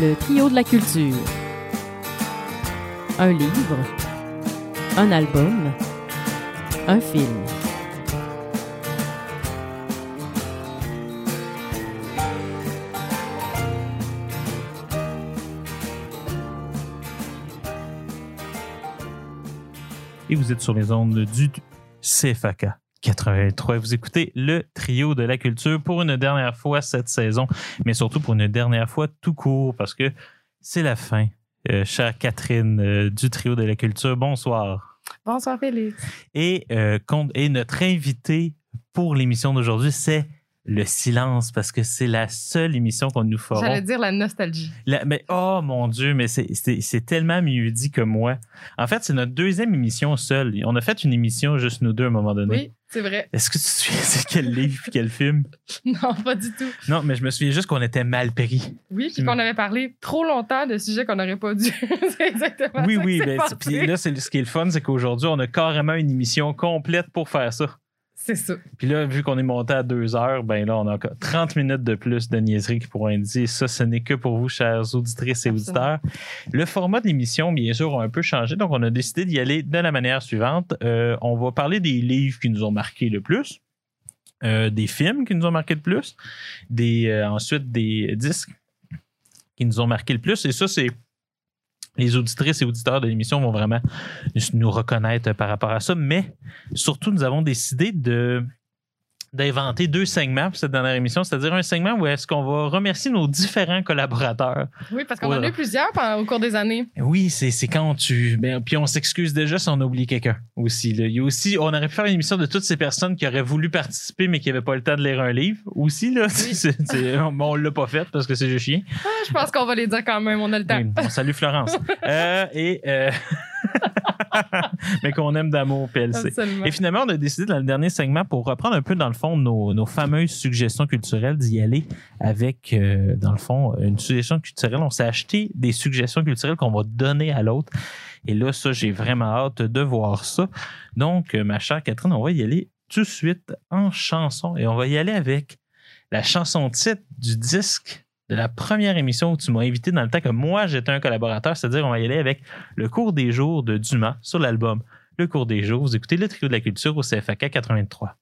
Le trio de la culture. Un livre. Un album. Un film. Et vous êtes sur les ondes du CFAK 83. Vous écoutez le trio de la culture pour une dernière fois cette saison, mais surtout pour une dernière fois tout court parce que c'est la fin. Euh, chère Catherine euh, du trio de la culture, bonsoir. Bonsoir Félix. Et, euh, et notre invité pour l'émission d'aujourd'hui, c'est le silence parce que c'est la seule émission qu'on nous fera. J'allais dire la nostalgie. La- mais oh mon Dieu, mais c'est- tellement mieux dit que moi. En fait, c'est notre deuxième émission seule. On a fait une émission juste nous deux à un moment donné. Oui, c'est vrai. Est-ce que tu te souviens c'est quel livre et quel film? Non, pas du tout. Non, mais je me souviens juste qu'on était mal pris. Oui, puis qu'on avait parlé trop longtemps de sujets qu'on n'aurait pas dû. c'est exactement oui, ça oui. c'est- puis là, c'est, ce qui est le fun, c'est qu'aujourd'hui, on a carrément une émission complète pour faire ça. C'est ça. Puis là, vu qu'on est monté à deux heures, ben là, on a encore 30 minutes de plus de niaiserie qui pourront être dit. Ça, ce n'est que pour vous, chers auditrices et Absolument. auditeurs. Le format de l'émission, bien sûr, a un peu changé. Donc, on a décidé d'y aller de la manière suivante. Euh, on va parler des livres qui nous ont marqué le plus, euh, des films qui nous ont marqué le plus, des, euh, ensuite des disques qui nous ont marqué le plus. Et ça, c'est les auditrices et auditeurs de l'émission vont vraiment nous reconnaître par rapport à ça. Mais surtout, nous avons décidé de d'inventer deux segments pour cette dernière émission, c'est-à-dire un segment où est-ce qu'on va remercier nos différents collaborateurs. Oui, parce qu'on en a eu plusieurs pendant- au cours des années. Oui, c'est c'est quand tu... Ben, puis on s'excuse déjà si on a oublié quelqu'un aussi. là. Il y a aussi... On aurait pu faire une émission de toutes ces personnes qui auraient voulu participer mais qui n'avaient pas le temps de lire un livre aussi. Là. C'est- bon, on l'a pas fait parce que c'est juste chien. Ah, je pense qu'on va les dire quand même, on a le temps. Oui, bon, salut Florence. Euh, et... euh, mais qu'on aime d'amour PLC. Absolument. Et finalement, on a décidé dans le dernier segment, pour reprendre un peu dans le fond nos, nos fameuses suggestions culturelles, d'y aller avec, euh, dans le fond, une suggestion culturelle. On s'est acheté des suggestions culturelles qu'on va donner à l'autre. Et là, ça, j'ai vraiment hâte de voir ça. Donc, euh, ma chère Catherine, on va y aller tout de suite en chanson. Et on va y aller avec la chanson titre du disque de la première émission où tu m'as invité dans le temps que moi, j'étais un collaborateur. C'est-à-dire, on va y aller avec Le cours des jours de Dumas sur l'album le cours des jours. Vous écoutez le trio de la culture au CFAK 83.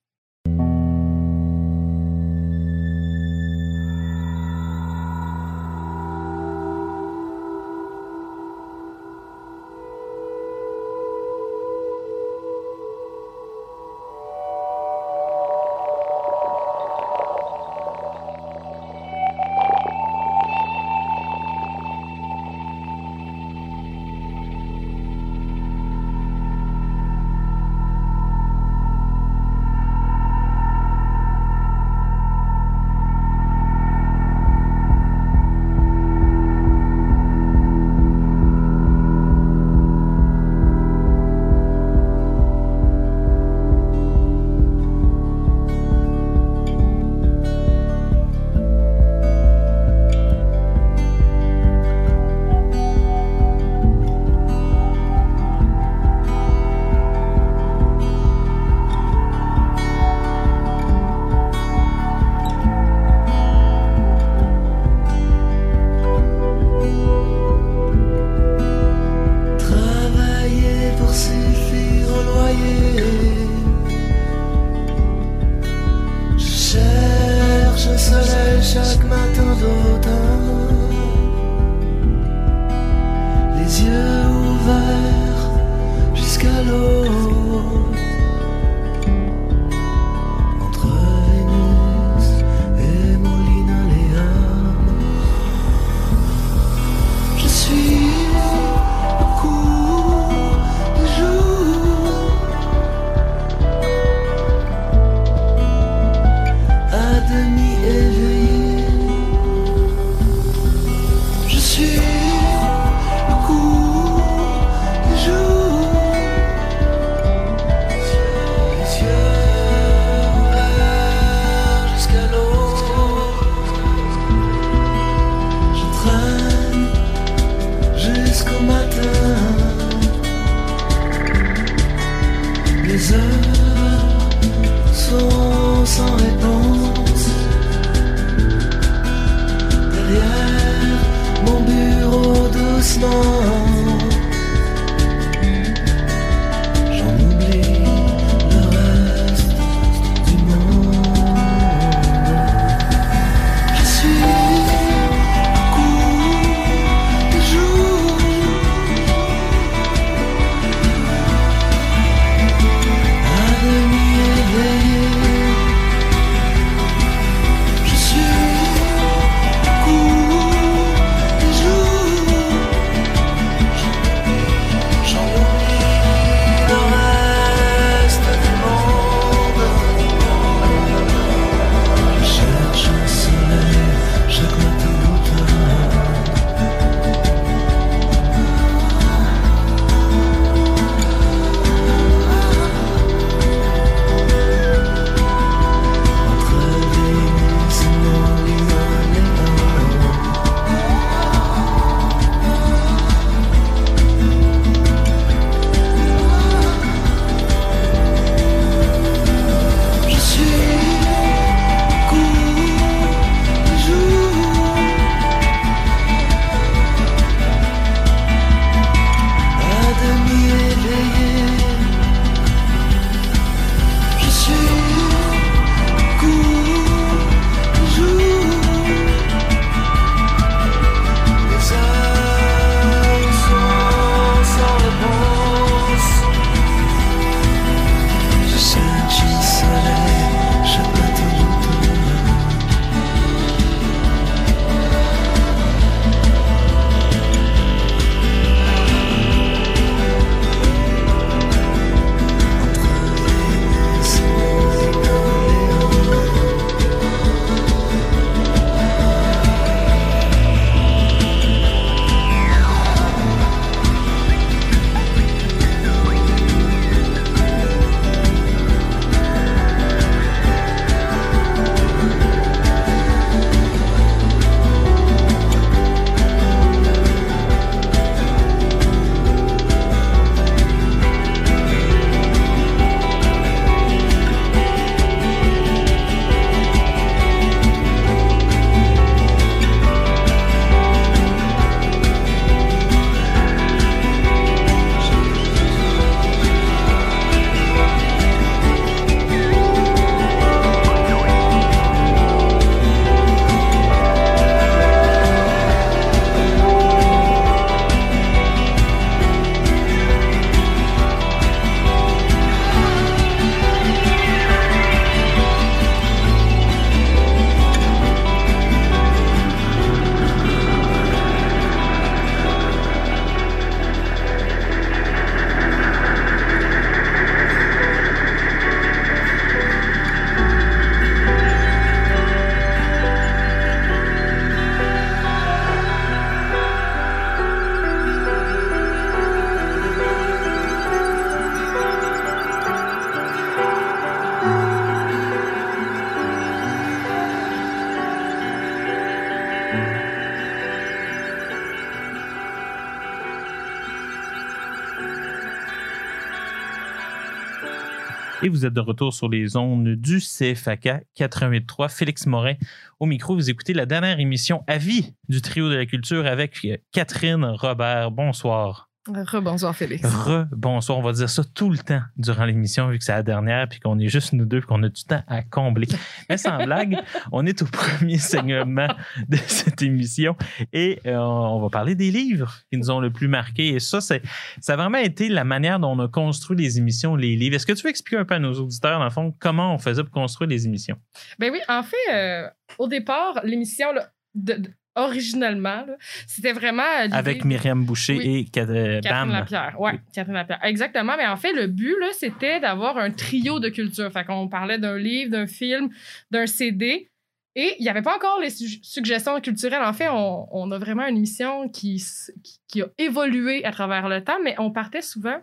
Vous êtes de retour sur les ondes du CFAK 88.3. Félix Morin au micro. Vous écoutez la dernière émission à vie du trio de la culture avec euh, Catherine Robert. Bonsoir. Rebonsoir, Félix. Re-bonsoir. On va dire ça tout le temps durant l'émission, vu que c'est la dernière, puis qu'on est juste nous deux, puis qu'on a du temps à combler. Mais sans blague, on est au premier segment de cette émission et euh, on va parler des livres qui nous ont le plus marqué. Et ça, c'est, ça a vraiment été la manière dont on a construit les émissions, les livres. Est-ce que tu veux expliquer un peu à nos auditeurs, dans le fond, comment on faisait pour construire les émissions? Ben oui, en fait, euh, au départ, l'émission, de- de- originalement, c'était vraiment. euh, Avec Myriam Boucher Oui. et euh, Catherine Bam. Lapierre. Oui. Catherine Lapierre. Exactement. Mais en fait, le but, c'était d'avoir un trio de culture. Fait qu'on parlait d'un livre, d'un film, d'un CD. Et il n'y avait pas encore les su- suggestions culturelles. En fait, on, on a vraiment une émission qui, qui, qui a évolué à travers le temps, mais on partait souvent,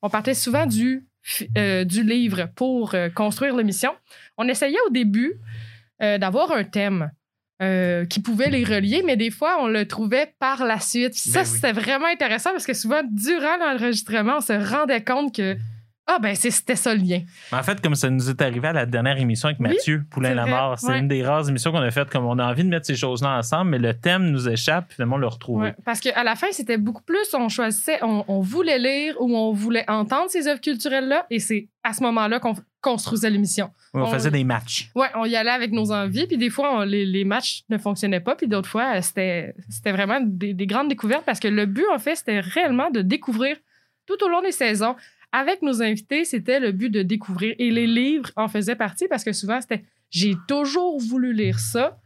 on partait souvent du, euh, du livre pour euh, construire l'émission. On essayait au début euh, d'avoir un thème. Euh, qui pouvait les relier, mais des fois, on le trouvait par la suite. Ça, Ben oui. c'était vraiment intéressant parce que souvent, durant l'enregistrement, on se rendait compte que, ah, ben, c'était ça le lien. En fait, comme ça nous est arrivé à la dernière émission avec Oui, Mathieu c'est Poulain-Lamar, c'est ouais. une des rares émissions qu'on a faites comme on a envie de mettre ces choses-là ensemble, mais le thème nous échappe, finalement, on le retrouve. Ouais, parce qu'à la fin, c'était beaucoup plus, on choisissait, on, on voulait lire ou on voulait entendre ces œuvres culturelles-là, et c'est à ce moment-là qu'on construisait l'émission. on, On- faisait des matchs. Ouais, on y allait avec nos envies, puis des fois, on- les, les matchs ne fonctionnaient pas, puis d'autres fois, euh, c'était c'était vraiment des, des grandes découvertes, parce que le but, en fait, c'était réellement de découvrir tout au long des saisons. Avec nos invités, c'était le but de découvrir, et les livres en faisaient partie, parce que souvent, c'était « j'ai toujours voulu lire ça »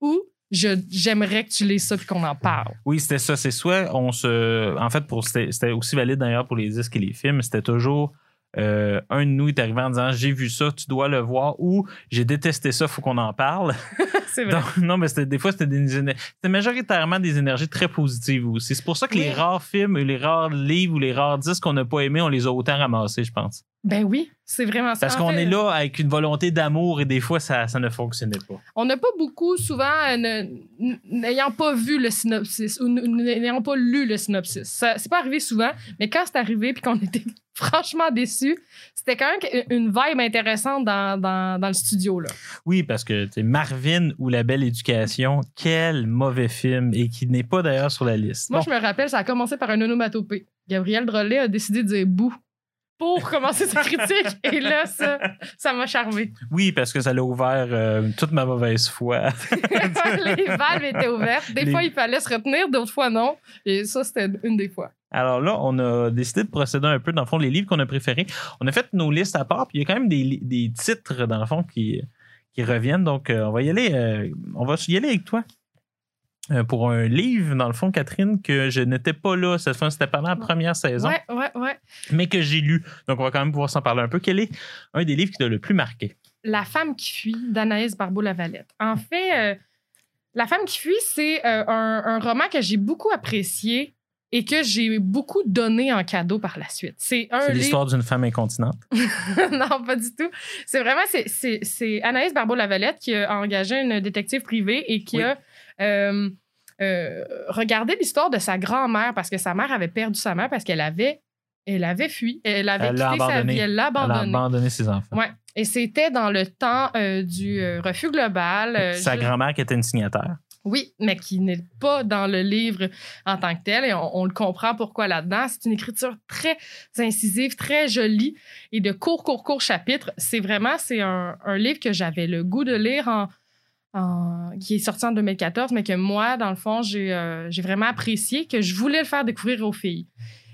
ou « je- j'aimerais que tu lises ça, puis qu'on en parle ». Oui, c'était ça. C'est soit on se. En fait, c'était aussi valide d'ailleurs pour les disques et les films. C'était toujours euh, un de nous est arrivé en disant j'ai vu ça, tu dois le voir ou j'ai détesté ça, faut qu'on en parle. C'est vrai. Donc, non, mais des fois c'était majoritairement des énergies très positives aussi. C'est pour ça que les rares films, les rares livres ou les rares disques qu'on n'a pas aimés, on les a autant ramassés, je pense. Ben oui, c'est vraiment ça. Parce qu'on est là avec une volonté d'amour et des fois ça, ça ne fonctionnait pas. On n'a pas beaucoup, souvent, euh, n'ayant pas vu le synopsis ou n'ayant pas lu le synopsis. Ça- C'est pas arrivé souvent, mais quand c'est arrivé puis qu'on était franchement déçus, c'était quand même une vibe intéressante dans, dans, dans le studio. Là. Oui, parce que Marvin ou La Belle Éducation, quel mauvais film et qui n'est pas d'ailleurs sur la liste. Moi, Bon. je me rappelle, ça a commencé par un onomatopée. Gabriel Drolet a décidé de dire bouh pour commencer sa critique. Et là, ça ça m'a charmé. Oui, parce que ça l'a ouvert euh, toute ma mauvaise foi. Les valves étaient ouvertes. Des Les- fois, il fallait se retenir, d'autres fois, non. Et ça, c'était une des fois. Alors là, on a décidé de procéder un peu, dans le fond, les livres qu'on a préférés. On a fait nos listes à part, puis il y a quand même des, des titres, dans le fond, qui, qui reviennent. Donc, euh, on va y aller. euh, on va y aller avec toi. Euh, pour un livre, dans le fond, Catherine, que je n'étais pas là cette fois, c'était pendant la première saison, Ouais, ouais, ouais. mais que j'ai lu. Donc, on va quand même pouvoir s'en parler un peu. Quel est un des livres qui t'a le plus marqué? La femme qui fuit d'Anaïs Barbeau-Lavalette. En fait, euh, La femme qui fuit, c'est euh, un, un roman que j'ai beaucoup apprécié et que j'ai beaucoup donné en cadeau par la suite. C'est un C'est livre. l'histoire d'une femme incontinente. non, pas du tout. C'est vraiment c'est- Anaïs Barbeau-Lavalette qui a engagé une détective privée et qui Oui. a euh, euh, regardé l'histoire de sa grand-mère parce que sa mère avait perdu sa mère parce qu'elle avait elle avait fui, elle avait Elle quitté sa abandonné. vie, elle l'a Elle a abandonné ses enfants. Ouais. Et c'était dans le temps euh, du euh, refus global. euh, Sa grand-mère qui était une signataire. oui, mais qui n'est pas dans le livre en tant que tel. Et on, on le comprend pourquoi là-dedans. C'est une écriture très incisive, très jolie et de courts, courts, courts chapitres. C'est vraiment, c'est un, un livre que j'avais le goût de lire en, qui est sorti en 2014, mais que moi, dans le fond, j'ai euh, vraiment apprécié, que je voulais le faire découvrir aux filles.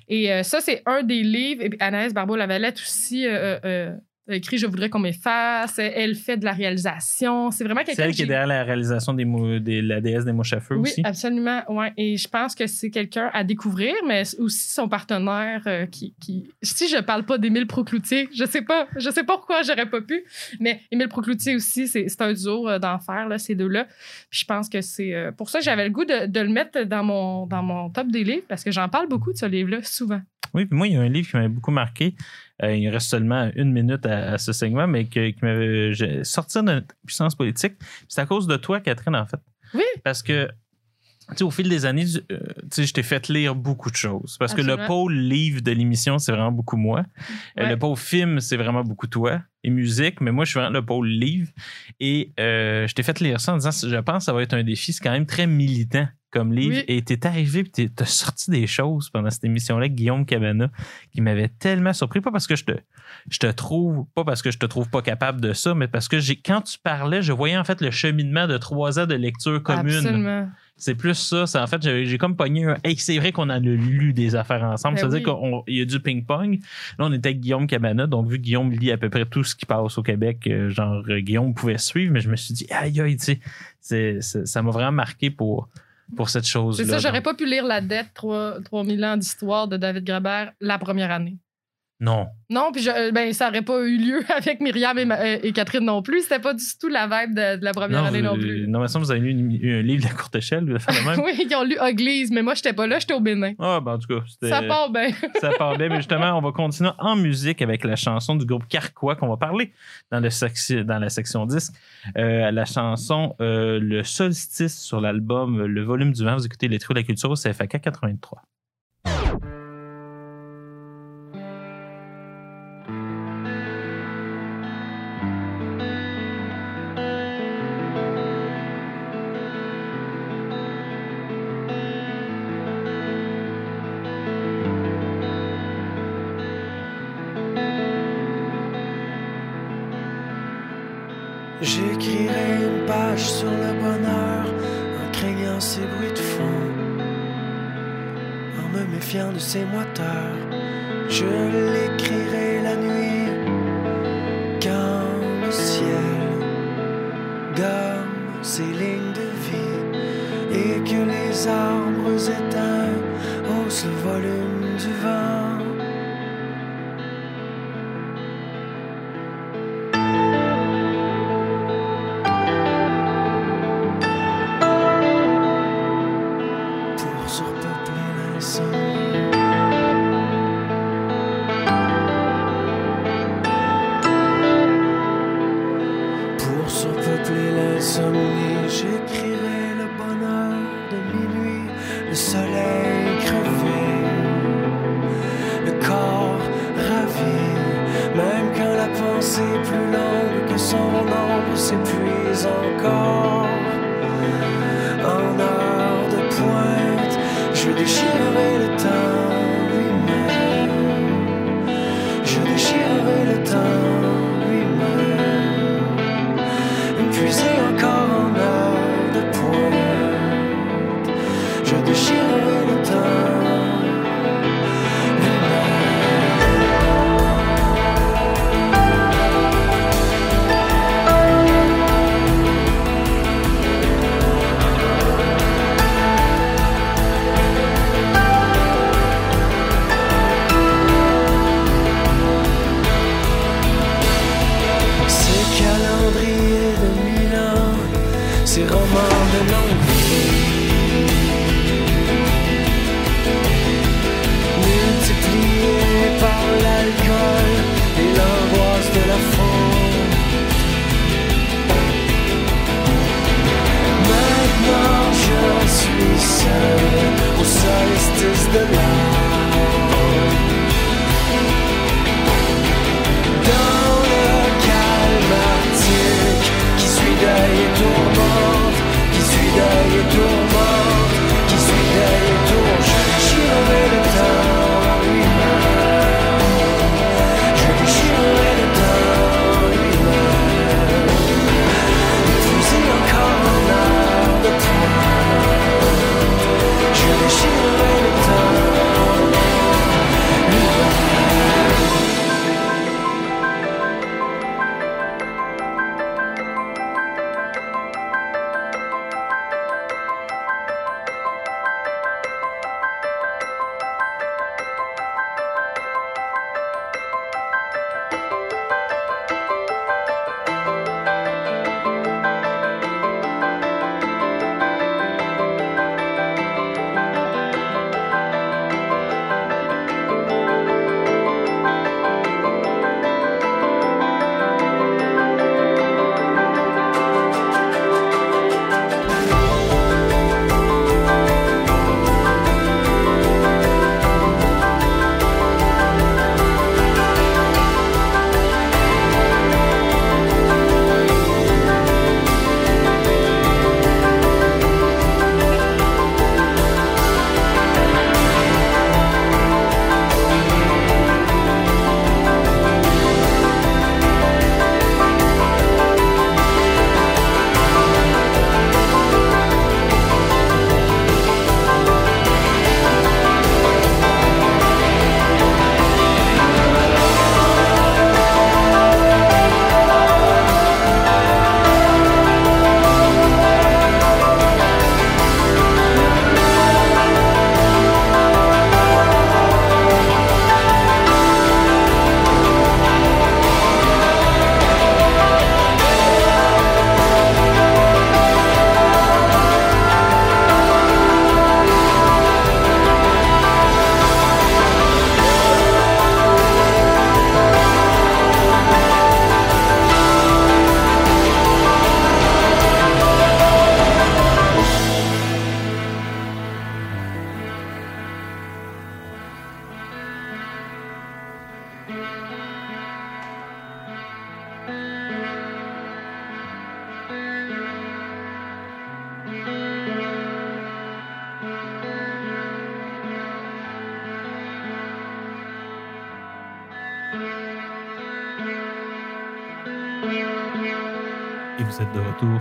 Et euh, ça, c'est un des livres. Et puis Anaïs Barbeau-Lavalette aussi euh, euh, a écrit Je voudrais qu'on m'efface. Elle fait de la réalisation. C'est vraiment C'est quelqu'un elle que qui est derrière la réalisation des, mou- des- la déesse des mouches à feu oui, aussi. absolument. Ouais. Et je pense que c'est quelqu'un à découvrir, mais aussi son partenaire euh, qui, qui. Si je parle pas d'Émile Procloutier, je sais pas. Je sais pas pourquoi j'aurais pas pu. Mais Émile Procloutier aussi, c'est c'est un duo euh, d'enfer, là, ces deux-là. Puis je pense que c'est euh, pour ça que j'avais le goût de, de le mettre dans mon, dans mon top des livres, parce que j'en parle beaucoup de ce livre-là, souvent. Oui, puis moi, il y a un livre qui m'avait beaucoup marqué. Euh, il reste seulement une minute à, à ce segment, mais que- qui m'avait sorti de notre puissance politique. C'est à cause de toi, Catherine, en fait. Oui. Parce que tu sais, au fil des années, euh, je t'ai fait lire beaucoup de choses. Parce que le pôle livre de l'émission, c'est vraiment beaucoup moi. Euh. Le pôle film, c'est vraiment beaucoup toi. Et musique, mais moi, je suis vraiment le pôle livre. Et euh, je t'ai fait lire ça en disant, je pense que ça va être un défi. C'est quand même très militant comme livre. Oui. Et t'es arrivé, puis t'as sorti des choses pendant cette émission-là, Guillaume Cabana, qui m'avait tellement surpris. Pas parce que je te, je te trouve, pas parce que je te trouve pas capable de ça, mais parce que j'ai, quand tu parlais, je voyais en fait le cheminement de trois ans de lecture commune. Absolument. C'est plus ça. C'est en fait, j'ai comme pogné un. Hey, c'est vrai qu'on en a lu des affaires ensemble. Ben ça veut oui. dire qu'il y a du ping-pong. Là, on était avec Guillaume Cabana. Donc, vu que Guillaume lit à peu près tout ce qui passe au Québec, euh, genre, euh, Guillaume pouvait suivre, mais je me suis dit, aïe, aïe, tu sais, ça m'a vraiment marqué pour, pour cette chose-là. C'est ça, j'aurais pas pu lire La dette, 3 3000 ans d'histoire de David Grabert la première année. Non. Non, puis je- ben, ça aurait pas eu lieu avec Myriam et, ma- euh, et Catherine non plus. C'était pas du tout la vibe de, de la première année non plus. Non, mais ça, vous avez lu une- un livre de la courte échelle, vous avez fait le même. oui, ils ont lu Uglies, mais moi, j'étais pas là, j'étais au Bénin. Ah, ben, en tout cas, c'était. Ça part bien. ça part bien. Mais justement, on va continuer en musique avec la chanson du groupe Carquois qu'on va parler dans, le sexi- dans la section disque. Euh, la chanson euh, Le Solstice sur l'album Le Volume du Vent. Vous écoutez les trucs de la culture, c'est FAK 83.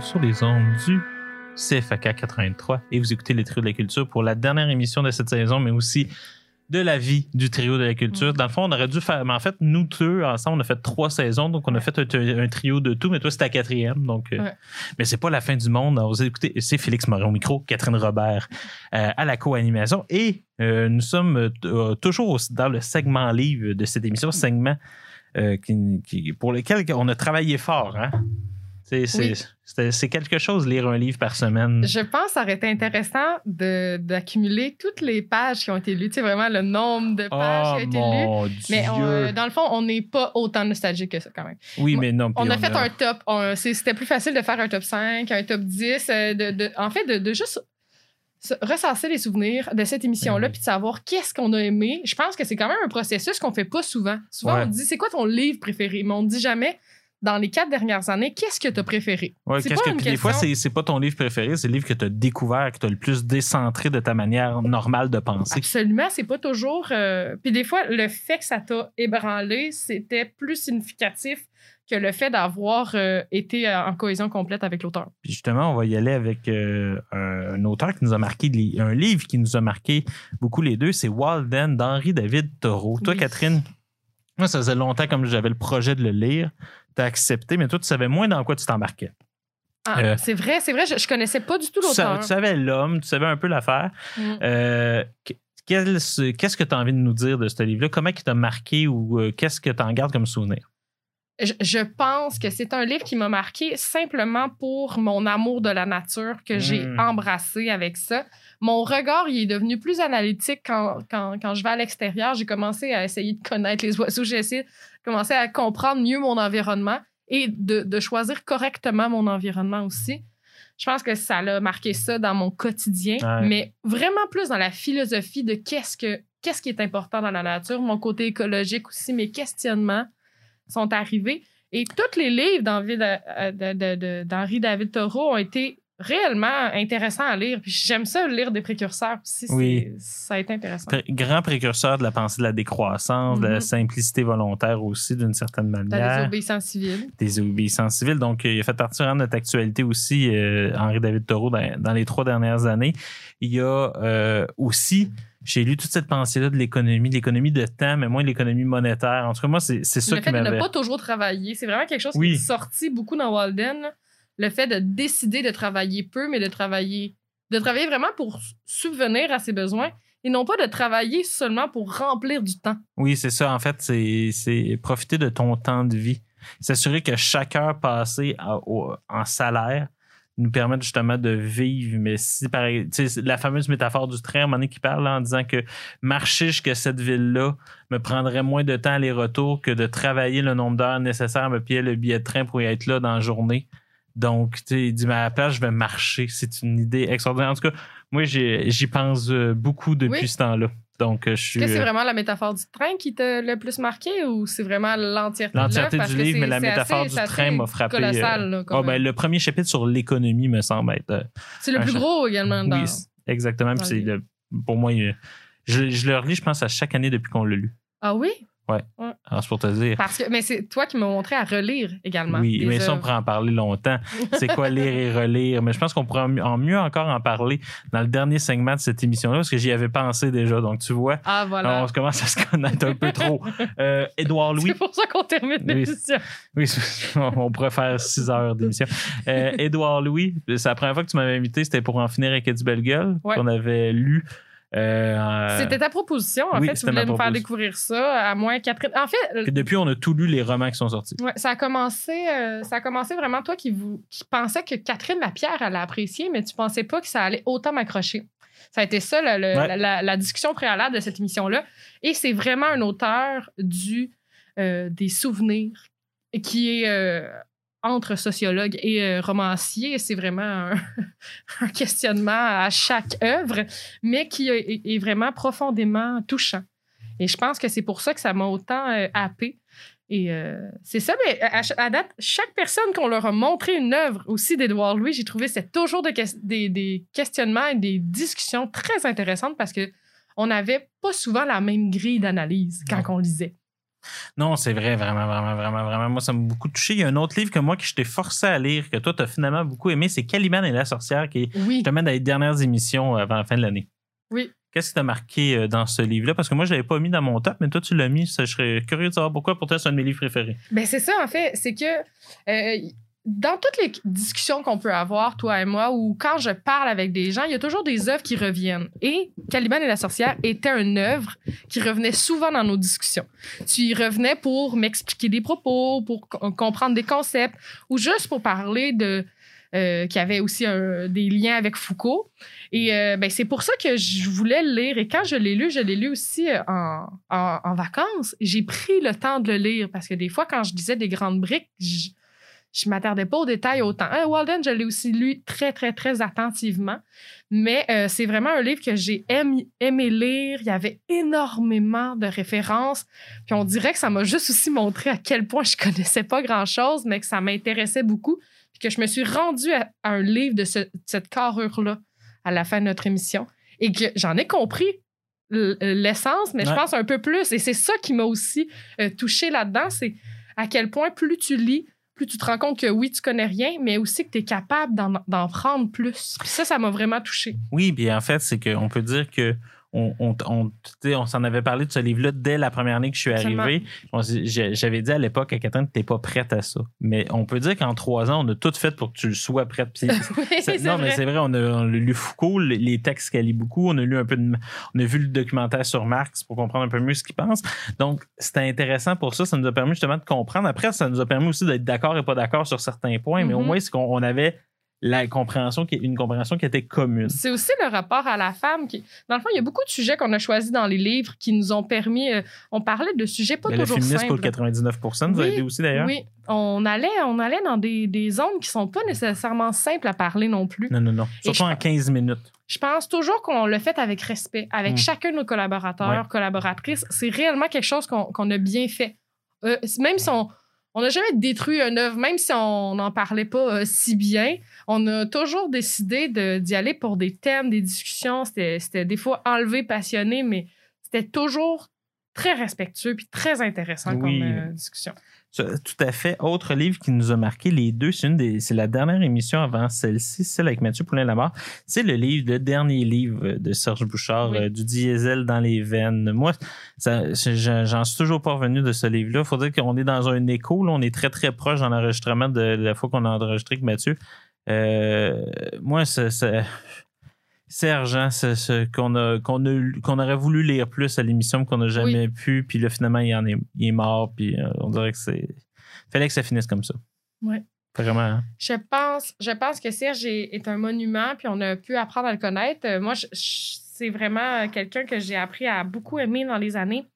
Sur les ondes du CFAK 83 et vous écoutez les Trios de la Culture pour la dernière émission de cette saison, mais aussi de la vie du Trio de la Culture. Mm. Dans le fond, on aurait dû faire. Mais en fait, nous deux, ensemble, on a fait trois saisons, donc on a fait un, un trio de tout, mais toi, c'est ta quatrième. Donc, euh. Mais c'est pas la fin du monde. Alors, vous écoutez, c'est Félix Morin au micro, Catherine Robert euh, à la co-animation. Et euh, nous sommes toujours aussi dans le segment livre de cette émission, segment qui, qui- pour lequel on a travaillé fort. Hein? C'est, Oui. quelque chose, lire un livre par semaine. Je pense que ça aurait été intéressant d'accumuler toutes les pages qui ont été lues. Tu sais, vraiment le nombre de pages Oh qui ont été lues. Dieu! Mais on, euh, dans le fond, on n'est pas autant nostalgique que ça quand même. oui, mais non. On a fait un top. C'était plus facile de faire un top 5, un top 10. euh, de, de- en fait, de, de juste se- recenser les souvenirs de cette émission-là oui. puis de savoir qu'est-ce qu'on a aimé. Je pense que c'est quand même un processus qu'on fait pas souvent. Souvent, Ouais. on dit c'est quoi ton livre préféré, mais on ne dit jamais dans les quatre dernières années qu'est-ce que tu as préféré? Ouais, c'est pas que, une puis des fois, question- c'est, pas ton livre préféré, c'est le livre que tu as découvert, que tu as le plus décentré de ta manière normale de penser. Absolument, c'est pas toujours. euh, Puis des fois, le fait que ça t'a ébranlé, c'était plus significatif que le fait d'avoir euh, été euh, en cohésion complète avec l'auteur. Puis justement, on va y aller avec euh, un, auteur qui nous a marqué, un livre qui nous a marqué beaucoup les deux, c'est Walden d'Henri David Thoreau. Toi. Catherine, moi, ça faisait longtemps comme j'avais le projet de le lire. Tu as accepté, mais toi, tu savais moins dans quoi tu t'embarquais. Ah, Euh, c'est vrai, c'est vrai, je, je connaissais pas du tout l'auteur. tu savais l'homme, tu savais un peu l'affaire. Mm. Euh, Qu'est-ce que tu as envie de nous dire de ce livre-là? Comment il t'a marqué ou euh, qu'est-ce que tu en gardes comme souvenir? Je, je pense que c'est un livre qui m'a marqué simplement pour mon amour de la nature que j'ai Mm. embrassé avec ça. Mon regard, il est devenu plus analytique quand, quand, quand je vais à l'extérieur. J'ai commencé à essayer de connaître les oiseaux. J'ai essayé de commencer à comprendre mieux mon environnement et de, de choisir correctement mon environnement aussi. Je pense que ça l'a marqué ça dans mon quotidien, Ouais. mais vraiment plus dans la philosophie de qu'est-ce que qu'est-ce qui est important dans la nature, mon côté écologique aussi, mes questionnements sont arrivés. Et tous les livres d'Henri d'Henri David Thoreau ont été réellement intéressants à lire. Puis j'aime ça lire des précurseurs aussi. Oui. Ça a été intéressant. Pré- Grand précurseur de la pensée de la décroissance, de la Mhm. simplicité volontaire aussi, d'une certaine manière. obéissances civiles. des obéissances civiles. Donc, euh, il a fait partie vraiment de notre actualité aussi, euh, Henri-David Thoreau, dans, dans les trois dernières années. Il y a euh, aussi, j'ai lu toute cette pensée-là de l'économie, de l'économie de temps, mais moins de l'économie monétaire. En tout cas, moi, c'est c'est ça le qui fait de ne m'avait... pas toujours travailler, c'est vraiment quelque chose Oui. qui est sorti beaucoup dans Walden. Le fait de décider de travailler peu, mais de travailler, de travailler vraiment pour subvenir à ses besoins et non pas de travailler seulement pour remplir du temps. Oui, c'est ça. En fait, c'est c'est profiter de ton temps de vie. S'assurer que chaque heure passée à- au- en salaire nous permette justement de vivre. Mais si, par tu sais, c'est la fameuse métaphore du train, à un moment donné, qui parle là, en disant que marcher jusqu'à cette ville-là me prendrait moins de temps aller-retour que de travailler le nombre d'heures nécessaires à me payer le billet de train pour y être là dans la journée. Donc, tu sais, il dit, mais à la place, je vais marcher. C'est une idée extraordinaire. En tout cas, moi, j'y pense euh, beaucoup depuis Oui. ce temps-là. Donc, euh, je suis. Est-ce que c'est euh, vraiment la métaphore du train qui t'a le plus marqué ou c'est vraiment l'entièreté de L'entièreté l'œuvre? Parce du livre, mais la métaphore assez- du train m'a frappé. colossal, là, comme, ben, le premier chapitre sur l'économie me semble être. c'est le plus gros également. Dans... oui, exactement. Puis dans c'est le le- pour moi, je, je le relis, je pense, à chaque année depuis qu'on l'a lu. Ah oui? Alors, c'est pour te dire. Parce que, mais c'est toi qui m'as montré à relire également. Oui, mais ça, on pourrait en parler longtemps. C'est quoi lire et relire? Mais je pense qu'on pourrait en mieux, en mieux encore en parler dans le dernier segment de cette émission-là, parce que j'y avais pensé déjà. Donc, tu vois, Ah voilà. on commence à se connaître un peu trop. Euh, Édouard Louis. C'est pour ça qu'on termine l'émission. Oui, on pourrait faire six heures d'émission. Euh, Édouard Louis, c'est la première fois que tu m'avais invité, c'était pour en finir avec du belle gueule, Ouais. qu'on avait lu. Euh, C'était ta proposition, en oui, fait. Tu voulais nous faire découvrir ça, à moins Catherine. En fait, que depuis, on a tout lu les romans qui sont sortis. Ouais, ça a commencé, euh, ça a commencé vraiment toi qui, vous, qui pensais que Catherine Lapierre allait apprécier, mais tu pensais pas que ça allait autant m'accrocher. Ça a été ça le- le- Ouais. la, la- la discussion préalable de cette émission-là. Et c'est vraiment un auteur du euh, des souvenirs qui est euh, entre sociologue et euh, romancier. C'est vraiment un, un questionnement à chaque œuvre, mais qui est, est vraiment profondément touchant. Et je pense que c'est pour ça que ça m'a autant euh, happé. Et euh, c'est ça, mais à, à date, chaque personne qu'on leur a montré une œuvre aussi d'Édouard Louis, j'ai trouvé c'est toujours des, ques- des, des questionnements et des discussions très intéressantes parce que on n'avait pas souvent la même grille d'analyse quand Non. on lisait. Non, c'est vrai, vraiment, vraiment, vraiment, vraiment. Moi, ça m'a beaucoup touché. Il y a un autre livre que moi, que je t'ai forcé à lire, que toi, tu as finalement beaucoup aimé, c'est Caliban et la sorcière, qui est Oui. justement dans les dernières émissions avant la fin de l'année. Oui. Qu'est-ce qui t'a marqué euh, dans ce livre-là? Parce que moi, je l'avais pas mis dans mon top, mais toi, tu l'as mis. Ça, je serais curieux de savoir pourquoi. Pour toi, c'est un de mes livres préférés. Ben c'est ça, en fait. C'est que euh, dans toutes les discussions qu'on peut avoir, toi et moi, ou quand je parle avec des gens, il y a toujours des œuvres qui reviennent. Et Caliban et la sorcière était une œuvre qui revenait souvent dans nos discussions. Tu y revenais pour m'expliquer des propos, pour co- comprendre des concepts, ou juste pour parler de... euh, qui avait aussi des liens avec Foucault. Et euh, ben, c'est pour ça que je voulais le lire. Et quand je l'ai lu, je l'ai lu aussi euh, en, en, en vacances. J'ai pris le temps de le lire parce que des fois, quand je disais des grandes briques, je, je m'attardais pas aux détails autant. Euh, Walden, je l'ai aussi lu très, très, très attentivement. Mais euh, c'est vraiment un livre que j'ai aimé, aimé lire. Il y avait énormément de références. Puis on dirait que ça m'a juste aussi montré à quel point je connaissais pas grand-chose, mais que ça m'intéressait beaucoup. Puis que je me suis rendue à, à un livre de ce- cette carrure-là à la fin de notre émission. Et que j'en ai compris l- l'essence, mais je pense un peu plus. Et c'est ça qui m'a aussi euh, touché là-dedans, c'est à quel point plus tu lis, plus tu te rends compte que oui, tu connais rien, mais aussi que tu es capable d'en, prendre plus. Ça, ça m'a vraiment touché. Oui, puis en fait, c'est qu'on peut dire que on, on, on, s'en avait parlé de ce livre-là dès la première année que je suis arrivé. J'avais dit à l'époque à Catherine que tu n'es pas prête à ça. Mais on peut dire qu'en trois ans, on a tout fait pour que tu le sois prête. Puis oui, non, mais vrai. c'est vrai, on a, on a lu Foucault, les- les textes qu'elle lit beaucoup, on a lu un peu de, on a vu le documentaire sur Marx pour comprendre un peu mieux ce qu'il pense. Donc, c'était intéressant pour ça. Ça nous a permis justement de comprendre. Après, ça nous a permis aussi d'être d'accord et pas d'accord sur certains points, mais au Mhm. moins, c'est qu'on on avait la compréhension qui, une compréhension qui était commune. C'est aussi le rapport à la femme. Qui... Dans le fond, il y a beaucoup de sujets qu'on a choisis dans les livres qui nous ont permis. euh, on parlait de sujets pas Mais le toujours féminisme pour simples. le 99 nous a Oui, aidé aussi d'ailleurs. Oui, on allait, on allait dans des, des zones qui sont pas nécessairement simples à parler non plus. Non, non, non. Surtout en 15 minutes. Je pense toujours qu'on le fait avec respect, avec Mm. chacun de nos collaborateurs, Ouais. collaboratrices. C'est réellement quelque chose qu'on qu'on a bien fait. Euh, même si on on n'a jamais détruit une œuvre, même si on n'en parlait pas euh, si bien, on a toujours décidé d'y aller pour des thèmes, des discussions. C'était c'était des fois enlevé, passionné, mais c'était toujours très respectueux puis très intéressant Oui. comme euh, discussion. Ça, Tout à fait. Autre livre qui nous a marqué les deux, c'est une des, c'est la dernière émission avant celle-ci, celle avec Mathieu Poulain-Lamar. C'est le livre, le dernier livre de Serge Bouchard, Oui. euh, du diesel dans les veines. Moi, ça, j'en suis toujours pas revenu de ce livre-là. Faut dire qu'on est dans un écho. Là, on est très très proche dans l'enregistrement de la fois qu'on a enregistré avec Mathieu. Euh, moi, c'est c'est- Serge, hein, ce qu'on a qu'on a qu'on aurait voulu lire plus à l'émission qu'on n'a jamais pu. Puis là, finalement, il en est, il est mort. Puis euh, on dirait que c'est fallait que ça finisse comme ça. Ouais. Vraiment. hein. Je pense, je pense que Serge est, est un monument, puis on a pu apprendre à le connaître. Euh, moi, je- je- c'est vraiment quelqu'un que j'ai appris à beaucoup aimer dans les années.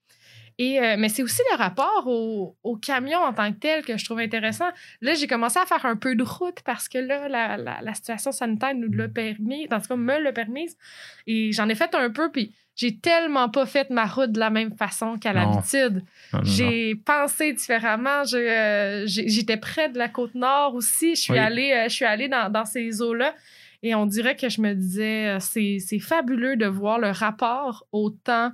Et, euh, mais c'est aussi le rapport au, au camion en tant que tel que je trouve intéressant. Là, j'ai commencé à faire un peu de route parce que là, la, la- la situation sanitaire nous l'a permis, en tout cas, me l'a permise. Et j'en ai fait un peu, puis j'ai tellement pas fait ma route de la même façon qu'à l'habitude. J'ai pensé différemment. Euh, J'étais près de la côte nord aussi. Je suis Oui. allée, euh, je suis allée dans, dans ces eaux-là. Et on dirait que je me disais, c'est fabuleux de voir le rapport au temps,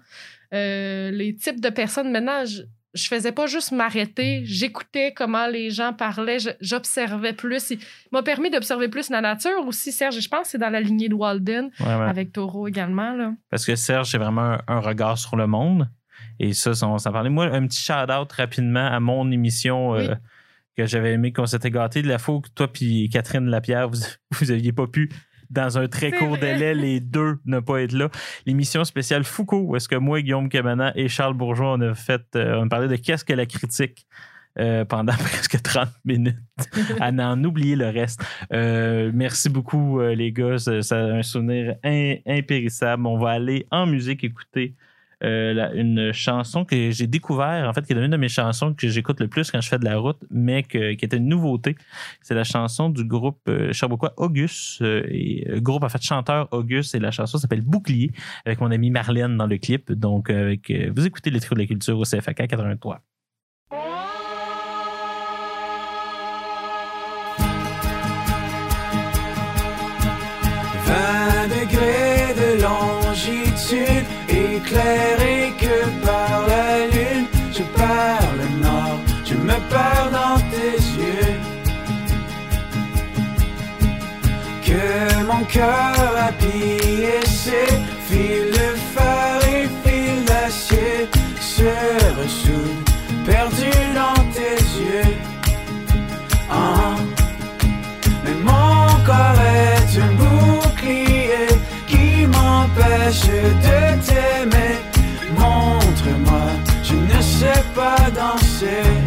euh, les types de personnes. Maintenant, je, je faisais pas juste m'arrêter, j'écoutais comment les gens parlaient, j'observais plus. Il m'a permis d'observer plus la nature aussi, Serge. Je pense que c'est dans la lignée de Walden, avec Taureau également. Là. Parce que Serge, c'est vraiment un, un regard sur le monde. Et ça, on s'en parlait. Moi, un petit shout-out rapidement à mon émission euh, que j'avais aimé qu'on s'était gâté. De la fois que toi puis Catherine Lapierre, vous, vous aviez pas pu, dans un très court vrai. délai, les deux ne pas être là. L'émission spéciale Foucault, où est-ce que moi, Guillaume Cabana et Charles Bourgeois, on a fait, euh, on a parlé de qu'est-ce que la critique. euh, pendant presque 30 minutes à n'en oublier le reste. Euh, merci beaucoup, euh, les gars. C'est c'est un souvenir in- impérissable. On va aller en musique écouter euh, une chanson que j'ai découvert, en fait, qui est une de mes chansons que j'écoute le plus quand je fais de la route, mais que- qui était une nouveauté. C'est la chanson du groupe euh, Sherbrookeois Auguste. euh, et, euh, groupe, en fait, chanteur Auguste. Et la chanson s'appelle Bouclier, avec mon amie Marlène dans le clip. Donc, euh, avec, euh, vous écoutez les trucs de la culture au CFAK 83. éclairé que par la lune. Je pars le nord, tu me pars dans tes yeux. Que mon cœur a pillé m'empêche de t'aimer. Montre-moi, je ne sais pas danser.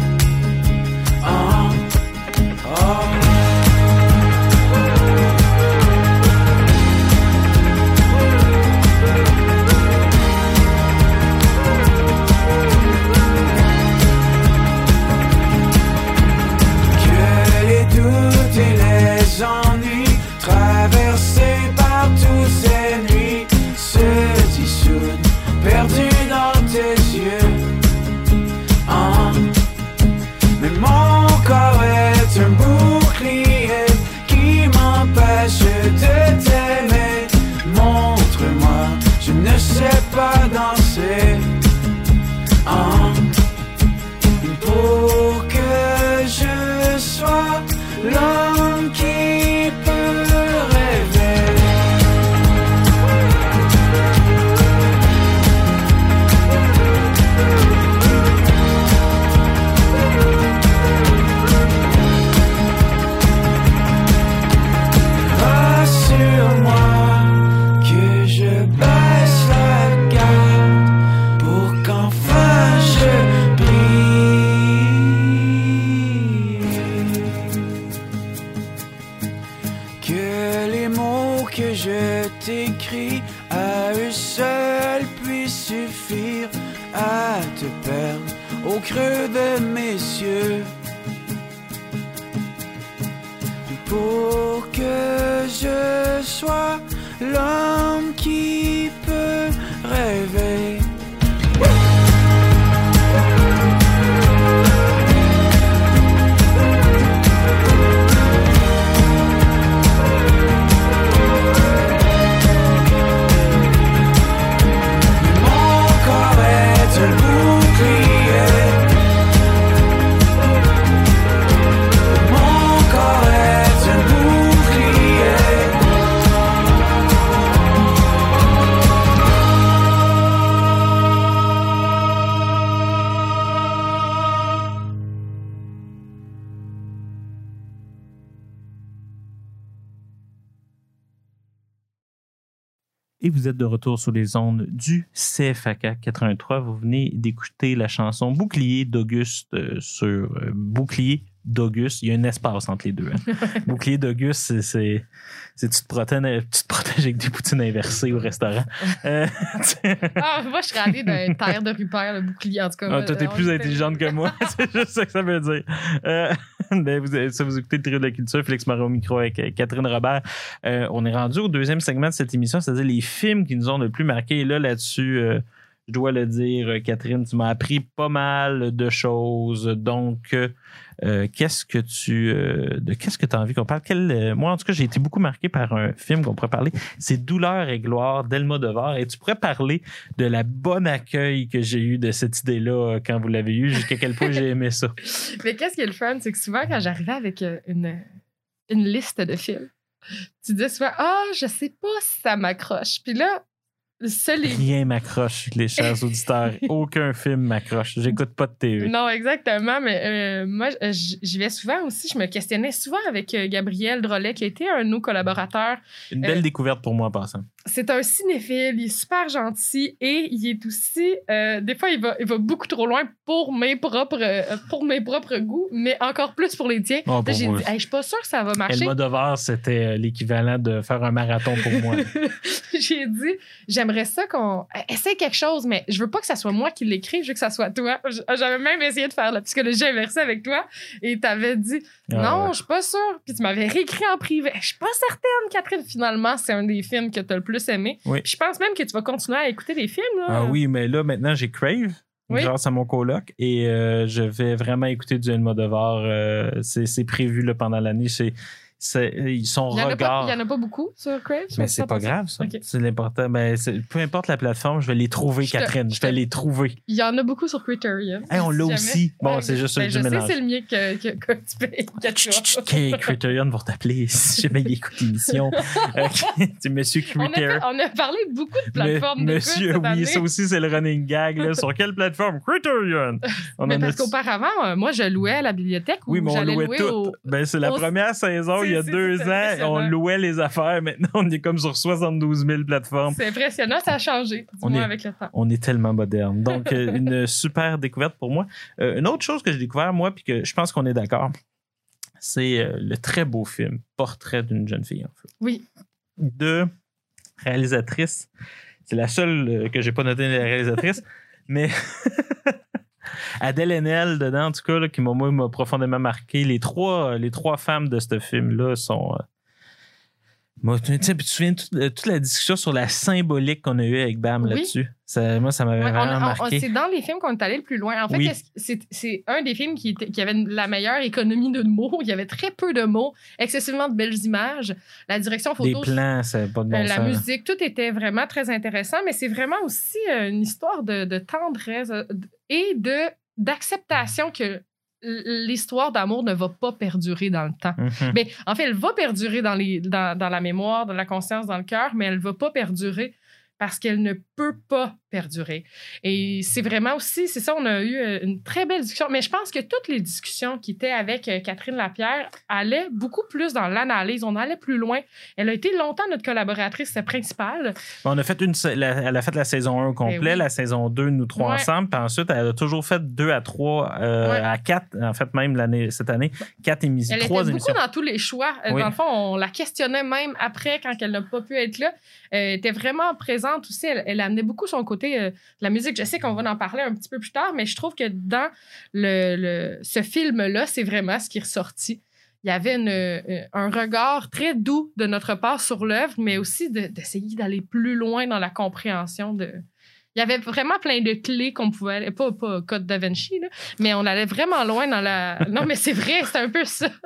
Pour que je sois l'homme qui peut rêver. Et vous êtes de retour sur les ondes du CFAK 83. Vous venez d'écouter la chanson Bouclier d'Auguste euh, sur euh, Bouclier d'Auguste. Il y a un espace entre les deux. hein. Bouclier d'Auguste, c'est- tu te protèges, tu te protèges avec des poutines inversées au restaurant. Euh, Ah, moi, je serais allée d'un terre de Rupert, le bouclier, en tout cas. Ah, toi, t'es On plus intelligente que moi. c'est juste ça que ça veut dire. Euh, ben, vous, ça, vous écoutez le trio de la culture, Félix Moreau au micro avec euh, Catherine Robert. Euh, on est rendu au deuxième segment de cette émission, c'est-à-dire les films qui nous ont le plus marqué. Et là, là-dessus, euh, je dois le dire, euh, Catherine, tu m'as appris pas mal de choses. Donc, euh, qu'est-ce que tu euh, qu'est-ce que tu as envie qu'on parle? Euh, moi en tout cas j'ai été beaucoup marqué par un film qu'on pourrait parler c'est Douleur et gloire d'Elma Devar et tu pourrais parler de la bonne accueil que j'ai eu de cette idée-là euh, quand vous l'avez eu, jusqu'à quel point j'ai aimé ça. Mais qu'est-ce qui est le fun, c'est que souvent, quand j'arrivais avec une, une liste de films, tu disais souvent Ah, je sais pas si ça m'accroche. Puis là, seul les. Rien m'accroche, les chers auditeurs. Aucun film m'accroche. J'écoute pas de TV. Non, exactement. Mais euh, moi, euh, j'y vais souvent aussi. Je me questionnais souvent avec euh, Gabriel Drolet, qui été un de nos collaborateurs. Une belle Euh, découverte pour moi en passant. C'est un cinéphile, il est super gentil et il est aussi. euh, des fois, il va, il va beaucoup trop loin pour mes propres, euh, pour mes propres goûts, mais encore plus pour les tiens. Oh, Là, j'ai dit, Hey, je suis pas sûre que ça va marcher. Elma Devar, c'était euh, l'équivalent de faire un marathon pour moi. j'ai dit, j'aimerais ça qu'on essaie quelque chose, mais je veux pas que ça soit moi qui l'écrive, je veux que ça soit toi. J- J'avais même essayé de faire la psychologie inversée avec toi et t'avais dit, Ah, non, je suis pas sûre. Puis tu m'avais réécrit en privé. Je suis pas certaine, Catherine. Finalement, c'est un des films que tu as le plus aimé. Oui. Puis je pense même que tu vas continuer à écouter des films. Là. Ah oui, mais là, maintenant, j'ai Crave. Oui. Grâce à mon coloc. Et euh, je vais vraiment écouter du Elma Devar. Euh, c'est c'est prévu là, pendant l'année. C'est- c'est son Il y, en a pas, regard. il y en a pas beaucoup sur Crave. Mais c'est pas grave, ça. Ok. C'est l'important. Ben, c'est- peu importe la plateforme, je vais les trouver, Je te- Catherine. Je je te- vais les trouver. Il y en a beaucoup sur Criterion. Hey, on Si l'a aussi. Bon, Ouais, c'est juste ben, que je je sais, mélange. c'est le mien que, que, que tu payes. que Criterion pour t'appeler si jamais il écoute l'émission. Ok, C'est Monsieur Criterion. on a parlé de beaucoup de plateformes Me- Monsieur, cette oui, année. ça aussi, c'est le running gag. là. Sur quelle plateforme? Criterion. On Mais en parce qu'auparavant, euh, moi, je louais à la bibliothèque Oui, ou mais on louait tout. Ben, c'est la première saison, il y a deux ans, on louait les affaires. Maintenant, on est comme sur 72 000 plateformes. C'est impressionnant, ça a changé, On est- avec le temps. On est tellement moderne. Donc, euh, une super découverte pour moi. Euh, une autre chose que j'ai découvert, moi, puis que je pense qu'on est d'accord, c'est euh, le très beau film Portrait d'une jeune fille en feu. Oui. De réalisatrice. C'est la seule que j'ai pas notée la réalisatrice, mais Adèle Haenel dedans, en tout cas, là, qui m'a, profondément marqué. Les trois, les trois femmes de ce film-là sont. euh, moi, tu te souviens toute, euh, toute la discussion sur la symbolique qu'on a eue avec Bam Oui. là-dessus? Ça, moi, ça m'avait Ouais, vraiment on- marqué. c'est dans les films qu'on est allé le plus loin. En fait, Oui. c'est c'est un des films qui, était- qui avait la meilleure économie de mots. Il y avait très peu de mots, excessivement de belles images. La direction photo, plans, ça n'a pas de bon euh, la musique, tout était vraiment très intéressant, mais c'est vraiment aussi euh, une histoire de, de tendresse euh, et de d'acceptation que l'histoire d'amour ne va pas perdurer dans le temps. Mhm. Mais en fait, elle va perdurer dans, les, dans, dans la mémoire, dans la conscience, dans le cœur, mais elle ne va pas perdurer parce qu'elle ne peut pas perdurer. Et c'est vraiment aussi, c'est ça, on a eu euh, une très belle discussion. Mais je pense que toutes les discussions qui étaient avec euh, Catherine Lapierre allaient beaucoup plus dans l'analyse. On allait plus loin. Elle a été longtemps notre collaboratrice principale. On a fait une, la- elle a fait la saison 1 au complet, Ben oui. la saison 2, nous trois Ouais. ensemble. Puis ensuite, elle a toujours fait 2 à 3, euh, Ouais. à 4, en fait, même l'année, cette année, 4 émissions, Elle 3 était émissions. beaucoup dans tous les choix. Oui. Dans le fond, on la questionnait même après, quand elle n'a pas pu être là. Elle était vraiment présente aussi. Elle, elle amenait beaucoup son côté euh, de la musique. Je sais qu'on va en parler un petit peu plus tard, mais je trouve que dans le, ce film-là, c'est vraiment ce qui est ressorti. Il y avait euh, un regard très doux de notre part sur l'œuvre, mais aussi de- d'essayer d'aller plus loin dans la compréhension de. Il y avait vraiment plein de clés qu'on pouvait aller. Pas, pas Code Da Vinci, là, mais on allait vraiment loin dans la. Non, mais c'est vrai, c'est un peu ça.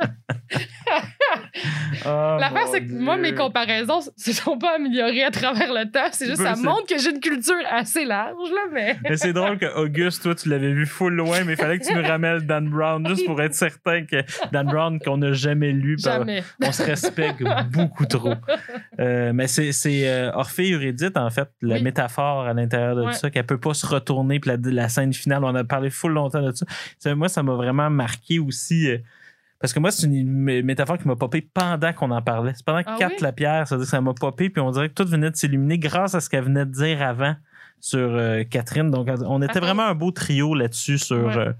Oh, L'affaire, c'est que moi, mes comparaisons se sont pas améliorées à travers le temps. C'est juste, ça montre que j'ai une culture assez large, là, mais. Mais c'est drôle que Auguste, toi, tu l'avais vu full loin, mais il fallait que tu nous ramènes Dan Brown, juste pour être certain que Dan Brown, qu'on n'a jamais lu, par- Jamais. on se respecte beaucoup trop. Euh, mais c'est, c'est euh, Orphée Eurydice, en fait, la Oui. métaphore à l'intérieur de Ouais. ça, qu'elle peut pas se retourner. Puis la, la scène finale, on a parlé full longtemps de ça. Moi, ça m'a vraiment marqué aussi. euh, parce que moi, c'est une mé- métaphore qui m'a popé pendant qu'on en parlait. C'est pendant que Ah Kat oui? Lapierre, ça, veut dire que ça m'a popé, puis on dirait que tout venait de s'illuminer grâce à ce qu'elle venait de dire avant sur euh, Catherine. Donc, on était Ah, vraiment un beau trio là-dessus sur, Ouais. euh,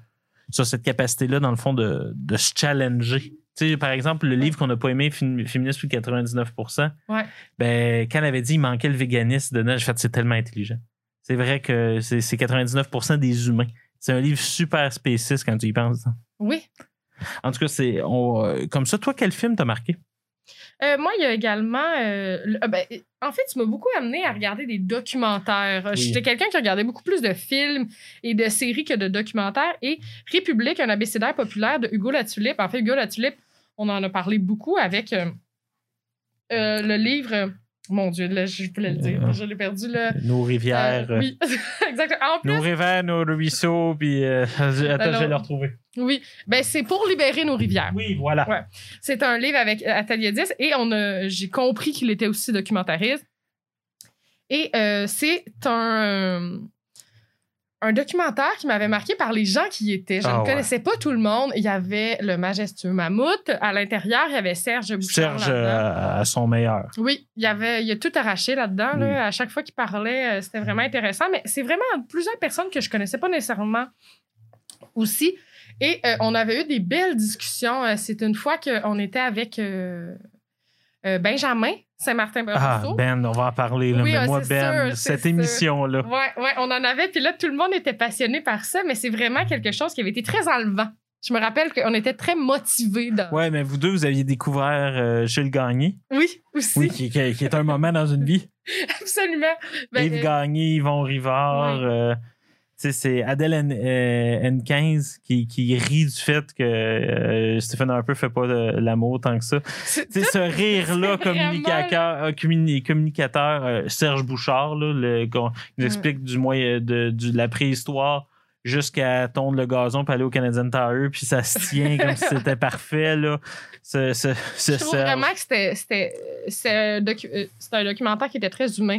sur cette capacité-là, dans le fond, de, de se challenger. Tu sais, par exemple, le livre qu'on n'a pas aimé, Fém- Féministe plus de 99 Ouais. ben, quand elle avait dit il manquait le véganisme dedans, j'ai fait c'est tellement intelligent. C'est vrai que c'est c'est 99% des humains. C'est un livre super spéciste quand tu y penses. Oui. En tout cas, c'est euh, comme ça. Toi, quel film t'a marqué? Euh, moi, il y a également. euh, le- ben, en fait, tu m'as beaucoup amené à regarder des documentaires. Oui. J'étais quelqu'un qui regardait beaucoup plus de films et de séries que de documentaires. Et République, un abécédaire populaire de Hugo Latulippe. En fait, Hugo Latulippe, on en a parlé beaucoup avec le livre. Mon Dieu, là, je voulais le dire. Euh, Je l'ai perdu, là. Nos rivières. Euh, oui, exactement. En plus, Nos rivières, nos ruisseaux, puis. euh, attends, je vais le retrouver. oui, ben, c'est pour libérer nos rivières. Oui, voilà. Ouais. C'est un livre avec Atelier 10 et on a, j'ai compris qu'il était aussi documentariste. Et euh, c'est un, un documentaire qui m'avait marqué par les gens qui y étaient. Je Ah ne ouais. connaissais pas tout le monde. Il y avait le majestueux Mammouth. À l'intérieur, il y avait Serge Bouchard. Serge euh, à son meilleur. Oui, il y avait, il a tout arraché là-dedans. Oui. là. À chaque fois qu'il parlait, euh, c'était vraiment intéressant. Mais c'est vraiment plusieurs personnes que je connaissais pas nécessairement aussi. Et euh, on avait eu des belles discussions. C'est une fois qu'on était avec euh, Benjamin Saint-Martin Ah. Ben, on va en parler. Là, Oui, mais moi, c'est Ben, sûr, cette émission-là. Ouais, on en avait. Puis là, tout le monde était passionné par ça, mais c'est vraiment quelque chose qui avait été très enlevant. Je me rappelle qu'on était très motivés. Dans... Ouais, mais vous deux, vous aviez découvert euh, Gilles Gagné. Oui, aussi. Oui, qui, est un moment dans une vie. Absolument. Ben, Yves euh, Gagné, Yvon Rivard. Oui. euh, c'est Adèle N, euh, N15 qui, qui rit du fait que euh, Stephen Harper fait pas de l'amour tant que ça. C'est- ce rire-là, communicateur, euh, communi- communicateur euh, Serge Bouchard, là, le, qu'on nous explique du moyen de, la préhistoire jusqu'à tondre le gazon puis aller au Canadian Tire, puis ça se tient comme si c'était parfait. Là. Ce, ce, ce Je trouve Serge. vraiment que c'était, c'était, c'est un, docu- euh, c'était un documentaire qui était très humain.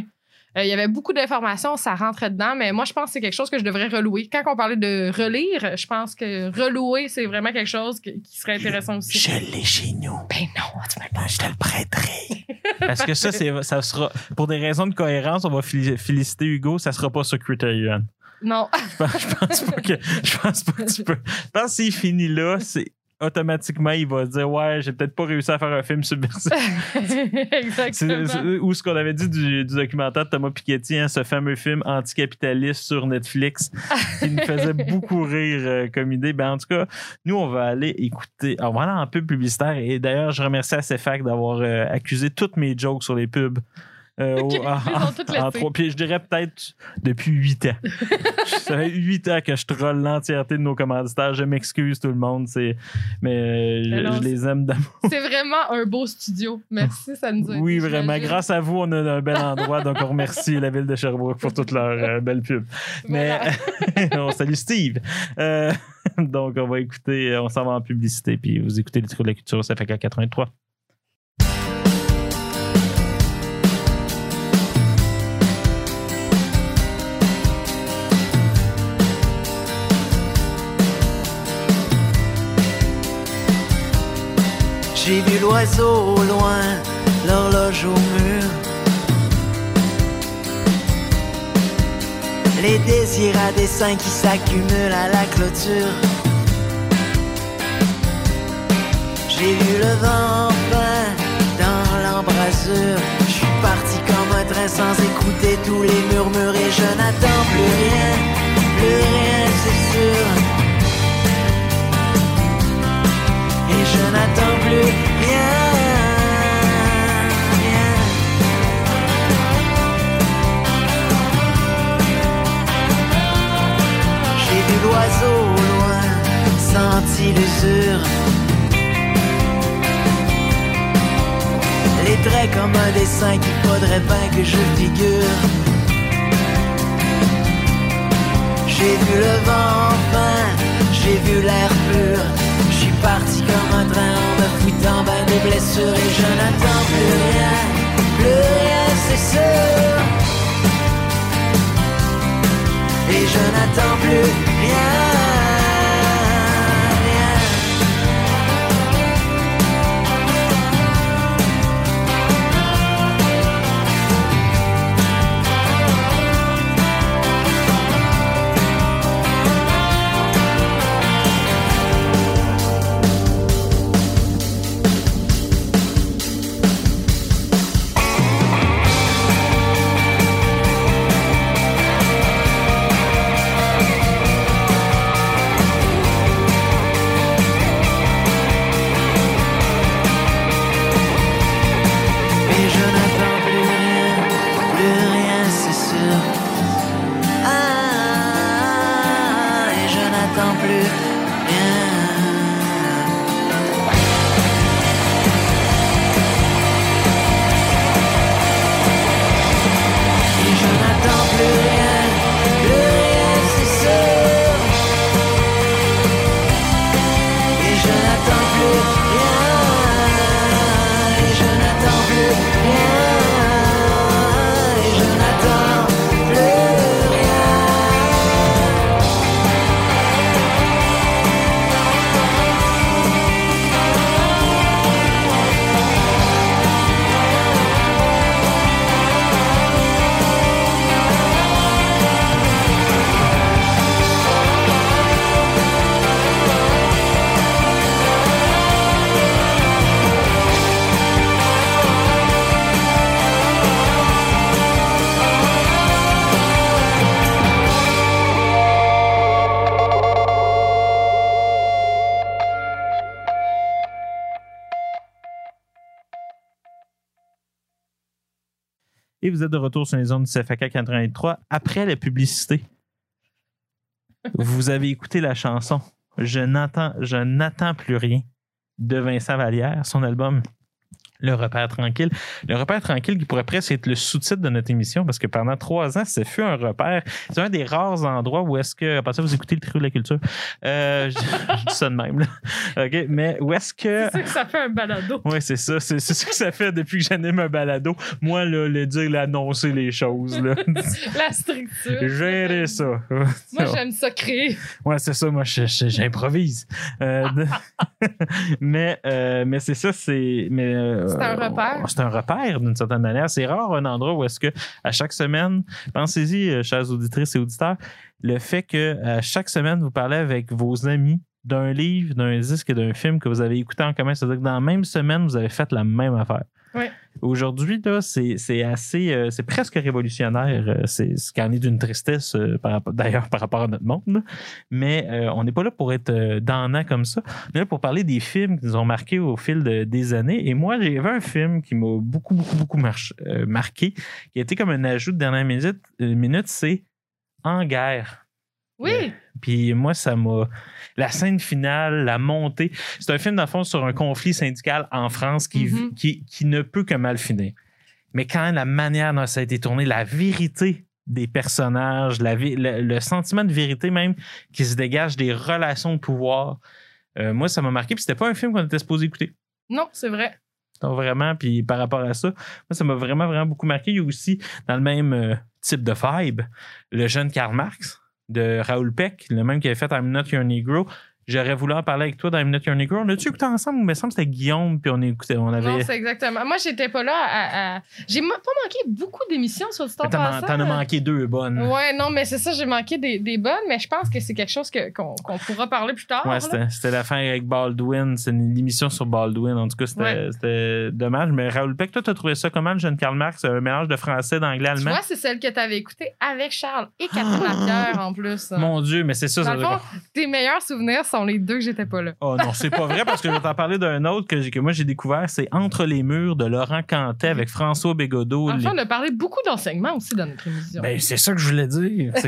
Euh, il y avait beaucoup d'informations, ça rentrait dedans, mais moi, je pense que c'est quelque chose que je devrais relouer. Quand on parlait de relire, je pense que relouer, c'est vraiment quelque chose que- qui serait intéressant aussi. Je l'ai chez nous. Ben non, tu m'as pas. Je te le prêterai. Parce que ça, c'est, ça sera, pour des raisons de cohérence, on va féli- féliciter Hugo, ça sera pas sur Criterion. Non. Je pense, je pense pas que, je pense pas que tu peux. Je pense que s'il finit là, c'est, automatiquement, il va se dire, ouais, j'ai peut-être pas réussi à faire un film subversif. Exactement. ou ce qu'on avait dit du, du documentaire de Thomas Piketty, hein, ce fameux film anticapitaliste sur Netflix qui nous faisait beaucoup rire euh, comme idée. Ben, en tout cas, nous, on va aller écouter. Alors, voilà en pub publicitaire. Et d'ailleurs, je remercie à CFAC d'avoir euh, accusé toutes mes jokes sur les pubs. Euh, en trois pieds. Je dirais peut-être depuis huit ans. ça fait huit ans que je troll l'entièreté de nos commanditaires. Je m'excuse tout le monde. C'est, mais euh, je, Mais non, je les aime d'amour. C'est vraiment un beau studio. Merci, ça nous a Oui, vraiment. Grâce à vous, on a un bel endroit. donc, on remercie la ville de Sherbrooke pour toute leur euh, belle pub. Mais Voilà. on salue Steve. Euh, donc, on va écouter, on s'en va en publicité, puis vous écoutez les trucs de la culture, ça fait qu'à 83. J'ai vu l'oiseau au loin, l'horloge au mur. Les désirs à dessein qui s'accumulent à la clôture. J'ai vu le vent peint dans l'embrasure. Je suis parti comme un train sans écouter tous les murmures et je n'attends plus rien, plus rien, c'est sûr. Et je n'attends J'ai vu l'oiseau au loin, senti l'usure. Les traits comme un dessin qu'il faudrait bien que je figure. J'ai vu le vent fin, j'ai vu l'air pur. Parti comme un train en me foutant ben des blessures et je n'attends plus rien, plus rien c'est sûr. Et je n'attends plus rien. Vous êtes de retour sur les zones du CFAK 83 après la publicité. vous avez écouté la chanson Je je n'attends plus rien de Vincent Vallière, son album Le repère tranquille. Le repère tranquille qui pourrait presque être le sous-titre de notre émission parce que pendant trois ans, ce fut un repère. C'est un des rares endroits où est-ce que, après ça, vous écoutez le trio de la culture. Euh, je, je dis ça de même, là. OK, mais où est-ce que. C'est ça que ça fait un balado. Oui, c'est ça. C'est ça que ça fait depuis que j'anime un balado. Moi, là, le dire, l'annoncer les choses, là. La structure. Gérer ça. Moi, j'aime ça créer. Ouais, c'est ça. Moi, j'improvise. Euh, mais euh, mais c'est ça, c'est. mais, C'est un repère. C'est un repère d'une certaine manière. C'est rare un endroit où est-ce que à chaque semaine, pensez-y, euh, chers auditrices et auditeurs, le fait que à chaque semaine vous parlez avec vos amis d'un livre, d'un disque et d'un film que vous avez écouté en commun, c'est-à-dire que dans la même semaine, vous avez fait la même affaire. Ouais. Aujourd'hui, là, c'est assez, euh, c'est presque révolutionnaire. Euh, C'est ce qui en est d'une tristesse, euh, d'ailleurs, par rapport à notre monde. Mais euh, on n'est pas là pour être euh, damnant comme ça. On est là pour parler des films qui nous ont marqués au fil de- des années. Et moi, j'ai vu un film qui m'a beaucoup, beaucoup, beaucoup marqué, qui a été comme un ajout de dernière minute, minute c'est En guerre. Oui. Puis moi, ça m'a. La scène finale, la montée. C'est un film, dans le fond, sur un conflit syndical en France qui, Mhm. qui, qui ne peut que mal finir. Mais quand même, la manière dont ça a été tourné, la vérité des personnages, la le, le sentiment de vérité même qui se dégage des relations de pouvoir, euh, moi, ça m'a marqué. Puis c'était pas un film qu'on était supposé écouter. Non, c'est vrai. Donc, vraiment, puis par rapport à ça, moi, ça m'a vraiment, vraiment beaucoup marqué. Il y a aussi, dans le même euh, type de vibe, le jeune Karl Marx de Raoul Peck, le même qui avait fait I'm Not Your Negro. J'aurais voulu en parler avec toi dans I'm Not Your Negro. On a-tu écouté ensemble? Il me semble que c'était Guillaume, puis on écoutait, on Non, c'est exactement. Moi, j'étais pas là à. à- J'ai pas manqué beaucoup d'émissions sur le temps T'en as manqué deux bonnes. Ouais, non, mais c'est ça, j'ai manqué des, des bonnes, mais je pense que c'est quelque chose que- qu'on qu'on pourra parler plus tard. Ouais, c'était c'était la fin avec Baldwin. C'est une émission sur Baldwin. En tout cas, c'était Ouais. dommage. Mais Raoul Peck, toi, t'as trouvé ça comment, le jeune Karl Marx? Un mélange de français, d'anglais, allemand? vois, c'est celle que tu avais écoutée avec Charles et Catherine Lapierre en plus. Mon Dieu, mais c'est ça. Dans ça le fond, tes meilleurs souvenirs sont les deux que j'étais pas là. Oh non, c'est pas vrai parce que je vais t'en parler d'un autre que, que moi j'ai découvert, c'est Entre les murs de Laurent Cantet avec François Bégodeau. Les- on a parlé beaucoup d'enseignement aussi dans notre émission. Ben, c'est ça que je voulais dire.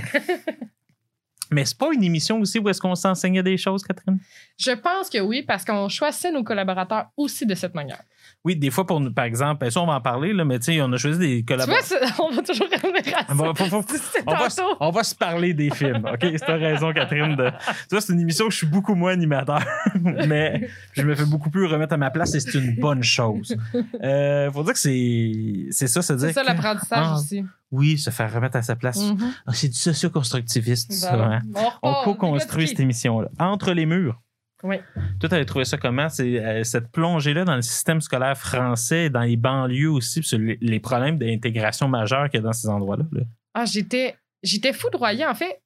Mais c'est pas une émission aussi où est-ce qu'on s'enseignait des choses, Catherine? Je pense que oui, parce qu'on choisissait nos collaborateurs aussi de cette manière. Oui, des fois, pour par exemple, ben, ça, on va en parler, là, mais tu sais, on a choisi des Tu vois, collaborateurs. c'est- on va toujours revenir à ça. On va, on se- tantôt. on va se parler des films, OK? C'est ta raison, Catherine. De... Tu vois, c'est une émission où je suis beaucoup moins animateur, mais je me fais beaucoup plus remettre à ma place et c'est une bonne chose. Euh, faut dire que c'est ça, c'est dire C'est ça l'apprentissage Ah, aussi. Oui, se faire remettre à sa place. Mhm. Ah, c'est du socio-constructiviste, ça. Hein? On, co-construit cette émission-là. Entre les murs. Oui. Toi, tu avais trouvé ça comment? C'est euh, cette plongée-là dans le système scolaire français, dans les banlieues aussi, puis sur les, les problèmes d'intégration majeurs qu'il y a dans ces endroits-là. là? Ah, j'étais, j'étais foudroyée. En fait,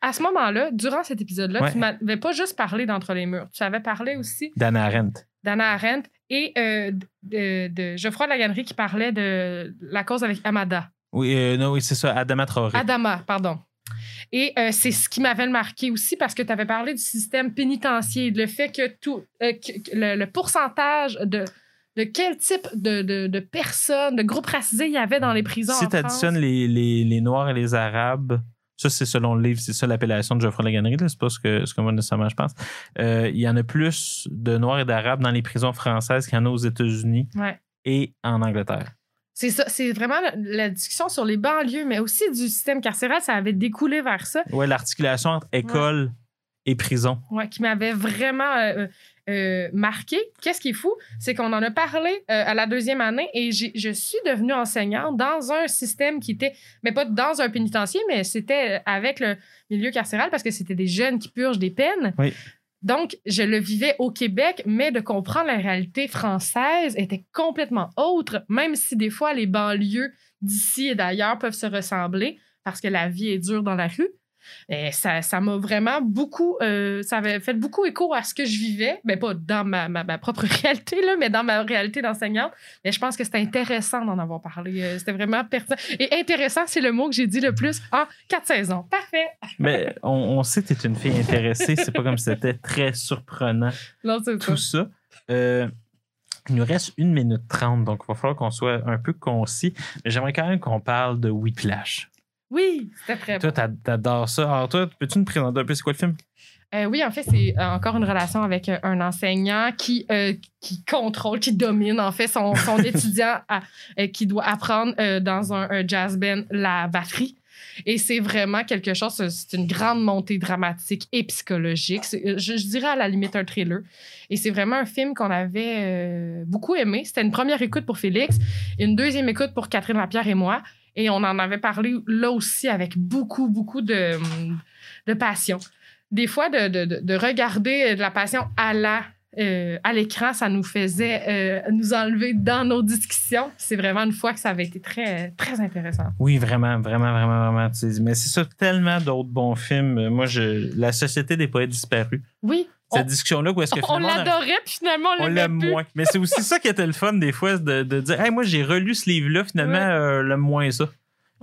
à ce moment-là, durant cet épisode-là, Ouais. tu m'avais pas juste parlé d'Entre les murs. Tu avais parlé aussi d'Anna Arendt. d'Anna Arendt et euh, de, de Geoffroy Laganerie qui parlait de la cause avec Amada. Oui, euh, non, oui, c'est ça, Adama Traoré. Adama, pardon. Et euh, c'est ce qui m'avait marqué aussi parce que tu avais parlé du système pénitentiaire, le fait que tout euh, que- le, le pourcentage de, de quel type de, de, de personnes, de groupes racisés il y avait dans les prisons. si tu additionnes les, les, les Noirs et les Arabes, ça, c'est selon le livre, c'est ça l'appellation de Geoffroy Laganerie, c'est pas ce que, ce que moi nécessairement je pense. Euh, il y en a plus de Noirs et d'Arabes dans les prisons françaises qu'il y en a aux États-Unis Ouais. et en Angleterre. C'est ça, c'est vraiment la, discussion sur les banlieues, mais aussi du système carcéral, ça avait découlé vers ça, Ouais, l'articulation entre école et prison. ouais, qui m'avait vraiment euh, euh, marqué. Qu'est-ce qui est fou, c'est qu'on en a parlé euh, à la deuxième année et je suis devenue enseignante dans un système qui était, mais pas dans un pénitencier, mais c'était avec le milieu carcéral parce que c'était des jeunes qui purgent des peines. Oui. Donc, je le vivais au Québec, mais de comprendre la réalité française était complètement autre, même si des fois les banlieues d'ici et d'ailleurs peuvent se ressembler parce que la vie est dure dans la rue. Et ça ça m'a vraiment beaucoup, euh, ça avait fait beaucoup écho à ce que je vivais, mais pas dans ma, ma, ma propre réalité, là, mais dans ma réalité d'enseignante. Mais je pense que c'était intéressant d'en avoir parlé. Euh, C'était vraiment pertinent. Et intéressant, c'est le mot que j'ai dit le plus en quatre saisons. Parfait. Mais on, on sait que tu es une fille intéressée. C'est pas comme si c'était très surprenant Non, c'est ça. tout ça. Euh, il nous reste une minute trente, donc il va falloir qu'on soit un peu concis. Mais j'aimerais quand même qu'on parle de Whiplash. Oui, c'était très bon. Toi, t'a- t'adores ça. Alors, toi, peux-tu nous présenter un peu c'est quoi le film? Euh, oui, en fait, c'est euh, encore une relation avec euh, un enseignant qui, euh, qui contrôle, qui domine, en fait, son, son étudiant à- euh, qui doit apprendre dans un, un jazz band la batterie. Et c'est vraiment quelque chose, c'est- une grande montée dramatique et psychologique. Je, je dirais à la limite un thriller. Et c'est vraiment un film qu'on avait beaucoup aimé. C'était une première écoute pour Félix, une deuxième écoute pour Catherine Lapierre et moi. Et on en avait parlé là aussi avec beaucoup, beaucoup de, de passion des fois, de, de- de- de regarder de la passion à la euh, à l'écran, ça nous faisait euh, nous enlever dans nos discussions. C'est vraiment une fois que ça avait été très, très intéressant. Oui, vraiment, vraiment, vraiment, vraiment. Mais c'est ça, tellement d'autres bons films. Euh, Moi, je, La Société des poètes disparus. Oui, Cette on, discussion-là, où est-ce que finalement, on l'adorait, puis finalement, on l'aime moins. Mais c'est aussi ça qui était le fun des fois, de, de dire Hey, moi, j'ai relu ce livre-là, finalement, Ouais. euh, l'aime moins ça.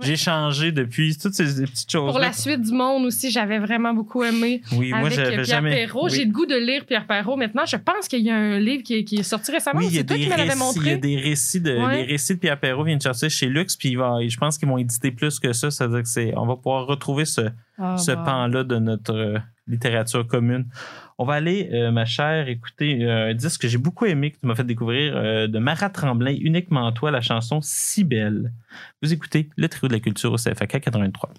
Ouais. J'ai changé depuis toutes ces, petites choses. Pour la suite du monde aussi, j'avais vraiment beaucoup aimé. Oui, moi, avec Pierre jamais. Perrault. oui. J'ai le goût de lire Pierre Perrault maintenant. Je pense qu'il y a un livre qui est, qui est sorti récemment. Oui, il y a des qui récits, il y montré. a des récits de, Ouais. les récits de Pierre Perrault viennent de sortir chez Lux, puis il va, je pense qu'ils vont éditer plus que ça. Ça veut dire que c'est, on va pouvoir retrouver ce, Ah, ce bah. pan-là de notre euh, littérature commune. On va aller, euh, ma chère, écouter euh, un disque que j'ai beaucoup aimé, que tu m'as fait découvrir, euh, de Marat Tremblay, uniquement toi, la chanson Si belle. Vous écoutez le trio de la culture au CFAK 83.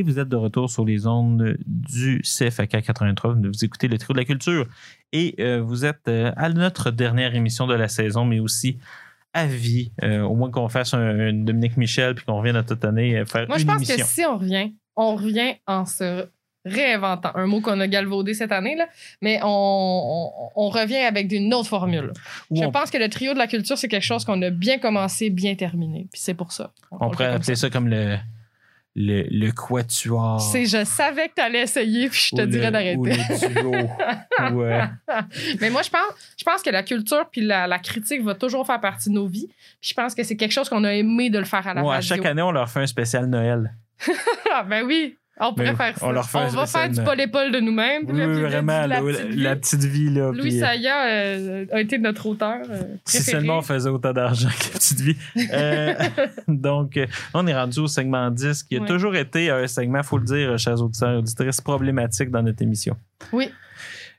Et vous êtes de retour sur les ondes du CFAK 83. Vous écoutez le trio de la culture. Et euh, vous êtes euh, à notre dernière émission de la saison, mais aussi à vie. Euh, au moins qu'on fasse un, un Dominique Michel puis qu'on revienne à toute année faire Moi, je une pense émission. que si on revient, on revient en se réinventant, un mot qu'on a galvaudé cette année, là, mais on, on, on revient avec une autre formule. Je on, pense que le trio de la culture, c'est quelque chose qu'on a bien commencé, bien terminé. Puis c'est pour ça. on pourrait appeler ça comme le, le, le quatuor. C'est, je savais que tu allais essayer, puis je te dirais le- d'arrêter. Ou le duo. ou, euh, Mais moi, je pense, je pense que la culture puis la, la critique va toujours faire partie de nos vies. Puis je pense que c'est quelque chose qu'on a aimé de le faire à la ouais, à radio. chaque année, on leur fait un spécial Noël. Ah, ben oui, on pourrait Ben, faire ça. on leur fait un va faire du. Paul-Épaule de nous-mêmes. Oui, vraiment, la, la, petite vie. la petite vie. Là, Louis puis, euh, Saya euh, a été notre auteur. euh, Si seulement on faisait autant d'argent que Petite Vie. Euh, donc, on est rendu au segment 10, qui a Ouais. toujours été un segment, faut le dire, chers auditeurs et auditrices, problématique dans notre émission. Oui.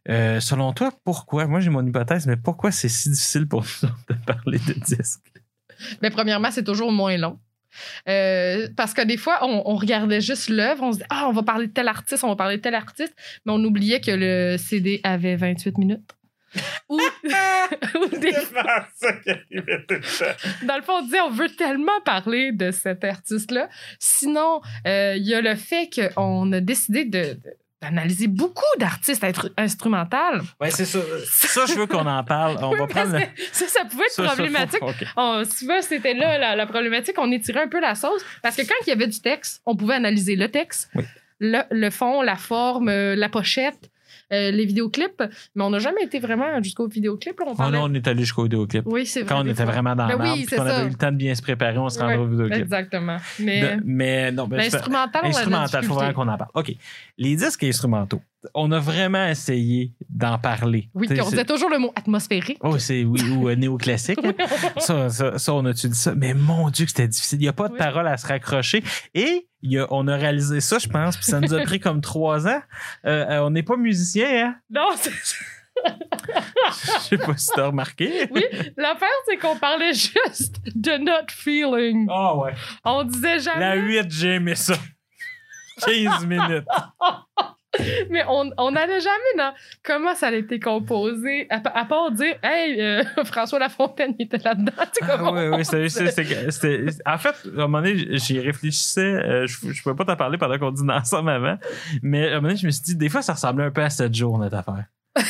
Euh, selon toi, pourquoi, moi j'ai mon hypothèse, mais pourquoi c'est si difficile pour nous de parler de disques? Mais premièrement, c'est toujours moins long. Euh, parce que des fois, on, on regardait juste l'œuvre, on se dit Ah, on va parler de tel artiste, on va parler de tel artiste, mais on oubliait que le CD avait 28 minutes. ou, ou des Dans le fond, on disait, on veut tellement parler de cet artiste-là. Sinon, euh, il y a le fait qu'on a décidé de, de- d'analyser beaucoup d'artistes instru- instrumentales. Ouais, c'est ça. Ça, je veux qu'on en parle. On Oui, va prendre ça, ça pouvait être ça, ça, problématique. faut- ok. On- si c'était là la, la problématique. On étirait un peu la sauce. Parce que quand il y avait du texte, on pouvait analyser le texte, Oui. le, le fond, la forme, euh, la pochette, euh, les vidéoclips. Mais on n'a jamais été vraiment jusqu'au vidéoclip. là. On Oh parlait... non, on est allé jusqu'au vidéoclip. Oui, c'est vrai. Quand on était fois. vraiment dans Ben la oui, ça. avait eu le temps de bien se préparer, on se rendrait Ouais, au vidéoclip. Exactement. Mais De- mais non, ben, on Instrumental, il faut vraiment qu'on en parle. OK. Les disques instrumentaux, on a vraiment essayé d'en parler. Oui, on disait toujours le mot atmosphérique. Oh, c'est oui, ou euh, néoclassique. hein. ça, ça, ça, on a-tu dit ça? Mais mon Dieu, que c'était difficile. Il n'y a pas de Oui. parole à se raccrocher. Et il y a- on a réalisé ça, je pense, puis ça nous a pris comme trois ans. Euh, euh, on n'est pas musicien, hein? Non, c'est- Je sais pas si t'as remarqué. oui, l'affaire, c'est qu'on parlait juste de notre feeling. Ah ouais. On disait jamais. La 8, j'ai aimé ça. 15 minutes. Mais on n'allait jamais dans comment ça a été composé, à, pa- à part dire, hey, euh, François Lafontaine il était là-dedans. Ah, oui, oui, c'était- En fait, à un moment donné, j'y réfléchissais. euh, je ne pouvais pas t'en parler pendant qu'on dînait ensemble avant. Mais à un moment donné, je me suis dit, des fois, ça ressemblait un peu à 7 jours, notre affaire.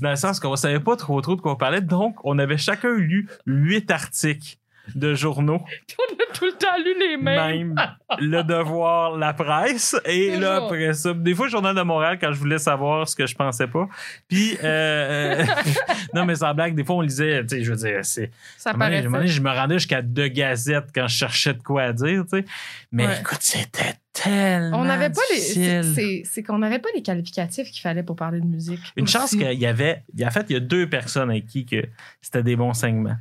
Dans le sens qu'on ne savait pas trop trop de quoi on parlait. Donc, on avait chacun lu huit articles de journaux, on a tout le temps lu les mêmes. même Le Devoir, La Presse, et là, après ça, des fois, le Journal de Montréal, quand je voulais savoir ce que je pensais pas. Puis, euh, non, mais sans blague, des fois, on lisait, tu sais, je veux dire, c'est Ça donné, je me rendais jusqu'à deux gazettes quand je cherchais de quoi à dire, tu sais. Mais Ouais. écoute, c'était tellement On n'avait pas les. c'est- qu'on n'avait pas les qualificatifs qu'il fallait pour parler de musique. Une Aussi. chance qu'il y avait... En fait, il y a deux personnes avec qui que c'était des bons segments.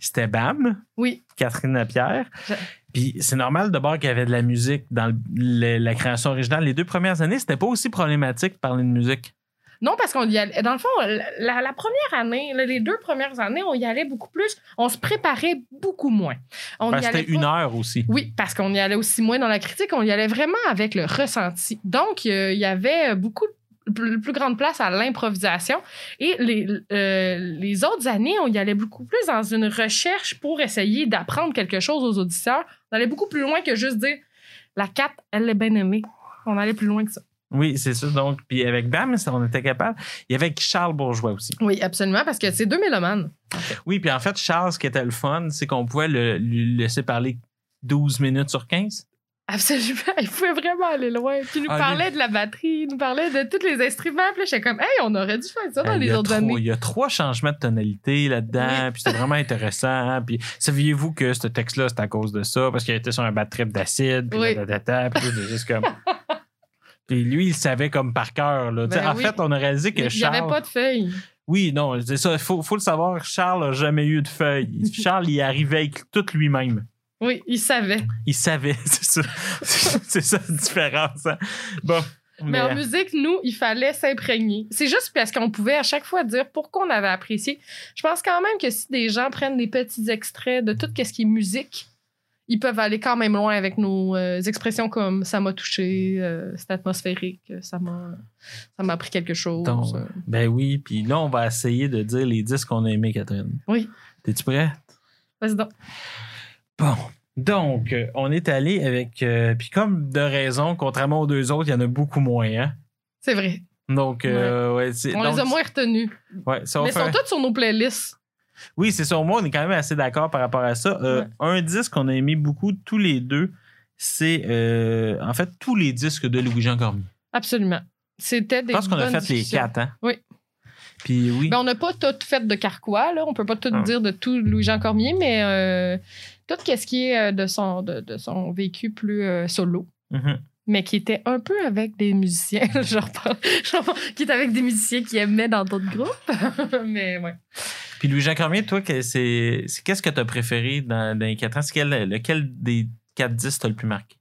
C'était Bam, Oui. Catherine Lapierre. Je- Puis c'est normal d'abord qu'il y avait de la musique dans le- le- la création originale. Les deux premières années, c'était pas aussi problématique de parler de musique. Non, parce qu'on y allait. Dans le fond, la, la première année, les deux premières années, on y allait beaucoup plus. On se préparait beaucoup moins. On Ben, c'était une heure aussi. Oui, parce qu'on y allait aussi moins dans la critique, on y allait vraiment avec le ressenti. Donc, euh, il y avait beaucoup de plus, plus grande place à l'improvisation. Et les, euh, les autres années, on y allait beaucoup plus dans une recherche pour essayer d'apprendre quelque chose aux auditeurs. On allait beaucoup plus loin que juste dire la 4, elle l'est bien aimée. On allait plus loin que ça. Oui, c'est ça. Donc, puis avec Bam, on était capable. Il y avait Charles Bourgeois aussi. Oui, absolument, parce que c'est deux mélomanes. Oui, puis en fait, Charles, ce qui était le fun, c'est qu'on pouvait le- lui laisser parler 12 minutes sur 15. Absolument. Il pouvait vraiment aller loin. Puis il nous Ah, parlait de la batterie, il nous parlait de tous les instruments. Puis là, j'étais comme, hey, on aurait dû faire ça dans Euh, il, les y autres trois, années. il y a trois changements de tonalité là-dedans, puis c'était vraiment intéressant. Puis saviez-vous que ce texte-là, c'est à cause de ça, parce qu'il était sur un bad trip d'acide, puis Oui. puis là, c'est juste comme... Puis lui, il savait comme par cœur. là. Ben en oui. fait, on a réalisé que Il n'y Charles... avait pas de feuilles. Oui, non, c'est ça. Il faut, faut le savoir, Charles n'a jamais eu de feuille. Charles, il arrivait avec tout lui-même. Oui, il savait. Il savait, c'est ça. c'est ça la différence. hein. Bon. Mais, en musique, nous, il fallait s'imprégner. C'est juste parce qu'on pouvait à chaque fois dire pourquoi on avait apprécié. Je pense quand même que si des gens prennent des petits extraits de tout ce qui est musique, ils peuvent aller quand même loin avec nos euh, expressions comme ça m'a touché, euh, c'est atmosphérique, euh, ça m'a ça m'a appris quelque chose. Donc, euh. ben oui, puis là, on va essayer de dire les disques qu'on a aimés, Catherine. Oui. T'es-tu prêt? Vas-y donc. Bon. Donc, euh, on est allé avec. euh, Puis, comme de raison, contrairement aux deux autres, il y en a beaucoup moins. Hein? C'est vrai. Donc, euh, ouais. On donc, les a moins retenus. ouais, ça Mais ils faire- sont tous sur nos playlists. Oui, c'est. Au moins, on est quand même assez d'accord par rapport à ça. Euh. Un disque qu'on a aimé beaucoup, tous les deux, c'est en fait tous les disques de Louis-Jean Cormier. Absolument. C'était des Je pense qu'on a fait les quatre, hein? Oui. Puis oui. Ben, on n'a pas tout fait de Carquois, là. On peut pas tout Ah. dire de tout Louis-Jean Cormier, mais tout ce qui est euh, de son, de, de son vécu plus euh, solo, Mhm. mais qui était un peu avec des musiciens, genre, genre, qui était avec des musiciens qui aimaient dans d'autres groupes. mais ouais. Puis Louis-Jean Cormier, toi, c'est qu'est-ce que tu as préféré dans, dans les quatre ans? Quel, lequel des quatre disques t'as le plus marqué?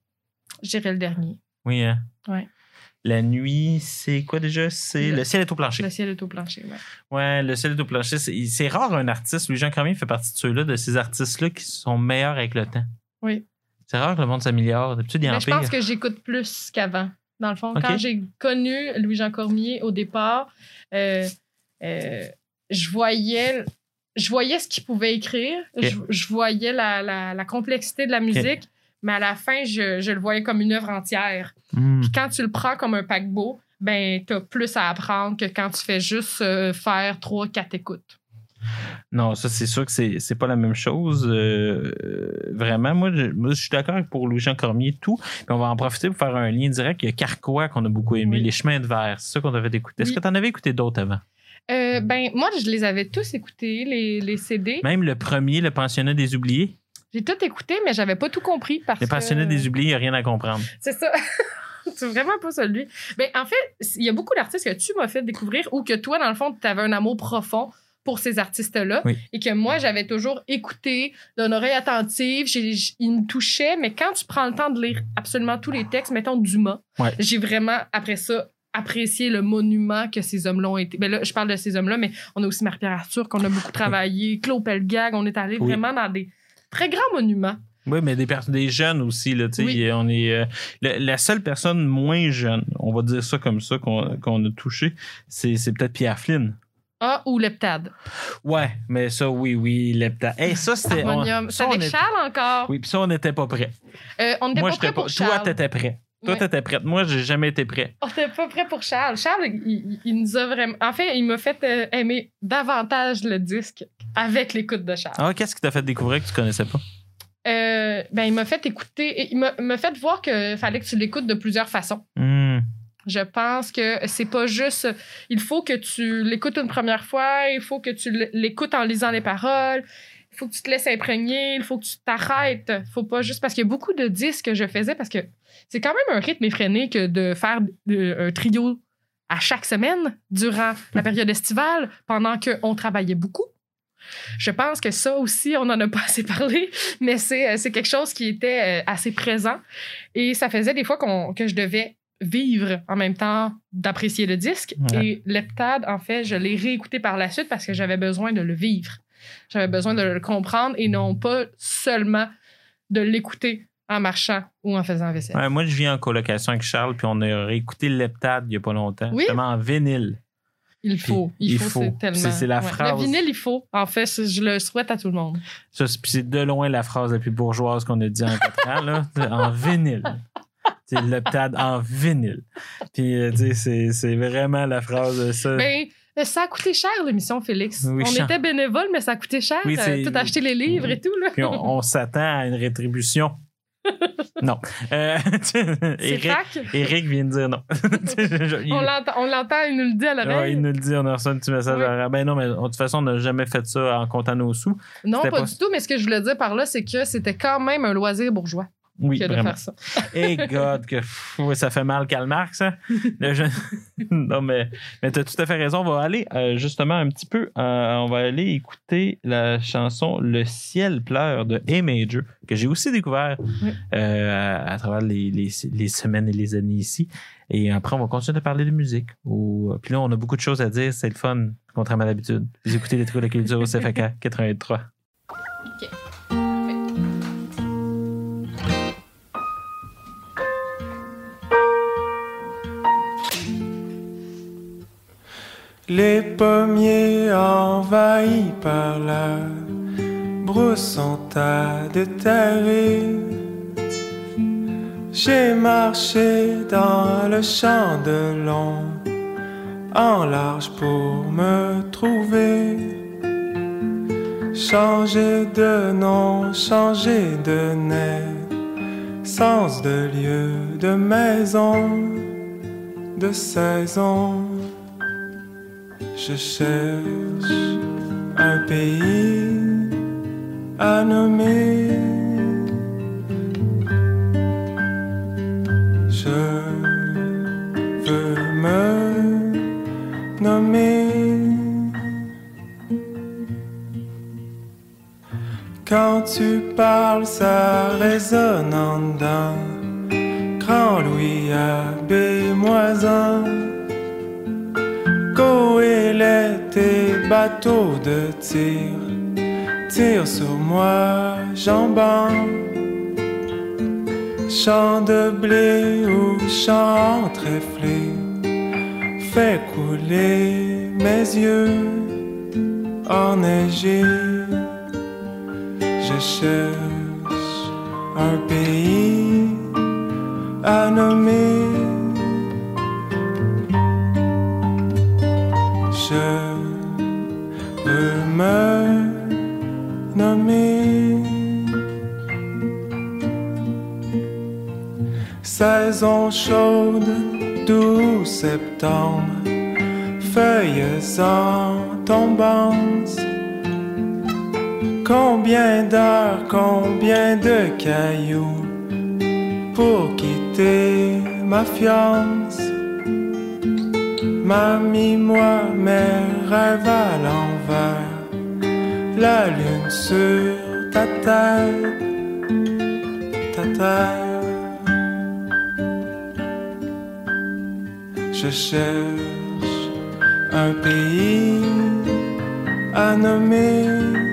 Je dirais le dernier. Oui, hein? Ouais. La nuit, c'est quoi déjà? C'est Le- Le ciel est au plancher. Le ciel est au plancher, ouais. Ouais, Le ciel est au plancher. C'est rare un artiste. Louis-Jean Cormier fait partie de ceux-là, de ces artistes-là qui sont meilleurs avec le temps. Oui. C'est rare que le monde s'améliore. D'habitude, il y je pense que j'écoute plus qu'avant. Dans le fond, quand j'ai connu Louis-Jean Cormier au départ, euh, euh, je voyais je voyais ce qu'il pouvait écrire, je, je voyais la, la- la complexité de la musique, mais à la fin, je, je le voyais comme une œuvre entière. Hmm. Puis quand tu le prends comme un paquebot, ben t'as plus à apprendre que quand tu fais juste euh, faire trois, quatre écoutes. Non, ça, c'est sûr que c'est, pas la même chose. euh, euh, vraiment, moi je, moi, je suis d'accord pour Louis-Jean Cormier, tout. Puis on va en profiter pour faire un lien direct. Il y a Carquois qu'on a beaucoup aimé, Oui. Les Chemins de Verre. C'est ça qu'on avait écouté. Est-ce Oui. que tu en avais écouté d'autres avant? Euh, ben moi, je les avais tous écoutés, les, les CD. Même le premier, Le Pensionnat des Oubliés? J'ai tout écouté, mais j'avais pas tout compris parce Le que... Pensionnat des Oubliés, il n'y a rien à comprendre. C'est ça. c'est vraiment pas celui. Ben, en fait, il y a beaucoup d'artistes que tu m'as fait découvrir ou que toi, dans le fond, tu avais un amour profond pour ces artistes-là Oui. et que moi, j'avais toujours écouté d'une oreille attentive. Ils me touchaient, mais quand tu prends le temps de lire absolument tous les textes, mettons Dumas, Ouais. j'ai vraiment, après ça, apprécié le monument que ces hommes-là ont été. Ben là, je parle de ces hommes-là, mais on a aussi Marie-Pierre Arthur qu'on a beaucoup travaillé, Claude Pelgag, on est allé Oui. vraiment dans des très grands monuments. Oui, mais des, des jeunes aussi. Là, Oui. on est, euh, la seule personne moins jeune, on va dire ça comme ça, qu'on, a touché, c'est, peut-être Pierre Flynn. Ah, ou Leptade. Ouais, mais ça, oui, oui, lepta. Hey, ça, c'était. C'est avec était- Charles encore. Oui, puis ça, on n'était pas prêt. Euh, on n'était pas prêt pas. pour Toi, Charles. t'étais prêt. Toi, Ouais. t'étais prête. Moi, j'ai jamais été prêt. On n'était pas prêt pour Charles. Charles, il, il- il nous a vraiment. En fait, il m'a fait euh, aimer davantage le disque avec l'écoute de Charles. Ah, qu'est-ce qui t'a fait découvrir que tu connaissais pas? Euh, ben, il m'a fait écouter. Il m'a fait voir qu'il fallait que tu l'écoutes de plusieurs façons. Hmm. Je pense que c'est pas juste. Il faut que tu l'écoutes une première fois, il faut que tu l'écoutes en lisant les paroles, il faut que tu te laisses imprégner, il faut que tu t'arrêtes. faut pas juste. Parce qu'il y a beaucoup de disques que je faisais parce que c'est quand même un rythme effréné que de faire un trio à chaque semaine durant la période estivale pendant qu'on travaillait beaucoup. Je pense que ça aussi, on n'en a pas assez parlé, mais c'est, euh, quelque chose qui était euh, assez présent. Et ça faisait des fois que je devais vivre en même temps d'apprécier le disque. Ouais. Et Leptade, en fait, je l'ai réécouté par la suite parce que j'avais besoin de le vivre. J'avais besoin de le comprendre et non pas seulement de l'écouter en marchant ou en faisant vaisselle. Ouais, moi, je viens en colocation avec Charles, puis on a réécouté Leptade il y a pas longtemps. Oui? Justement en vinyle. Il faut. Il, il faut, faut. c'est tellement. C'est- la phrase. Le vinyle, il faut. En fait, je le souhaite à tout le monde. Ça, c'est de loin la phrase la plus bourgeoise qu'on a dit en quatre ans, là. En vinyle. C'est Leptade en vinyle. Puis, euh, tu sais, c'est- vraiment la phrase de ça. Ben, ça a coûté cher, l'émission, Félix. Oui, on était bénévole, mais ça a coûté cher. Oui, euh, tout acheter les livres et tout. Là. Puis on, on s'attend à une rétribution. Non. Euh, Eric, vient de dire non. Il- On l'entend, il nous le dit à Ouais, l'oreille. il nous le dit, on a reçu un petit message. Oui. à- Ben non, mais de toute façon, on n'a jamais fait ça en comptant nos sous. non, pas- du tout, mais ce que je voulais dire par là, c'est que c'était quand même un loisir bourgeois Oui, que de vraiment. faire ça. Hey God, que ouais, ça fait mal Karl Marx? Le jeune- non, mais, mais tu as tout à fait raison. On va aller euh, justement un petit peu, euh, on va aller écouter la chanson Le ciel pleure de A Major, que j'ai aussi découvert Oui. euh, à, à travers les, les- les semaines et les années ici. Et après, on va continuer de parler de musique. Ou- Puis là, on a beaucoup de choses à dire. C'est le fun, contrairement à d'habitude. Vous écoutez les trucs de la culture au CFAK 83. Les pommiers envahis par la à déterrer. J'ai marché dans le champ de long, en large pour me trouver. Changer de nom, changer de nez, sens de lieu, de maison, de saison. Je cherche un pays à nommer. Je veux me nommer. Quand tu parles, ça résonne en dedans. Grand Louis Abbé Moisin. Goélette et bateau de tir. Tire sur moi, jambon. Champ de blé ou champ tréflé. Fait couler mes yeux enneigés. Je cherche un pays à nommer. Je veux me nommer. Saison chaude, doux septembre, feuilles en tombance. Combien d'heures, combien de cailloux pour quitter ma fiance? Mamie, moi, mes rêves à l'envers, la lune sur ta tête, ta tête. Je cherche un pays à nommer.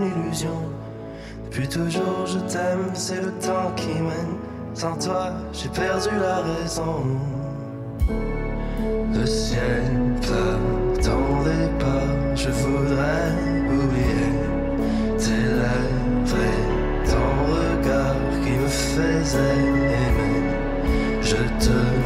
Une illusion. Depuis toujours je t'aime, c'est le temps qui mène. Sans toi, j'ai perdu la raison. Le ciel pleure ton départ, je voudrais oublier tes lèvres et ton regard qui me faisait aimer. Je te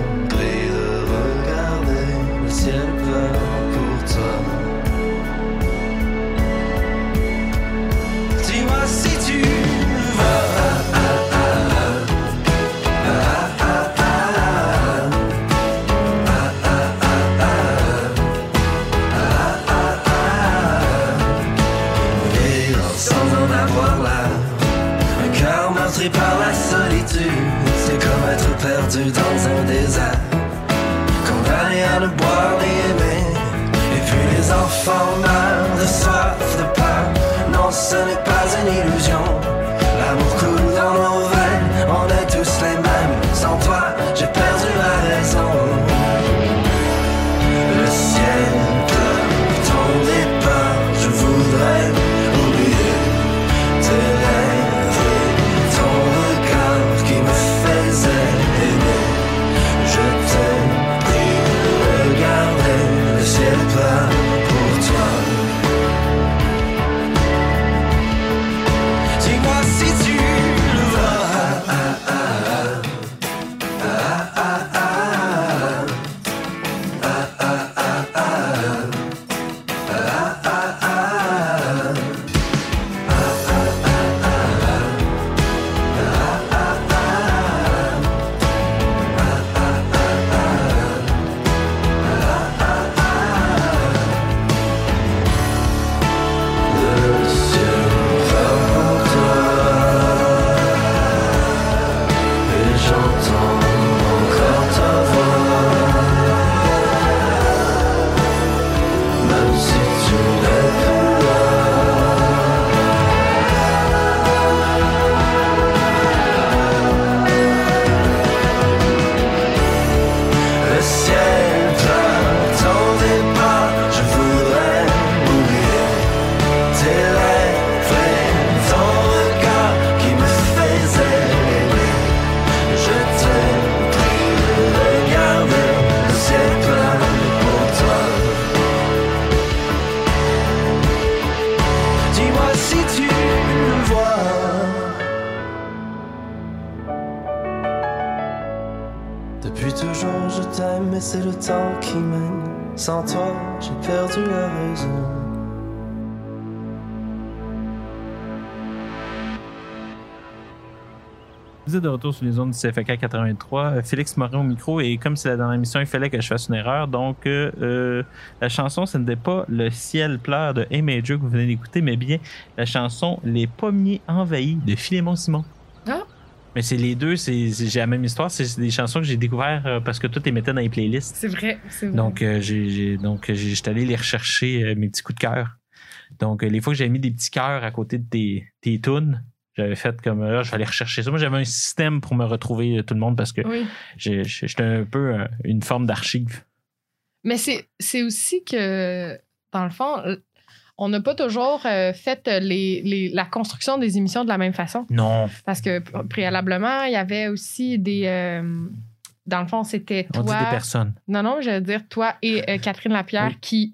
retour sur les zones du CFK 83. Euh, Félix Morin au micro. Et comme c'est la dernière émission, il fallait que je fasse une erreur. Donc, euh, euh, la chanson, ce n'était pas Le ciel pleure de A Major que vous venez d'écouter, mais bien la chanson Les pommiers envahis de Philémon Simon. Ah. Mais c'est les deux, c'est j'ai la même histoire. C'est des chansons que j'ai découvertes euh, parce que tout est mettait dans les playlists. C'est vrai, c'est vrai. Donc, euh, j'ai, j'ai- donc j'ai- j'étais allé les rechercher, euh, mes petits coups de cœur. Donc, les fois que j'avais mis des petits cœurs à côté de tes, tes tunes, j'avais fait comme là, je vais aller rechercher ça. Moi, j'avais un système pour me retrouver euh, tout le monde parce que oui. j'étais un peu euh, une forme d'archive. Mais c'est aussi que, dans le fond, on n'a pas toujours euh, fait les, les- la construction des émissions de la même façon. Non, Parce que pr- préalablement, il y avait aussi des. euh, dans le fond, c'était on dit toi. des personnes. Non, non, je veux dire toi et euh, Catherine Lapierre Oui. qui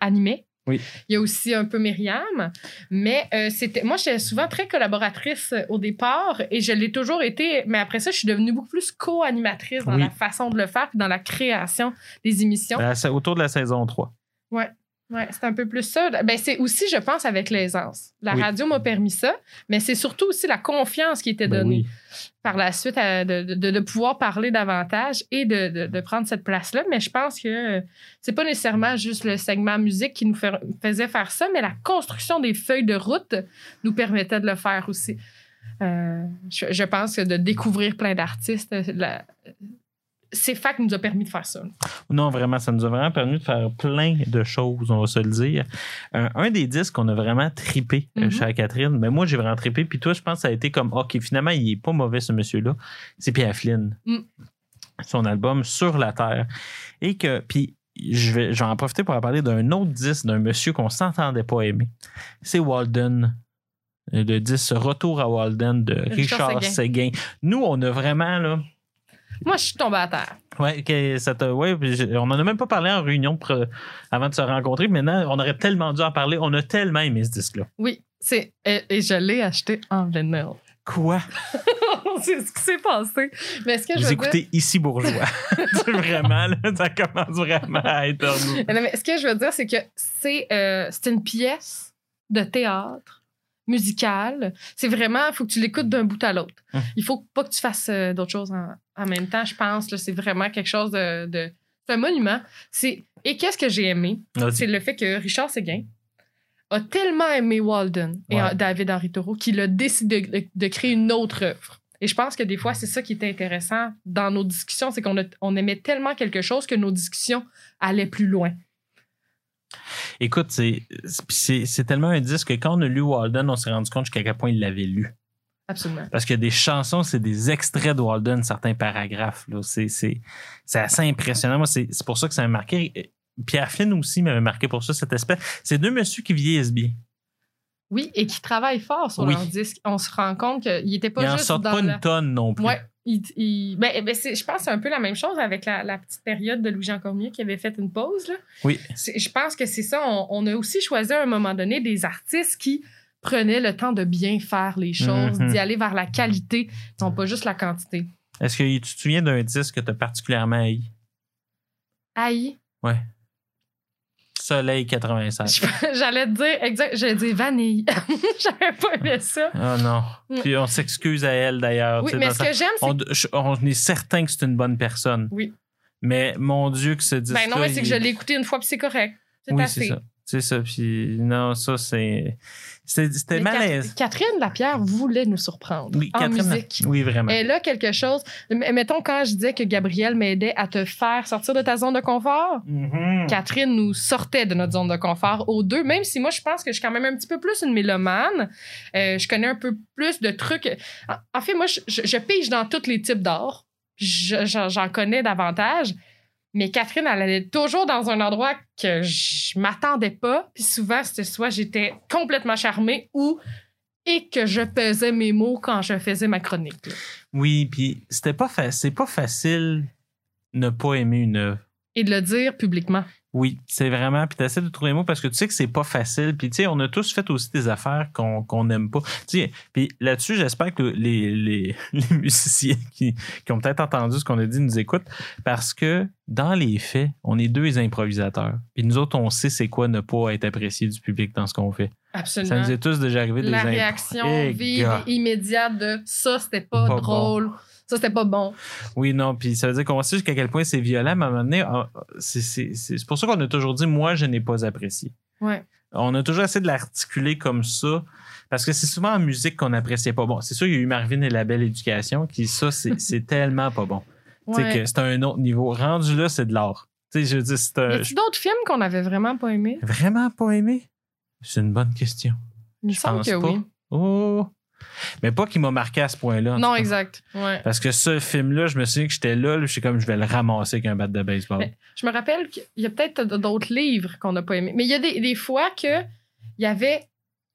animaient. Oui. Il y a aussi un peu Myriam. Mais euh, c'était. Moi, j'étais souvent très collaboratrice au départ et je l'ai toujours été. Mais après ça, je suis devenue beaucoup plus co-animatrice dans Oui. la façon de le faire puis dans la création des émissions. Euh, c'est autour de la saison 3. Ouais, c'est un peu plus ça. Ben, c'est aussi, je pense, avec l'aisance. La Oui. radio m'a permis ça, mais c'est surtout aussi la confiance qui était Ben donnée oui. par la suite à- de, de- de pouvoir parler davantage et de, de- prendre cette place-là. Mais je pense que c'est pas nécessairement juste le segment musique qui nous fait- faisait faire ça, mais la construction des feuilles de route nous permettait de le faire aussi. Euh, je, je pense que de découvrir plein d'artistes, euh, c'est FAC nous a permis de faire ça. Non, vraiment, ça nous a vraiment permis de faire plein de choses, on va se le dire. Un, un des disques qu'on a vraiment trippé euh, Mhm. chez Catherine, mais moi j'ai vraiment trippé, puis toi, je pense que ça a été comme, OK, finalement, il est pas mauvais ce monsieur-là, c'est Pierre Flynn. Mm. son album Sur la Terre. Et que, puis, je vais, je vais en profiter pour en parler d'un autre disque d'un monsieur qu'on s'entendait pas aimer. C'est Walden. Le disque Retour à Walden de Richard Richard Séguin. Nous, on a vraiment, là, Moi, je suis tombée à terre. Ouais, que ça t'a- ouais, on en a même pas parlé en réunion avant de se rencontrer. Maintenant, on aurait tellement dû en parler. On a tellement aimé ce disque-là. Oui, c'est et, et je l'ai acheté en vinyle. Quoi? c'est ce qui s'est passé. Mais est-ce que je Vous veux écoutez Ici Bourgeois. Vraiment, là, ça commence vraiment à être nous. dire... Non, mais ce que je veux dire, c'est que c'est euh, c'est une pièce de théâtre musicale. C'est vraiment, il faut que tu l'écoutes d'un bout à l'autre. Hum. Il faut pas que tu fasses euh, d'autres choses en, en même temps, je pense. C'est vraiment quelque chose de... de- c'est un monument. C'est Et qu'est-ce que j'ai aimé? c'est le fait que Richard Séguin a tellement aimé Walden et Ouais. David Henry Thoreau qu'il a décidé de, de- de créer une autre œuvre. Et je pense que des fois, c'est ça qui est intéressant dans nos discussions, c'est qu'on on aimait tellement quelque chose que nos discussions allaient plus loin. Écoute, c'est tellement un disque que quand on a lu Walden, on s'est rendu compte jusqu'à quel point il l'avait lu. Absolument. Parce que des chansons, c'est des extraits de Walden, certains paragraphes. C'est assez impressionnant. Moi, c'est pour ça que ça m'a marqué. Pierre Flynn aussi m'avait marqué pour ça, cette espèce. C'est deux messieurs qui vieillissent bien. Oui, et qui travaillent fort sur Oui. leur disque. On se rend compte qu'il n'était pas Ils en juste sortent dans pas la- une tonne non plus. Ouais. Il- il- ben, ben, c'est- je pense que c'est un peu la même chose avec la, la petite période de Louis-Jean Cormier qui avait fait une pause. Là. Oui. Je pense que c'est ça. On, on a aussi choisi à un moment donné des artistes qui prenaient le temps de bien faire les choses, Mhm. d'y aller vers la qualité, non pas juste la quantité. Est-ce que tu te souviens d'un disque que tu as particulièrement haï? Aïe, Ouais. Soleil 87. j'allais te dire, exact, j'allais dire vanille. J'avais pas aimé ça. Oh non. Mm. Puis on s'excuse à elle d'ailleurs. Oui, mais ce sa- que j'aime, c'est on, est certain que c'est une bonne personne. Oui. Mais mon Dieu, que ce disque. Ben non, mais c'est que je l'ai écouté une fois puis c'est correct. C'est Oui, assez. ça. C'est ça. Puis non, ça, c'est. C'était malaise. Catherine Lapierre voulait nous surprendre Oui, en Catherine- musique. Oui, vraiment. Elle a quelque chose. Mettons, quand je disais que Gabriel m'aidait à te faire sortir de ta zone de confort, Mhm. Catherine nous sortait de notre zone de confort aux deux, même si moi, je pense que je suis quand même un petit peu plus une mélomane. Euh, je connais un peu plus de trucs. En, en fait, moi, je, je- je pige dans tous les types d'art. Je- J'en j'en connais davantage. Mais Catherine, elle allait toujours dans un endroit que je m'attendais pas. Puis souvent, c'était soit j'étais complètement charmée ou et que je pesais mes mots quand je faisais ma chronique. là. Oui, puis c'était pas fa- c'est pas facile ne pas aimer une œuvre. Et de le dire publiquement. Oui, c'est vraiment. Puis tu essaies de trouver les mots parce que tu sais que c'est pas facile. Puis tu sais, on a tous fait aussi des affaires qu'on n'aime pas. Tu sais, puis là-dessus, j'espère que les, les, les musiciens qui, qui ont peut-être entendu ce qu'on a dit nous écoutent parce que dans les faits, on est deux improvisateurs. Puis nous autres, on sait c'est quoi ne pas être apprécié du public dans ce qu'on fait. Absolument. Ça nous est tous déjà arrivé des la réaction vive et immédiate de ça, c'était pas, Pas drôle. Ça, c'était pas bon. Oui, non, puis ça veut dire qu'on sait jusqu'à quel point c'est violent, mais à un moment donné, ah, c'est- c'est c'est pour ça qu'on a toujours dit moi, je n'ai pas apprécié. Ouais. On a toujours essayé de l'articuler comme ça. Parce que c'est souvent en musique qu'on n'appréciait pas. Bon, c'est sûr, il y a eu Marvin et la belle éducation, qui, ça, c'est c'est tellement pas bon. Ouais. que c'est un autre niveau. Rendu là, c'est de l'art. Tu sais, je veux dire, c'est Y un. a-tu d'autres films qu'on avait vraiment pas aimés? Vraiment pas aimé? C'est une bonne question. Je semble pense que pas. oui. Oh! Mais pas qu'il m'a marqué à ce point-là. Non, exact. Ouais. Parce que ce film-là, je me souviens que j'étais là, je suis comme, je vais le ramasser avec un bat de baseball. Mais- Je me rappelle qu'il y a peut-être d'autres livres qu'on n'a pas aimés. Mais il y a des, des fois que il y avait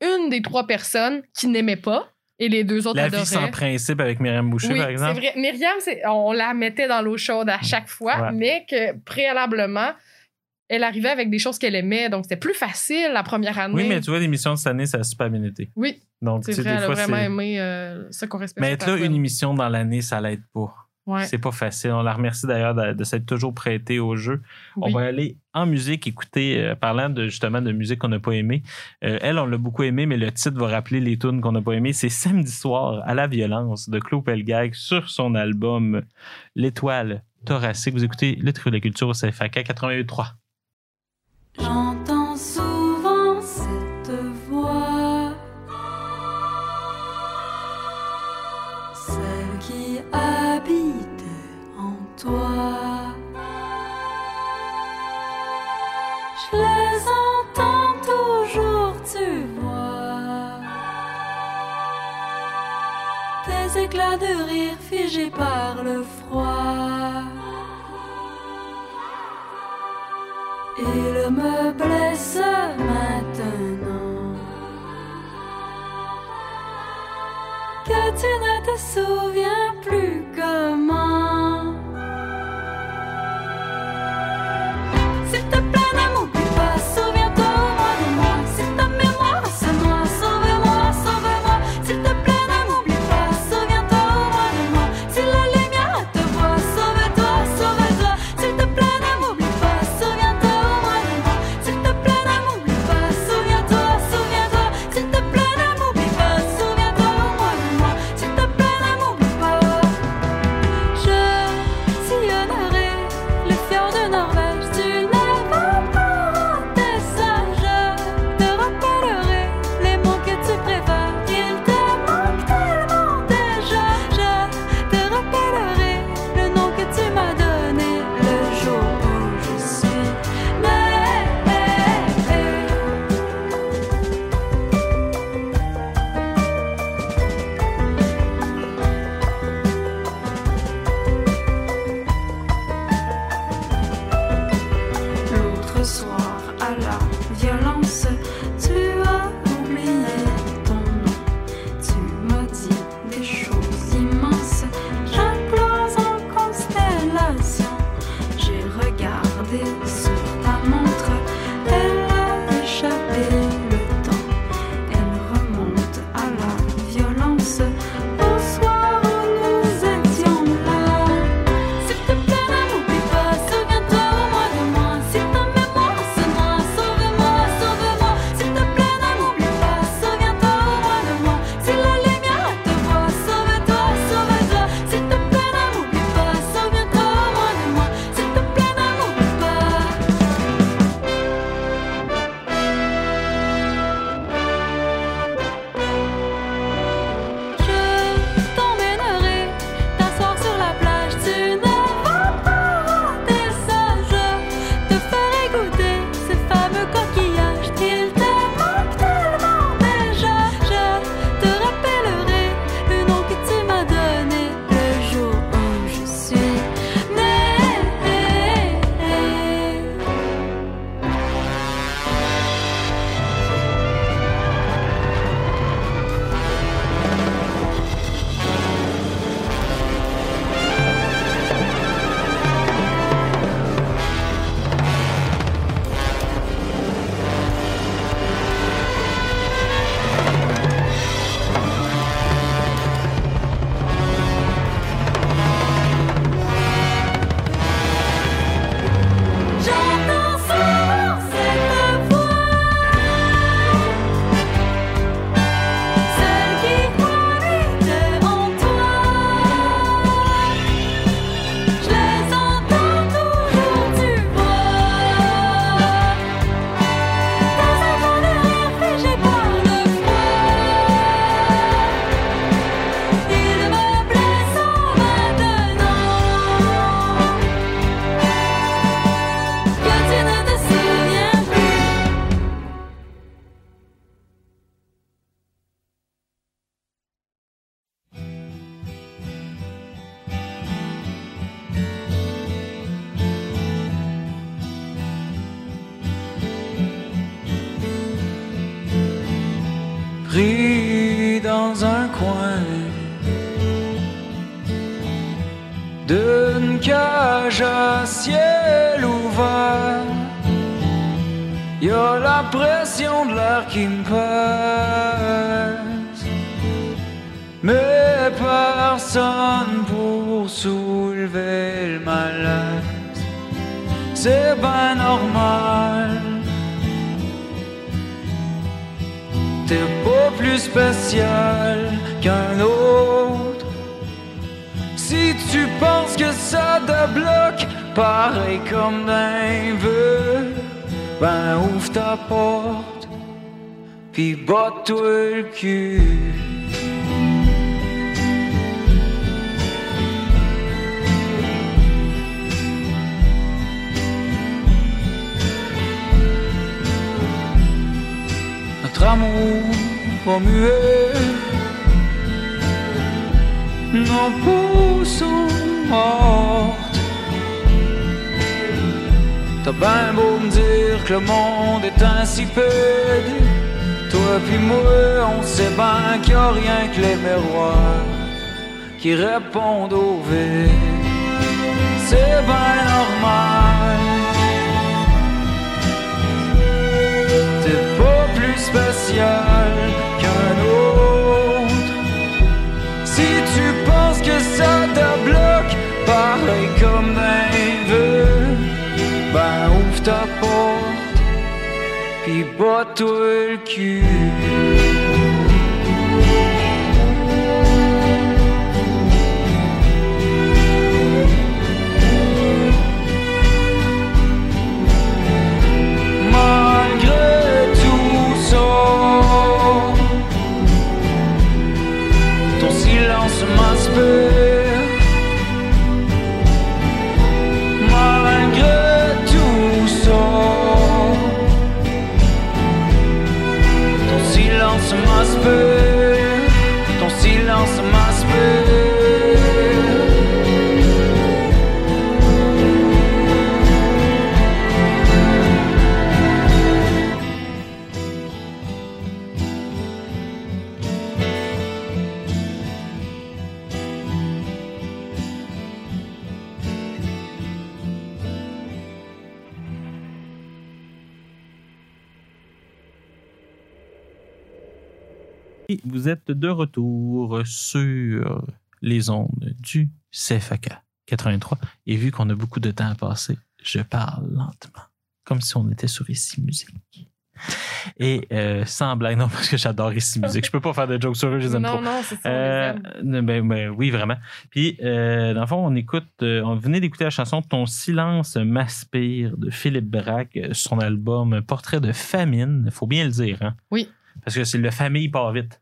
une des trois personnes qui n'aimait pas et les deux autres La vie adoraient. sans principe avec Myriam Boucher, oui, par c'est exemple. vrai. Myriam, c'est- on la mettait dans l'eau chaude à chaque fois, Ouais. mais que préalablement, elle arrivait avec des choses qu'elle aimait. Donc, c'était plus facile la première année. Oui, mais tu vois, l'émission de cette année, ça a super bien été. Oui, Donc, c'est sais, vrai, des elle a vraiment aimé euh, ça qu'on respecte. Mais être là, une émission dans l'année, ça l'aide pas. Ouais. C'est pas facile. On la remercie d'ailleurs de, de s'être toujours prêtée au jeu. On va aller en musique, écouter, euh, parlant de justement de musique qu'on n'a pas aimé. Euh, elle, on l'a beaucoup aimé, mais le titre va rappeler les tunes qu'on n'a pas aimé. C'est Samedi soir à la violence de Claude Pelgag sur son album L'étoile thoracique. Vous écoutez le trio de la culture au CFAK 88.3. J'entends souvent cette voix, celle qui habite en toi. Je les entends toujours, tu vois. Des éclats de rire figés par le froid. Il me blesse maintenant. Que tu ne te souviens plus comment. amours remués, nos peaux sont mortes. T'as bien beau me dire que le monde est ainsi pède, toi puis moi, on sait bien qu'il n'y a rien que les miroirs qui répondent au V. C'est bien normal. Qu'un autre. Si tu penses que ça te bloque, pareil comme un vœu, ben ouvre ta porte, pis bats-toi le cul. Silence m'inspire. Vous êtes de retour sur les ondes du CFAK 83. Et vu qu'on a beaucoup de temps à passer, je parle lentement, comme si on était sur Ici Musique. Et euh, sans blague, non, parce que j'adore Ici Musique. Je peux pas faire de jokes sur eux, je les aime trop. Non, non, c'est ça. Euh, ben, ben, oui, vraiment. Puis, euh, dans le fond, on écoute, euh, on venait d'écouter la chanson Ton silence m'aspire de Philippe Braque, son album Portrait de famine. faut bien le dire, hein? Oui. Parce que c'est le famille part vite.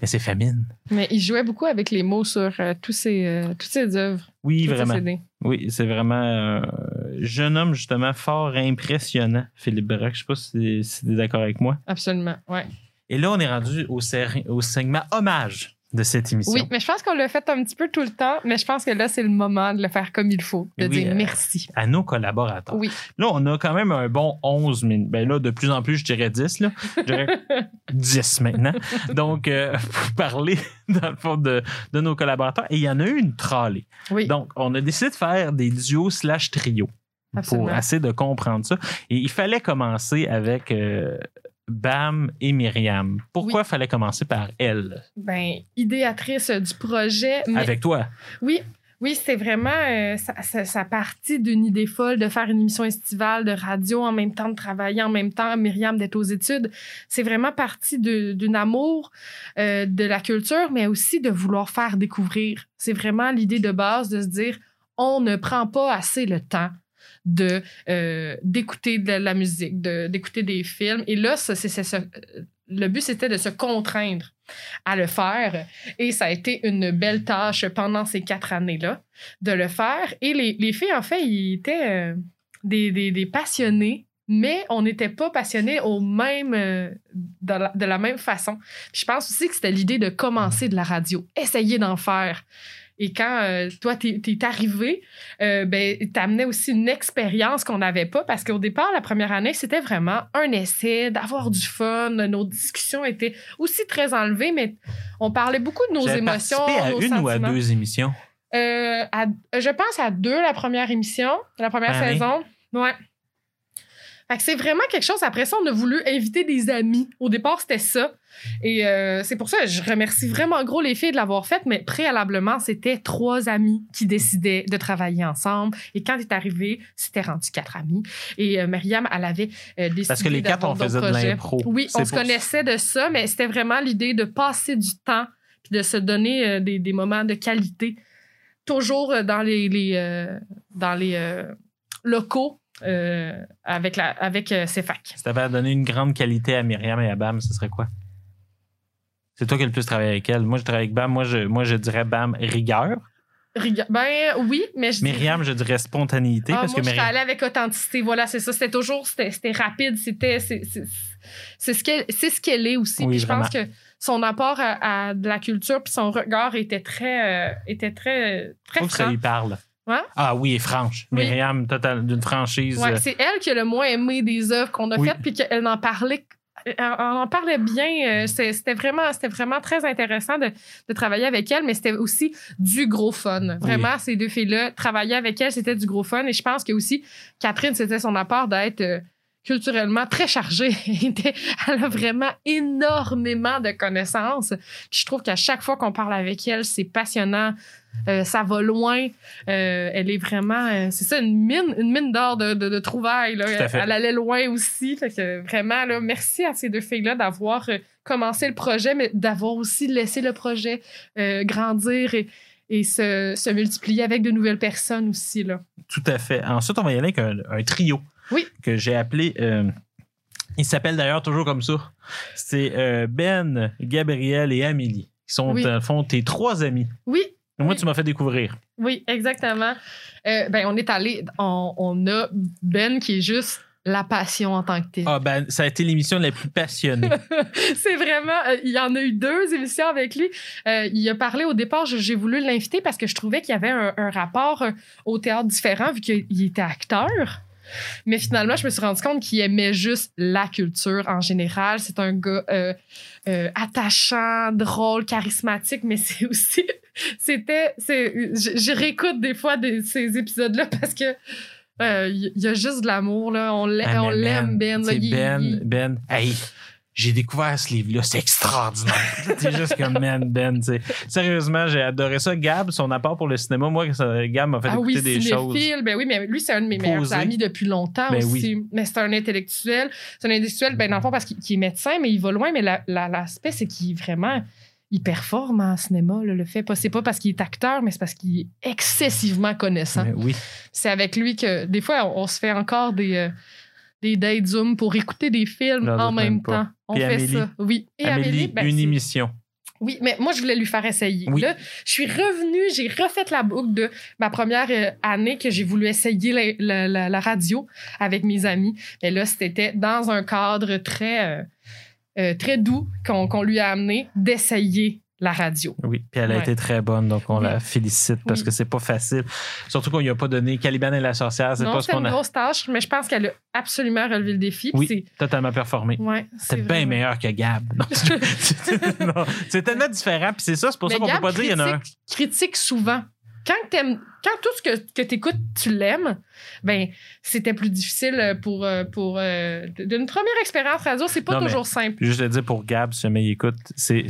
Mais c'est famine. Mais il jouait beaucoup avec les mots sur euh, tous ses, euh, toutes ses œuvres. Oui, vraiment. Oui, c'est vraiment un jeune homme, justement, fort impressionnant, Philippe Braque. Je sais pas si, si tu es d'accord avec moi. Absolument, ouais. Et là, on est rendu au, au segment hommage de cette émission. Oui, mais je pense qu'on l'a fait un petit peu tout le temps, mais je pense que là, c'est le moment de le faire comme il faut, de Oui, dire euh, merci. À nos collaborateurs. Oui. Là, on a quand même un bon 11 minutes. Ben là, de plus en plus, je dirais 10. Là. Je dirais 10 maintenant. Donc, euh, pour parler, dans le fond, de, de nos collaborateurs. Et il y en a eu une trolley. Oui, Donc, on a décidé de faire des duos slash trios pour essayer de comprendre ça. Et il fallait commencer avec euh, Bam et Myriam. Pourquoi il fallait commencer par elle? Ben, idéatrice du projet. Mais Avec toi. Oui, oui, c'est vraiment euh, ça, ça, ça partit d'une idée folle de faire une émission estivale de radio en même temps de travailler en même temps, Myriam d'être aux études. C'est vraiment parti d'un amour euh, de la culture, mais aussi de vouloir faire découvrir. C'est vraiment l'idée de base de se dire on ne prend pas assez le temps de euh, d'écouter de la musique, d'écouter des films. Et là, ce- le but, c'était de se contraindre à le faire. Et ça a été une belle tâche pendant ces quatre années-là de le faire. Et les, les filles, en fait, ils étaient euh, des, des, des passionnés, mais on n'était pas passionnés au même, euh, de, la, même façon. Je pense aussi que c'était l'idée de commencer de la radio, essayer d'en faire. Et quand euh, toi, t'es es arrivé, euh, ben, t'amenais aussi une expérience qu'on n'avait pas parce qu'au départ, la première année, c'était vraiment un essai, d'avoir du fun. Nos discussions étaient aussi très enlevées, mais on parlait beaucoup de nos émotions. à nos une ou à deux émissions? Euh, à- je pense à deux la première émission, la première année? saison. Ouais. Fait que c'est vraiment quelque chose. Après ça, on a voulu inviter des amis. Au départ, c'était ça. Et euh, c'est pour ça que je remercie vraiment gros les filles de l'avoir fait, mais préalablement, c'était trois amis qui décidaient de travailler ensemble. Et quand est arrivé, c'était rendu quatre amis. Et euh, Myriam, elle avait euh, décidé Parce que les quatre, on faisait d'autres de projets. l'impro. Oui, on se pour- connaissait de ça, mais c'était vraiment l'idée de passer du temps puis de se donner euh, des, des moments de qualité, toujours euh, dans les, les, dans les locaux euh, avec, la, avec euh, CFAC. Si t'avais à donner une grande qualité à Myriam et à Bam, ce serait quoi? C'est toi qui as le plus travaillé avec elle. Moi, je travaille avec Bam. Moi, je, moi, je dirais Bam rigueur. Riga- Ben oui, mais je Myriam, je dirais spontanéité. Ah, parce moi, que je Myriam, allée avec authenticité. Voilà, c'est ça. C'était toujours, c'était c'était rapide. C'était, c'est c'est- c'est ce qu'elle, ce qu'elle est aussi. Oui, Puis je pense que son apport à, à de la culture puis son regard était très, euh, était très, je très trouve que ça lui parle. Ouais. Ah oui, et franche. Oui. Myriam, total, d'une franchise. Ouais, euh, c'est elle qui a le moins aimé des œuvres qu'on a Oui. faites, puis qu'elle en parlait. Elle en parlait bien. euh, C'était vraiment, c'était vraiment très intéressant de, de travailler avec elle, mais c'était aussi du gros fun. Vraiment, ces deux filles-là, travailler avec elle, c'était du gros fun. Et je pense que aussi, Catherine, c'était son apport d'être euh, culturellement très chargée. Elle a vraiment énormément de connaissances. Puis je trouve qu'à chaque fois qu'on parle avec elle, c'est passionnant. Euh, ça va loin. Euh, elle est vraiment, euh, c'est ça, une mine, une mine d'or de, de, de trouvailles. Là. Elle allait loin aussi. Fait que vraiment, là, merci à ces deux filles-là d'avoir commencé le projet, mais d'avoir aussi laissé le projet grandir et, et se, se multiplier avec de nouvelles personnes aussi. Là. Tout à fait. Ensuite, on va y aller avec un, un trio Oui. que j'ai appelé. euh, il s'appelle d'ailleurs toujours comme ça. C'est euh, Ben, Gabriel et Amélie. Qui sont, Oui. fond, tes trois amis. Oui, Moi, Oui. tu m'as fait découvrir. Oui, exactement. Euh, ben, on est allé, on, on a Ben qui est juste la passion en tant que tel. Ah, ben, ça a été l'émission la plus passionnée. C'est vraiment, euh, il y en a eu deux émissions avec lui. Euh, il a parlé au départ, j'ai voulu l'inviter parce que je trouvais qu'il y avait un, un rapport euh, au théâtre différent vu qu'il était acteur. Mais finalement, je me suis rendu compte qu'il aimait juste la culture en général. C'est un gars euh, euh, attachant, drôle, charismatique, mais c'est aussi. C'était. Je, je réécoute des fois ces épisodes-là parce que. euh, Il y a juste de l'amour, là. On Ah, l'aime, Ben. là. Ben, il- Ben. Hey, j'ai découvert ce livre-là, c'est extraordinaire. c'est juste comme Man, Ben. tu sais. Sérieusement, j'ai adoré ça. Gab, son apport pour le cinéma, moi, ça, Gab m'a fait ah écouter oui, des choses. cinéphile. Ben oui, mais lui, c'est un de mes meilleurs amis depuis longtemps Ben aussi. Mais c'est un intellectuel. C'est un intellectuel, ben, dans le fond, parce qu'il est médecin, mais il va loin. Mais la- la- l'aspect, c'est qu'il vraiment. Il performe en cinéma, là, le fait. Pas- C'est pas parce qu'il est acteur, mais c'est parce qu'il est excessivement connaissant. Mais oui. C'est avec lui que, des fois, on, on se fait encore des, euh, des dates Zoom pour écouter des films en même pas. On Puis fait Amélie. ça. Oui. Et Amélie, Amélie, ben, une émission. oui, mais moi, je voulais lui faire essayer. Oui. Là, je suis revenue, j'ai refait la boucle de ma première euh, année que j'ai voulu essayer la, la- la- la radio avec mes amis. Mais là, c'était dans un cadre très, euh, euh, très doux qu'on qu'on lui a amené d'essayer la radio. Oui, puis elle a Ouais. été très bonne, donc on Oui. la félicite parce Oui. que c'est pas facile. Surtout qu'on lui a pas donné Caliban et la sorcière, c'est pas ce c'est qu'on une a grosse tâche, mais je pense qu'elle a absolument relevé le défi. Oui. c'est- totalement performé. Ouais, C'est bien meilleur que Gab. C'est- c'est tellement différent, puis c'est ça, c'est pour ça qu'on peut pas dire il y en a un. critique souvent. Quand, t'aimes- quand tout ce que, que tu écoutes, tu l'aimes, ben c'était plus difficile pour, euh, pour euh, d'une première expérience radio. C'est pas Non, toujours simple. Juste le dire pour Gab, si jamais il écoute, c'est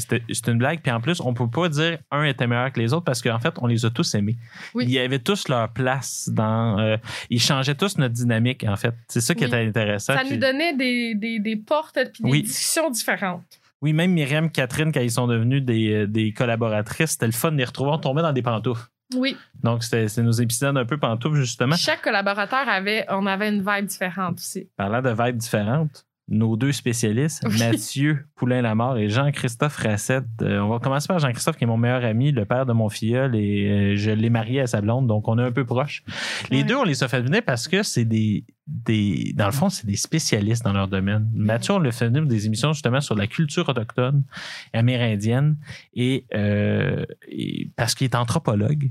une blague. Puis en plus, on peut pas dire un était meilleur que les autres parce qu'en fait, on les a tous aimés. Oui. Ils avaient tous leur place dans. euh, ils changeaient tous notre dynamique, en fait. C'est ça qui Oui. était intéressant. Ça Puis- nous donnait des, des, des portes et des Oui. discussions différentes. Oui, même Myriam, Catherine, quand ils sont devenus des, euh, des collaboratrices, c'était le fun de les retrouver. On tombait dans des pantoufles. Oui. Donc, c'était c'était nos épisodes un peu pantoufles, justement. Chaque collaborateur avait, on avait une vibe différente aussi. Parlant de vibes différentes, nos deux spécialistes, Oui. Mathieu Poulain-Lamar et Jean-Christophe Racette. Euh, on va commencer par Jean-Christophe, qui est mon meilleur ami, le père de mon filleul, et euh, je l'ai marié à sa blonde, donc on est un peu proches. Les deux, on les a fait venir parce que c'est des, des. Dans le fond, c'est des spécialistes dans leur domaine. Mathieu, on le fait venir pour des émissions justement sur la culture autochtone amérindienne, et, euh, et parce qu'il est anthropologue.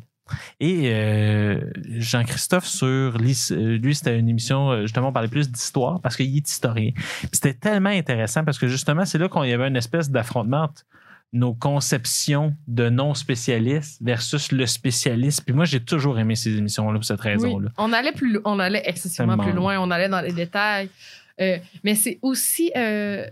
Et euh, Jean-Christophe sur euh, lui, c'était une émission, euh, justement, on parlait plus d'histoire parce qu'il est historien. C'était tellement intéressant parce que justement, c'est là qu'on y avait une espèce d'affrontement nos conceptions de non-spécialistes versus le spécialiste. Puis moi, j'ai toujours aimé ces émissions-là pour cette Oui. raison-là. On allait plus, on allait excessivement Tellement. plus loin, on allait dans les détails. Euh, mais c'est aussi, euh,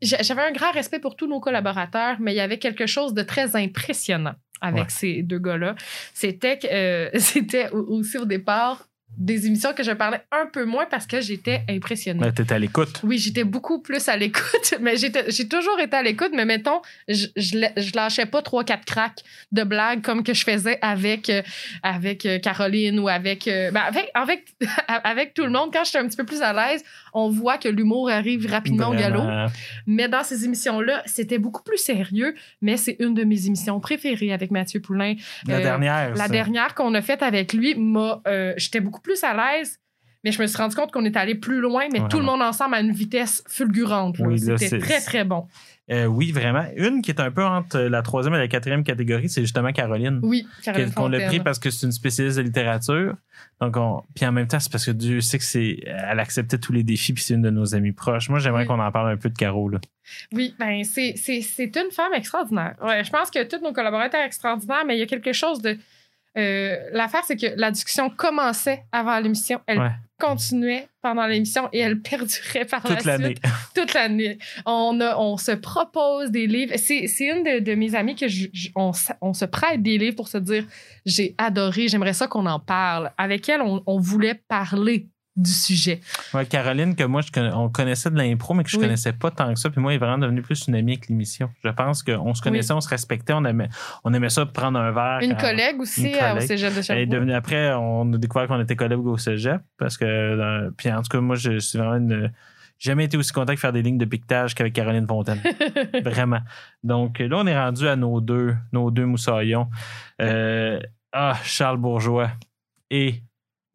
j'avais un grand respect pour tous nos collaborateurs, mais il y avait quelque chose de très impressionnant avec Ouais. ces deux gars-là. C'était que, euh, c'était au- aussi au départ des émissions que je parlais un peu moins parce que j'étais impressionnée. Là, t'étais à l'écoute. Oui, j'étais beaucoup plus à l'écoute, mais j'ai toujours été à l'écoute, mais mettons, je, je lâchais pas trois, quatre cracks de blagues comme que je faisais avec, euh, avec euh, Caroline ou avec, euh, ben, avec, avec, avec tout le monde. Quand j'étais un petit peu plus à l'aise, on voit que l'humour arrive rapidement au galop. Mais dans ces émissions-là, c'était beaucoup plus sérieux, mais c'est une de mes émissions préférées avec Mathieu Poulain. La Euh, dernière. La ça. dernière qu'on a faite avec lui, m'a, euh, j'étais beaucoup plus à l'aise. Mais je me suis rendu compte qu'on est allé plus loin, mais tout le monde ensemble à une vitesse fulgurante. Oui, C'était très, très bon. Euh, oui, vraiment. Une qui est un peu entre la troisième et la quatrième catégorie, c'est justement Caroline. Oui, Caroline qu'on l'a pris parce que c'est une spécialiste de littérature. Donc, on... puis en même temps, c'est parce que Dieu sait que c'est, elle acceptait tous les défis, puis c'est une de nos amies proches. Moi, j'aimerais Oui. qu'on en parle un peu de Caro. Là. Oui, ben c'est, c'est, c'est une femme extraordinaire. Ouais, je pense que tous nos collaborateurs sont extraordinaires, mais il y a quelque chose de. euh, l'affaire, c'est que la discussion commençait avant l'émission, elle Ouais. Continuait pendant l'émission et elle perdurait par Toute la suite. Toute l'année. On, a, on se propose des livres. C'est, c'est une de, de mes amies que je, je- on, on se prête des livres pour se dire j'ai adoré, j'aimerais ça qu'on en parle. Avec elle, on, on voulait parler du sujet. Ouais, Caroline, que moi, je conna- on connaissait de l'impro, mais que je Oui. connaissais pas tant que ça. Puis moi, elle est vraiment devenue plus une amie avec l'émission. Je pense qu'on se connaissait, on se respectait, on aimait, on aimait ça prendre un verre. Une collègue aussi Une euh, au cégep de Elle est Sherbrooke. devenue, après, on a découvert qu'on était collègues au cégep. Parce que, euh, puis en tout cas, moi, je suis vraiment une. jamais été aussi content de faire des lignes de piquetage qu'avec Caroline Fontaine. Vraiment. Donc là, on est rendu à nos deux, nos deux moussaillons. Euh, ah, Charles Bourgeois et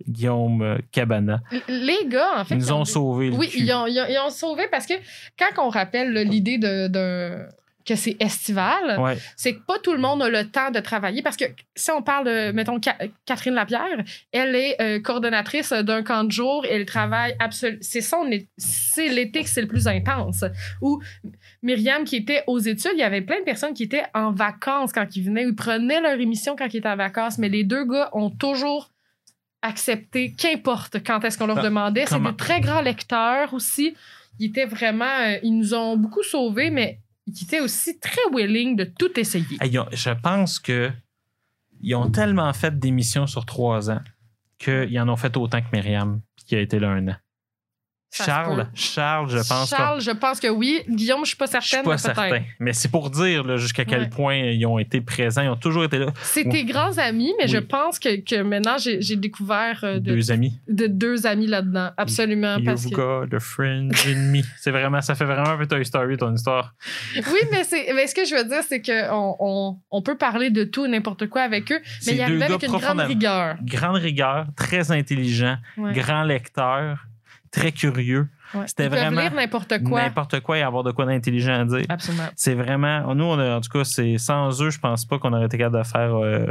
Guillaume euh, Cabana. Les gars, en fait. Ils nous ont le Oui, cul. ils ont, ils ont- ils ont sauvé parce que quand on rappelle l'idée de, de- que c'est estival, Ouais. c'est que pas tout le monde a le temps de travailler parce que si on parle de, mettons, Ca- Catherine Lapierre, elle est euh, coordonnatrice d'un camp de jour et elle travaille absolument. C'est son, c'est l'été que c'est le plus intense. Ou Myriam qui était aux études, il y avait plein de personnes qui étaient en vacances quand ils venaient, ou ils prenaient leur émission quand ils étaient en vacances, mais les deux gars ont toujours accepté, qu'importe quand est-ce qu'on leur Ben, demandait. C'est des très grands lecteurs aussi. Ils étaient vraiment. euh, ils nous ont beaucoup sauvés, mais ils étaient aussi très willing de tout essayer. Hey, ils ont- je pense que ils ont tellement fait d'émissions sur trois ans qu'ils en ont fait autant que Myriam, qui a été là un an. Ça Charles. Charles, je pense Charles, je pense que oui. Guillaume, je suis pas Je suis certaine, pas mais certain. Mais c'est pour dire jusqu'à quel Ouais. point ils ont été présents. Ils ont toujours été là. C'est Ouais. tes grands amis, mais Oui. je pense que, que maintenant, j'ai j'ai découvert euh, de, Deux amis. de deux amis là-dedans. Absolument. Parce que... Yoga, The Fringe, Enemy. C'est vraiment, ça fait vraiment un peu Toy Story, ton histoire. Oui, mais, c'est- mais ce que je veux dire, c'est qu'on on, on peut parler de tout et n'importe quoi avec eux, mais il arrivait gars avec une grande rigueur. Grande rigueur, très intelligent, Ouais. grand lecteur, très curieux. Ouais. C'était vraiment lire n'importe quoi. N'importe quoi et avoir de quoi d'intelligent à dire. Absolument. C'est vraiment. Nous, on a, en tout cas, c'est sans eux, je pense pas qu'on aurait été capable de faire euh,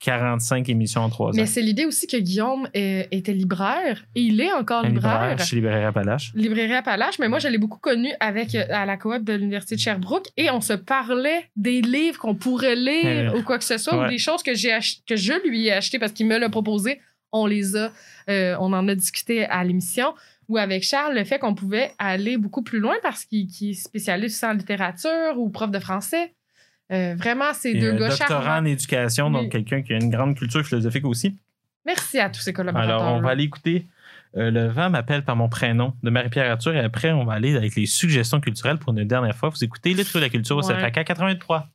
45 émissions en trois ans. Mais c'est l'idée aussi que Guillaume était libraire et il est encore libraire. libraire chez Librairie Appalache. Librairie Appalache, mais moi, je l'ai beaucoup connu avec, euh, à la coop de l'Université de Sherbrooke et on se parlait des livres qu'on pourrait lire Euh, ou quoi que ce soit, ou des choses que, j'ai que je lui ai achetées parce qu'il me l'a proposé. On les a, euh, on en a discuté à l'émission. Ou avec Charles, le fait qu'on pouvait aller beaucoup plus loin parce qu'il est spécialiste en littérature ou prof de français. Euh, vraiment, ces deux euh, gars doctorat charmants. en éducation, Oui. donc quelqu'un qui a une grande culture philosophique aussi. Merci à tous ces collaborateurs. Alors, on va aller écouter euh, Le vent m'appelle par mon prénom de Marie-Pierre Arthur et après, on va aller avec les suggestions culturelles pour une dernière fois. Vous écoutez Les Trucs de la culture au Ouais. CFAK 83.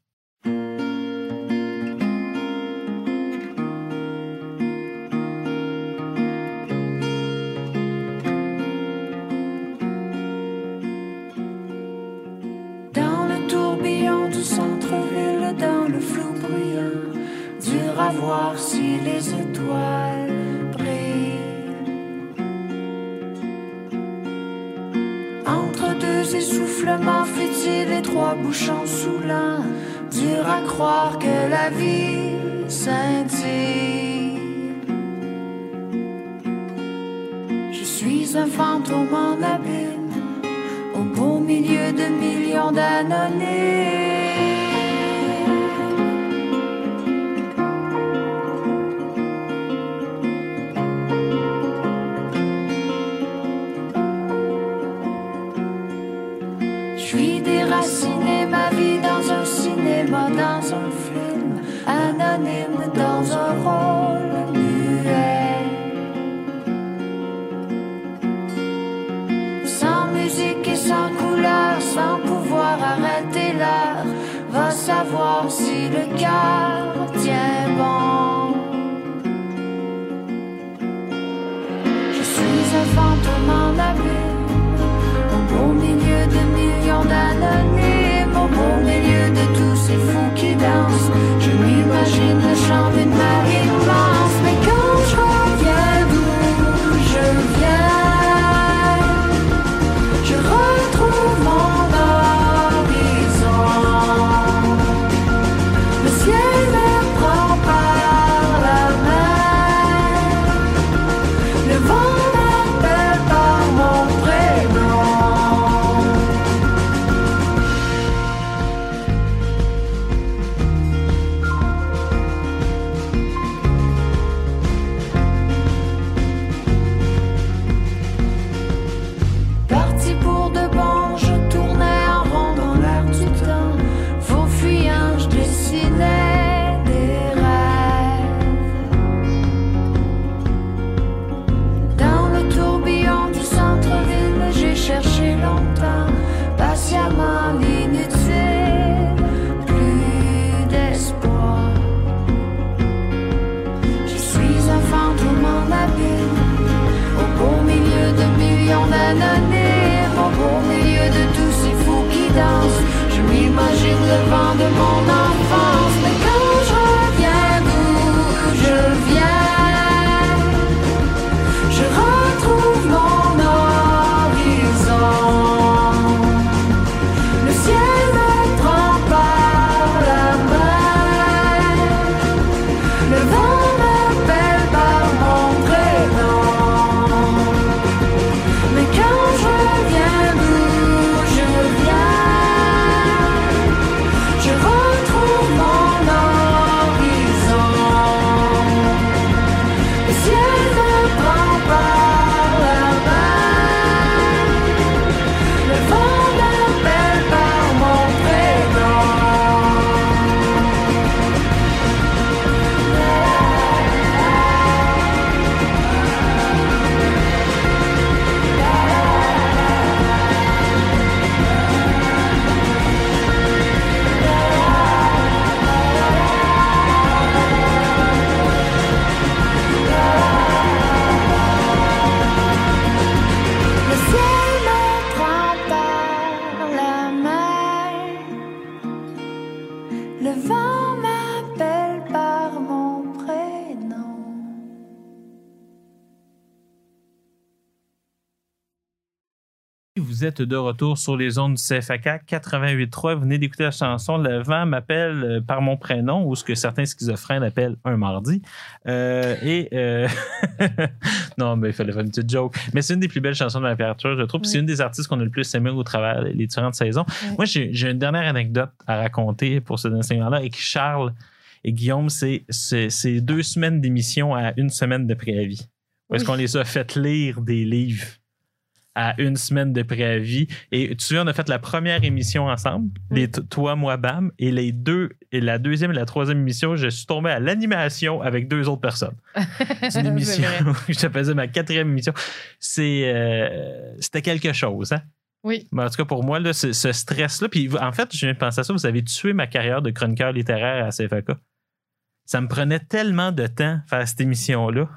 Voir si les étoiles brillent. Entre deux essoufflements futiles et trois bouchons saoulants, dur à croire que la vie scintille. Je suis un fantôme en abîme au beau milieu de millions d'anonymes. Savoir si le cœur tient bon. Je suis un fantôme en abîme, êtes de retour sur les ondes du CFAK 88.3. Vous venez d'écouter la chanson Le vent m'appelle euh, par mon prénom ou ce que certains schizophrènes appellent un mardi. Euh, et euh, non, mais il fallait faire une petite joke. Mais c'est une des plus belles chansons de ma période, je trouve. C'est une des artistes qu'on a le plus aimé au travers les différentes saisons. Oui. Moi, j'ai une dernière anecdote à raconter pour ce enseignement-là et que Charles et Guillaume, c'est deux semaines d'émission à une semaine de préavis. Est-ce Oui. qu'on les a fait lire des livres à une semaine de préavis. Et tu on a fait la première émission ensemble, Oui. les toi, moi, Bam, et les deux, et la deuxième et la troisième émission, je suis tombé à l'animation avec deux autres personnes. C'est une émission je faisais ma quatrième émission. C'est, euh, c'était quelque chose, hein? Oui. Mais en tout cas, pour moi, là, ce, ce stress-là, puis en fait, je viens de penser à ça, vous avez tué ma carrière de chroniqueur littéraire à CFAK. Ça me prenait tellement de temps faire cette émission-là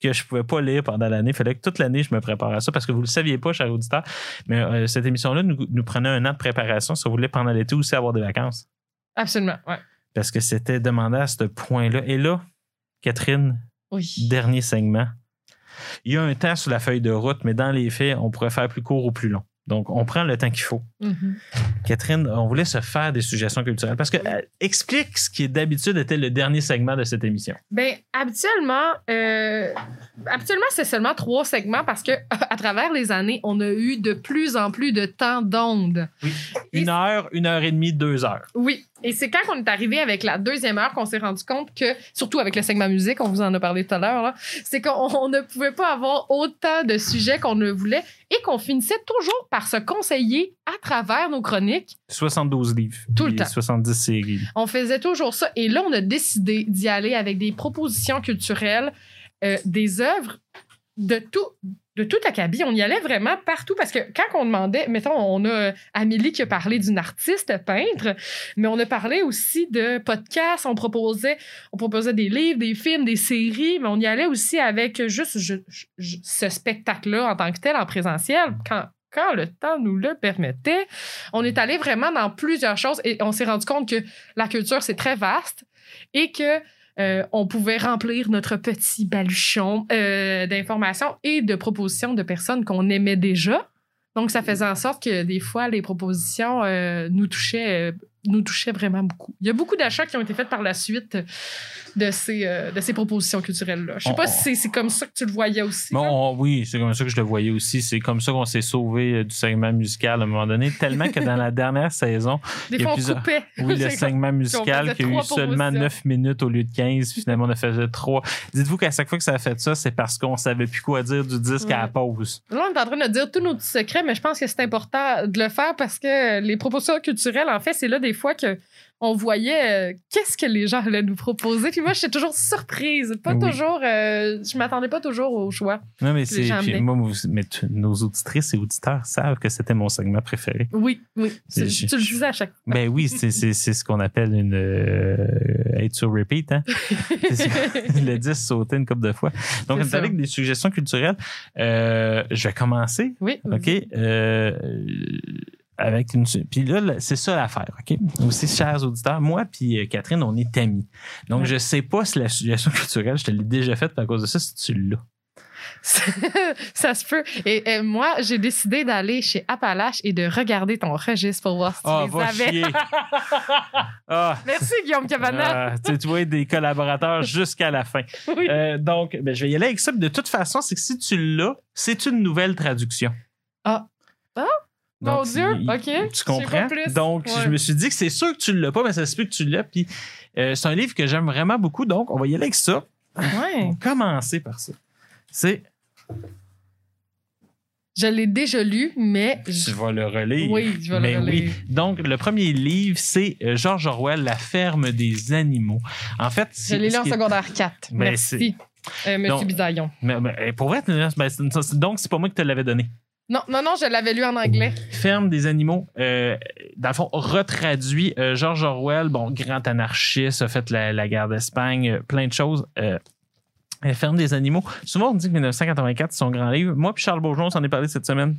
que je pouvais pas lire pendant l'année. Il fallait que toute l'année, je me prépare à ça parce que vous le saviez pas, cher auditeur, mais euh, cette émission-là nous, nous prenait un an de préparation si on voulait pendant l'été aussi avoir des vacances. Absolument, ouais. Parce que c'était demandé à ce point-là. Et là, Catherine, Oui. dernier segment. Il y a un temps sur la feuille de route, mais dans les faits, on pourrait faire plus court ou plus long. Donc, on prend le temps qu'il faut. Mhm. Catherine, on voulait se faire des suggestions culturelles parce que euh, explique ce qui est d'habitude était le dernier segment de cette émission. Ben, habituellement, euh, habituellement, c'est seulement trois segments parce que à travers les années, on a eu de plus en plus de temps d'onde. Une heure, une heure et demie, deux heures. Oui. Et c'est quand on est arrivé avec la deuxième heure qu'on s'est rendu compte que, surtout avec le segment musique, on vous en a parlé tout à l'heure, c'est qu'on on ne pouvait pas avoir autant de sujets qu'on le voulait et qu'on finissait toujours par se conseiller à travers nos chroniques. 72 livres. Tout le temps. 70 séries. On faisait toujours ça. Et là, on a décidé d'y aller avec des propositions culturelles, euh, des œuvres de tout. De tout acabit, on y allait vraiment partout parce que quand on demandait, mettons, on a Amélie qui a parlé d'une artiste peintre, mais on a parlé aussi de podcasts, on proposait, des livres, des films, des séries, mais on y allait aussi avec juste ce spectacle-là en tant que tel en présentiel quand quand le temps nous le permettait. On est allé vraiment dans plusieurs choses et on s'est rendu compte que la culture, c'est très vaste et que euh, on pouvait remplir notre petit baluchon euh, d'informations et de propositions de personnes qu'on aimait déjà. Donc, ça faisait en sorte que des fois, les propositions euh, nous, touchaient, nous touchaient vraiment beaucoup. Il y a beaucoup d'achats qui ont été faits par la suite de ces, euh, de ces propositions culturelles-là. Je sais On- pas si c'est- comme ça que tu le voyais aussi. Bon, on- oui, c'est comme ça que je le voyais aussi. C'est comme ça qu'on s'est sauvé euh, du segment musical à un moment donné. Tellement que dans la dernière saison, Des il y a on plusieurs- oui, le segment musical qui a eu seulement propositions. 9 minutes au lieu de 15. Finalement, on a fait 3. Dites-vous qu'à chaque fois que ça a fait ça, c'est parce qu'on savait plus quoi dire du disque à la pause. Là, on est en train de dire tous nos petits secrets, mais je pense que c'est important de le faire parce que les propositions culturelles, en fait, c'est là des fois que on voyait euh, qu'est-ce que les gens allaient nous proposer. Puis moi, j'étais toujours surprise. Pas Oui. toujours. euh, je m'attendais pas toujours au choix. Non, mais c'est. moi, vous- mais tu- nos auditrices et auditeurs savent que c'était mon segment préféré. Oui, oui. Je- tu le disais à chaque fois. Ben oui, c'est ce qu'on appelle une. euh, être sur repeat, hein? Le 10 sauter une couple de fois. Donc, ça. avec des suggestions culturelles. Euh, je vais commencer. Oui. OK. Euh, avec une. Puis là, c'est ça l'affaire, OK? Aussi, chers auditeurs, moi puis euh, Catherine, on est amis. Donc, Ouais. je sais pas si la suggestion culturelle, je te l'ai déjà faite à cause de ça, si tu l'as. ça se peut. Et, et moi, j'ai décidé d'aller chez Appalache et de regarder ton registre pour voir si tu Ah, les va avais. chier. ah, Merci, Guillaume Cabana. ah, tu, tu vois des collaborateurs jusqu'à la fin. Oui. Euh, donc, ben, je vais y aller avec ça. De toute façon, c'est que si tu l'as, c'est une nouvelle traduction. Ah. Ah? Donc, Mon Dieu, il- OK. Tu comprends? pas plus. Donc, Ouais. je me suis dit que c'est sûr que tu l'as pas, mais ça se peut que tu l'as. Puis, euh, c'est un livre que j'aime vraiment beaucoup. Donc, on va y aller avec ça. On Ouais. va commencer par ça. C'est. Je l'ai déjà lu, mais. Tu vas le relire. Oui, je vais Mais le relire. oui. Donc, le premier livre, c'est euh, George Orwell, La ferme des animaux. En fait, Je l'ai lu en secondaire 4. Ben, Merci. Euh, Monsieur Bisaillon. Mais- mais, pour vrai, ben, donc, c'est pas moi qui te l'avais donné. Non, non, non, je l'avais lu en anglais. Ferme des animaux, euh, dans le fond, retraduit. Euh, George Orwell, bon, grand anarchiste, a fait la, la guerre d'Espagne, euh, plein de choses. Euh, Ferme des animaux. Souvent, on dit que 1984, c'est son grand livre. Moi puis Charles Bourgeon, on s'en est parlé cette semaine.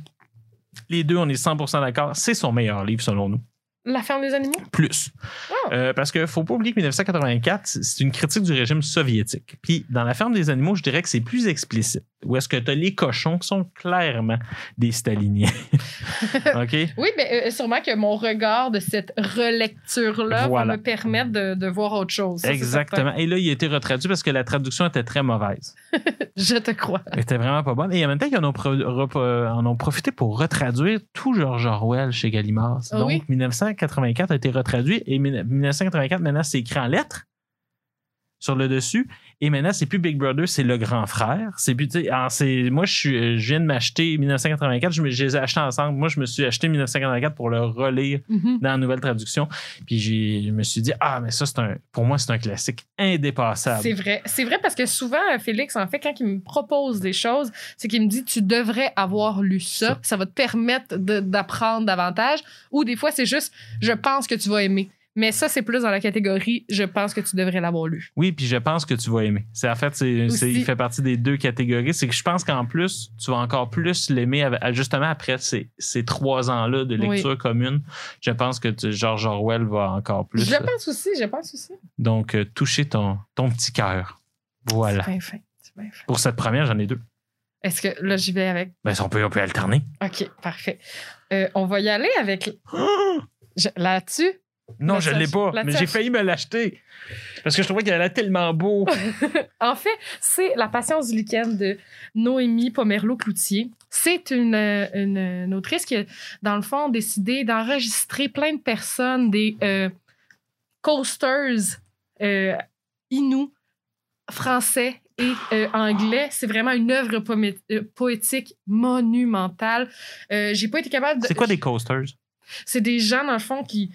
Les deux, on est 100% d'accord. C'est son meilleur livre, selon nous. La ferme des animaux? Plus. Ah. Euh, parce qu'il faut pas oublier que 1984, c'est une critique du régime soviétique. Puis, dans La ferme des animaux, je dirais que c'est plus explicite. Où est-ce que tu as les cochons qui sont clairement des staliniens. OK? Oui, mais euh, sûrement que mon regard de cette relecture-là Voilà. va me permettre de, de voir autre chose. Ça, Exactement. Et là, il a été retraduit parce que la traduction était très mauvaise. Je te crois. Elle était vraiment pas bonne. Et en même temps, ils en ont, pro- en ont profité pour retraduire tout George Orwell chez Gallimard. Ah Donc, oui? 1984 a été retraduit et mille- 1984, maintenant, c'est écrit en lettres sur le dessus. Et maintenant, c'est plus Big Brother, c'est le grand frère. C'est plus, c'est, moi, je, suis, euh, je viens de m'acheter 1984, je, les ai achetés ensemble. Moi, je me suis acheté 1984 pour le relire Mhm. dans la nouvelle traduction. Puis j'ai, je me suis dit, ah, mais ça, c'est un, pour moi, c'est un classique indépassable. C'est vrai. C'est vrai parce que souvent, euh, Félix, en fait, quand il me propose des choses, c'est qu'il me dit tu devrais avoir lu ça. Ça. Ça, va te permettre de- d'apprendre davantage. Ou des fois, c'est juste je pense que tu vas aimer. Mais ça, c'est plus dans la catégorie je pense que tu devrais l'avoir lu. Oui, puis je pense que tu vas aimer. C'est en fait, c'est, il fait partie des deux catégories. C'est que je pense qu'en plus, tu vas encore plus l'aimer justement après ces, ces trois ans-là de lecture commune. Je pense que tu- George Orwell va encore plus. Je pense aussi, je pense aussi. Donc, euh, toucher ton, ton petit cœur. Voilà. C'est bien fin. C'est bien fin. Pour cette première, j'en ai deux. Est-ce que là, j'y vais avec? Ben, on peut, on peut alterner. OK, parfait. Euh, on va y aller avec. Je- Là-dessus, Non, je l'ai tâche- pas, mais j'ai failli me l'acheter. Parce que je trouvais qu'elle allait tellement beau. En fait, c'est La Patience du lichen de Noémie Pomerleau-Cloutier. C'est une, euh, une, une autrice qui a, dans le fond, décidé d'enregistrer plein de personnes, des euh, coasters euh, inou, français et euh, anglais. C'est vraiment une œuvre poétique monumentale. J'ai pas été capable de. C'est quoi des coasters? C'est des gens, dans le fond, qui,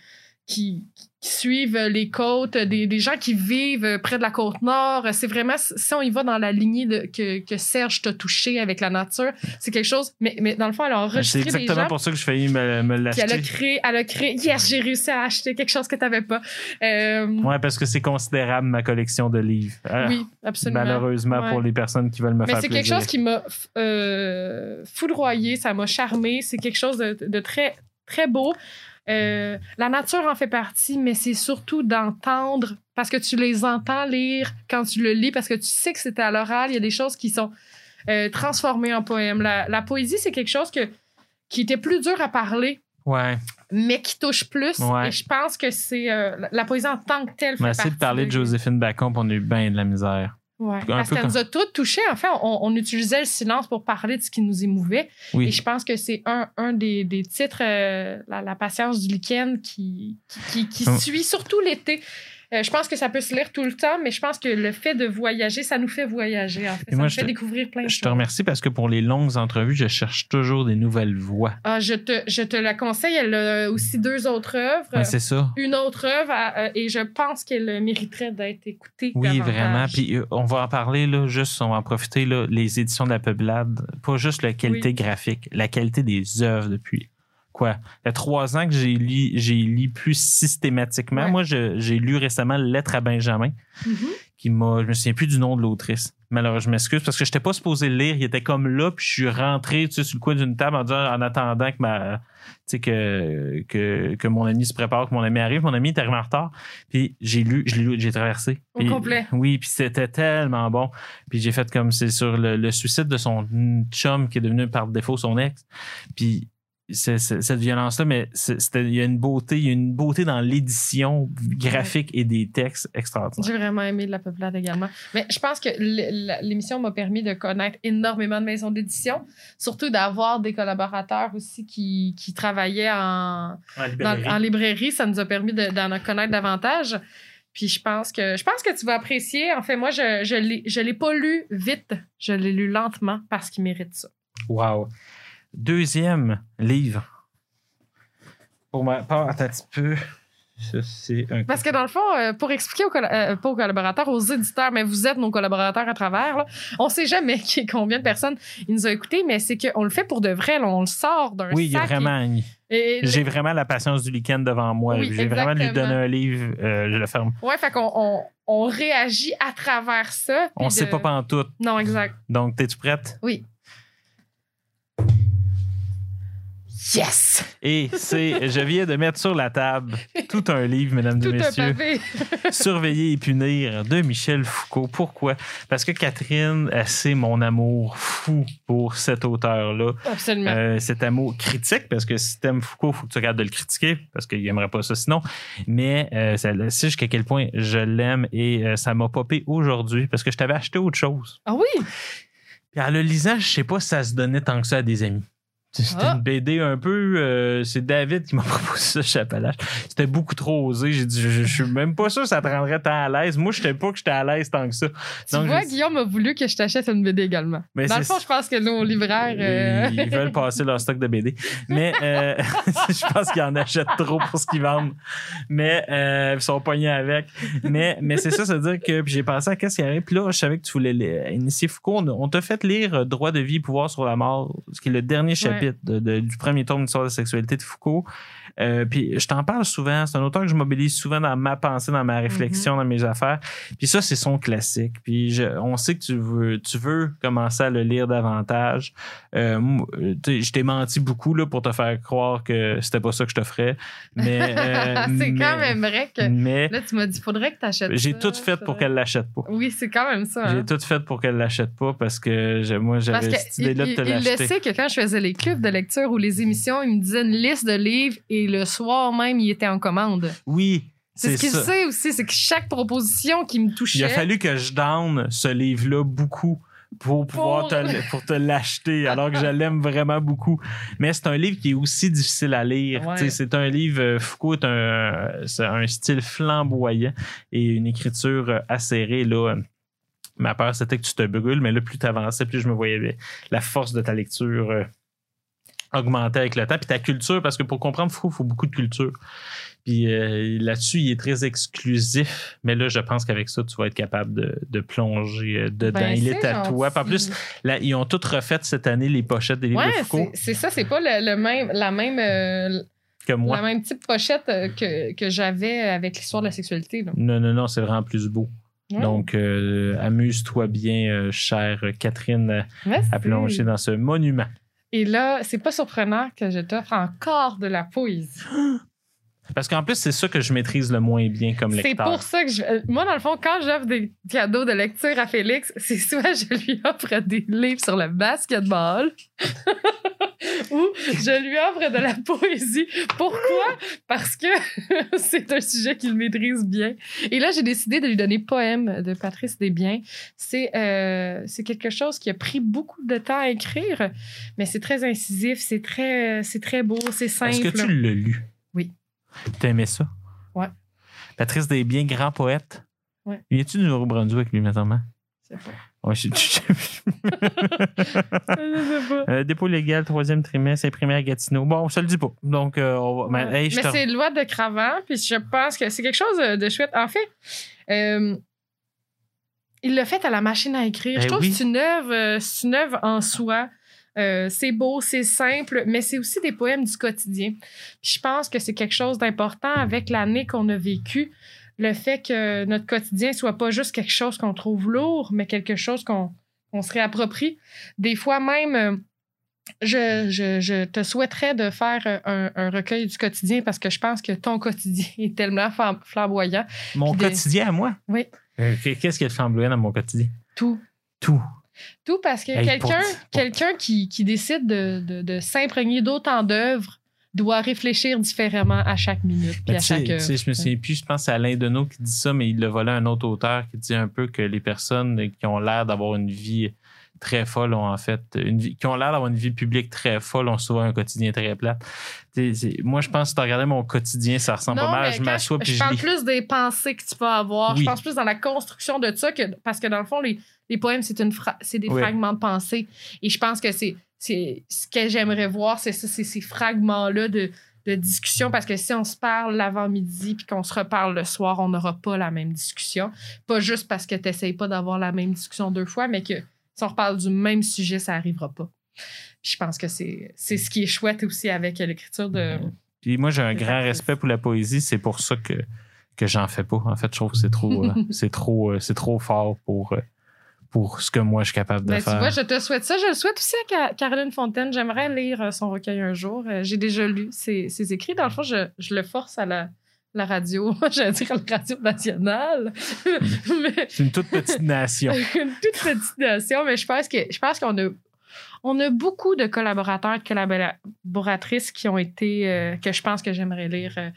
qui, qui suivent les côtes, des, des gens qui vivent près de la côte nord. C'est vraiment, si on y va dans la lignée de, que, que Serge t'a touché avec la nature, c'est quelque chose. Mais, mais dans le fond, elle a Ben, C'est enregistré des exactement gens. pour ça que je failli me, me Puis elle a l'acheter. créé, elle a créé, yes, j'ai réussi à acheter quelque chose que tu n'avais pas. Euh, Ouais, parce que c'est considérable ma collection de livres. Ah, oui, absolument. Malheureusement Ouais. pour les personnes qui veulent me Mais faire c'est plaisir. quelque chose qui m'a euh, foudroyé, ça m'a charmé. C'est quelque chose de, de très, très beau. Euh, la nature en fait partie, mais c'est surtout d'entendre, parce que tu les entends lire quand tu le lis, parce que tu sais que c'était à l'oral. Il y a des choses qui sont euh, transformées en poème. La, la poésie, c'est quelque chose que, qui était plus dur à parler, Ouais. mais qui touche plus. Ouais. Et je pense que c'est euh, la- poésie en tant que telle. On a fait essayé de parler de Joséphine Bacon, on a eu bien de la misère. Ouais, parce comme- nous a toutes touchés. En fait, on, on utilisait le silence pour parler de ce qui nous émouvait. Oui. Et je pense que c'est un, un des, des titres, euh, la, la patience du lichen, qui, qui, qui, qui Oh. suit surtout l'été. Euh, je pense que ça peut se lire tout le temps, mais je pense que le fait de voyager, ça nous fait voyager, en fait. Ça moi, nous fait te- découvrir plein de Je te choses. remercie parce que pour les longues entrevues, je cherche toujours des nouvelles voix. Ah, je, te, je te la conseille. Elle a aussi deux autres œuvres. C'est ça. une autre œuvre, euh, et je pense qu'elle mériterait d'être écoutée. Oui, davantage. vraiment. Puis euh, on va en parler, là, juste, on va en profiter, là, les éditions de la Peuplade. Pas juste la qualité Oui. graphique, la qualité des œuvres depuis. Quoi? Il y a trois ans que j'ai lu, j'ai lu plus systématiquement. Ouais. Moi, j'ai lu récemment Lettre à Benjamin, Mhm. qui m'a. Je me souviens plus du nom de l'autrice. Malheureusement, je m'excuse parce que je n'étais pas supposé le lire. Il était comme là, puis je suis rentré tu sais, sur le coin d'une table en disant en attendant que ma. Tu sais, que, que, que mon ami se prépare, que mon ami arrive. Mon ami est arrivé en retard. Puis j'ai lu, j'ai traversé. Au Puis- complet. Oui, puis c'était tellement bon. Puis j'ai fait comme c'est sur le, le suicide de son chum qui est devenu par défaut son ex. Puis cette violence-là, mais il y a une beauté, il y a une beauté dans l'édition graphique et des textes extraordinaires. J'ai vraiment aimé de la peuplade également. Mais je pense que l'émission m'a permis de connaître énormément de maisons d'édition, surtout d'avoir des collaborateurs aussi qui, qui travaillaient en, dans- en librairie. Ça nous a permis de- d'en connaître davantage. Puis je pense que je pense que tu vas apprécier. En fait, moi, je je l'ai pas lu vite, je l'ai lu lentement parce qu'il mérite ça. Wow. Deuxième livre. Pour ma part, attends un petit peu. Ça, c'est un. Parce que dans le fond, euh, pour expliquer aux, euh, pas aux collaborateurs, aux éditeurs, mais vous êtes nos collaborateurs à travers, là, on sait jamais qui, combien de personnes ils nous ont écoutés, mais c'est qu'on le fait pour de vrai, là, on le sort d'un Oui, sac. vraiment. et- et- J'ai vraiment la patience du week-end devant moi. Oui, J'ai vraiment lui donner un livre, euh, je le ferme. Ouais, fait qu'on on, on réagit à travers ça. On puis sait pas pantoute. Non, exact. Donc, es-tu prête? Oui. Yes! Et c'est, je viens de mettre sur la table tout un livre, mesdames Tout et messieurs. Surveiller et punir de Michel Foucault. Pourquoi? Parce que Catherine, elle sait mon amour fou pour cet auteur-là. Absolument. Euh, cet amour critique, parce que si t'aimes Foucault, il faut que tu regardes de le critiquer, parce qu'il aimerait pas ça sinon. Mais euh, ça sait jusqu'à quel point je l'aime et euh, ça m'a popé aujourd'hui, parce que je t'avais acheté autre chose. Ah oui! Puis en le lisant, je sais pas si ça se donnait tant que ça à des amis. C'était Ah. une BD un peu. euh, c'est David qui m'a proposé ça chez Appalache. C'était beaucoup trop osé. J'ai dit, je, je suis même pas sûr que ça te rendrait tant à l'aise. Moi, je sais pas que j'étais à l'aise tant que ça. Tu Donc, vois, je- Guillaume a voulu que je t'achète une BD également. Mais Dans le fond, je pense que nos libraires. euh, Ils, ils veulent passer leur stock de BD. Mais euh, je pense qu'ils en achètent trop pour ce qu'ils vendent. Mais euh, ils sont pognés avec. Mais, mais c'est ça, c'est-à-dire que j'ai pensé à qu'est-ce qui arrive. Puis là, je savais que tu voulais initier Foucault. On, t'a fait lire euh, Droit de vie, pouvoir sur la mort, ce qui est le dernier chapitre du premier tome d'histoire de la sexualité de Foucault. Euh, puis je t'en parle souvent. C'est un auteur que je mobilise souvent dans ma pensée, dans ma réflexion, dans mes affaires. Puis ça, c'est son classique. Puis je- on sait que tu veux, tu veux commencer à le lire davantage. Euh, euh, je t'ai menti beaucoup là, pour te faire croire que c'était pas ça que je te ferais. Mais, euh, c'est quand même vrai que. Mais Là, tu m'as dit, faudrait que tu achètes j'ai tout fait pour qu'elle l'achète pas. Oui, c'est quand même ça. J'ai hein. tout fait pour qu'elle l'achète pas parce que moi j'avais cette idée-là de te il le l'acheter. sait que quand je faisais les clubs de lecture ou les émissions, il me disait une liste de livres et le soir même, il était en commande. Oui, C'est ce qu'il sait aussi, c'est que chaque proposition qui me touchait. Il a fallu que je down ce livre-là beaucoup pour pouvoir Pour- te, pour te l'acheter, alors que je l'aime vraiment beaucoup. Mais c'est un livre qui est aussi difficile à lire. Ouais. C'est un livre, euh, Foucault est un, style flamboyant et une écriture euh, acérée. Là. Ma peur, c'était que tu te brûles, mais là, plus tu avançais, plus je me voyais la force de ta lecture euh, augmenter avec le temps. Puis ta culture, parce que pour comprendre Foucault, il faut beaucoup de culture. Puis euh, là-dessus, il est très exclusif. Mais là, je pense qu'avec ça, tu vas être capable de, de plonger euh, dedans. Ben, il est à toi. En plus, là, ils ont toutes refait cette année les pochettes des livres Ouais, de Foucault c'est- ça, c'est pas le, le même, la même, euh, que moi. la même type pochette que, que j'avais avec l'histoire de la sexualité. là. Non, non, non, c'est vraiment plus beau. Ouais. Donc, euh, amuse-toi bien, chère Catherine, Merci. à plonger dans ce monument. Et là, c'est pas surprenant que je t'offre encore de la poésie. Parce qu'en plus, c'est ça que je maîtrise le moins bien comme C'est lecteur. pour ça que je. euh, Moi, dans le fond, quand j'offre des cadeaux de lecture à Félix, c'est soit je lui offre des livres sur le basketball ou je lui offre de la poésie. Pourquoi? Parce que c'est un sujet qu'il maîtrise bien. Et là, j'ai décidé de lui donner Poème de Patrice Desbiens. C'est euh, c'est quelque chose qui a pris beaucoup de temps à écrire, mais c'est très incisif, c'est très, c'est très beau, c'est simple. Est-ce que tu l'as lu? Oui. T'aimais ça? Ouais. Patrice Desbiens, grand poète. Ouais. Y a-tu du Nouveau-Brunswick, lui, maintenant? Je sais pas. Ouais, je- je- Je. Euh, dépôt légal, troisième trimestre, imprimé à Gatineau. Bon, ça le dit pas. Donc, euh, on va. mais, hey, je Mais c'est loi de Cravant, puis je pense que c'est quelque chose de chouette. En fait, euh, il l'a fait à la machine à écrire. Ben je trouve oui. que c'est une œuvre, c'est une œuvre en soi. Euh, c'est beau, c'est simple, mais c'est aussi des poèmes du quotidien. Puis je pense que c'est quelque chose d'important avec l'année qu'on a vécue. Le fait que notre quotidien soit pas juste quelque chose qu'on trouve lourd, mais quelque chose qu'on se réapproprie. Des fois même, euh, je, je- je te souhaiterais de faire euh, un, un recueil du quotidien parce que je pense que ton quotidien est tellement flam- flamboyant. Mon de- quotidien à moi? Oui. Euh, Qu'est-ce a de flamboyant dans mon quotidien? Tout. Tout. Tout parce que Hey, quelqu'un qui, qui décide de, de, de s'imprégner d'autant d'œuvres doit réfléchir différemment à chaque minute. Puis à chaque œuvre. je me souviens plus, je pense que c'est Alain Deneau qui dit ça, mais il le volait à un autre auteur qui dit un peu que les personnes qui ont l'air d'avoir une vie très folle ont en fait une vie, qui ont l'air d'avoir une vie publique très folle ont souvent un quotidien très plate. Tu sais, c'est- Moi, je pense que si tu regardais mon quotidien, ça ressemble Non, pas mal. Je m'assois puis je je parle lis. plus des pensées que tu peux avoir. Je pense plus dans la construction de ça que parce que dans le fond, les, les poèmes, c'est une fra- c'est des Oui. fragments de pensée. Et je pense que c'est c'est ce que j'aimerais voir, c'est ça, c'est ces fragments-là de, de discussion. Parce que si on se parle l'avant-midi puis qu'on se reparle le soir, on n'aura pas la même discussion. Pas juste parce que tu n'essayes pas d'avoir la même discussion deux fois, mais que si on reparle du même sujet, ça n'arrivera pas. Puis je pense que c'est ce qui est chouette aussi avec l'écriture de. Puis moi, j'ai un grand respect pour la poésie. C'est pour ça que, que j'en fais pas. En fait, je trouve que c'est trop, euh, c'est trop, euh, c'est trop fort pour, euh, pour ce que moi, je suis capable de Ben, tu faire. vois, je te souhaite ça. Je le souhaite aussi à Ca- Caroline Fontaine. J'aimerais lire euh, son recueil un jour. Euh, J'ai déjà lu ses, ses écrits. Dans le fond, je, je le force à la, la radio. J'allais dire à la radio nationale. mais C'est une toute petite nation. une toute petite nation. Mais je pense que je pense qu'on a on a beaucoup de collaborateurs, de collaboratrices qui ont été, euh, que je pense que j'aimerais lire euh,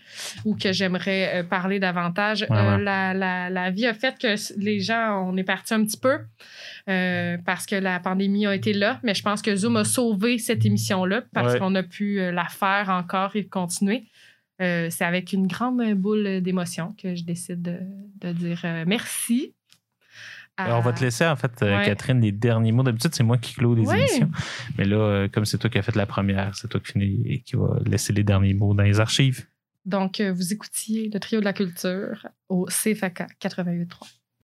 ou que j'aimerais euh, parler davantage. La, la- la vie a fait que les gens, on est parti un petit peu parce que la pandémie a été là, mais je pense que Zoom a sauvé cette émission-là parce Ouais. qu'on a pu la faire encore et continuer. Euh, c'est avec une grande boule d'émotion que je décide de, de dire euh, merci. Alors, on va te laisser, en fait, euh, Ouais. Catherine, les derniers mots. D'habitude, c'est moi qui clôt les Ouais. émissions. Mais là, euh, comme c'est toi qui as fait la première, c'est toi qui, finis et qui va laisser les derniers mots dans les archives. Donc, euh, vous écoutiez le trio de la culture au CFAK 88.3.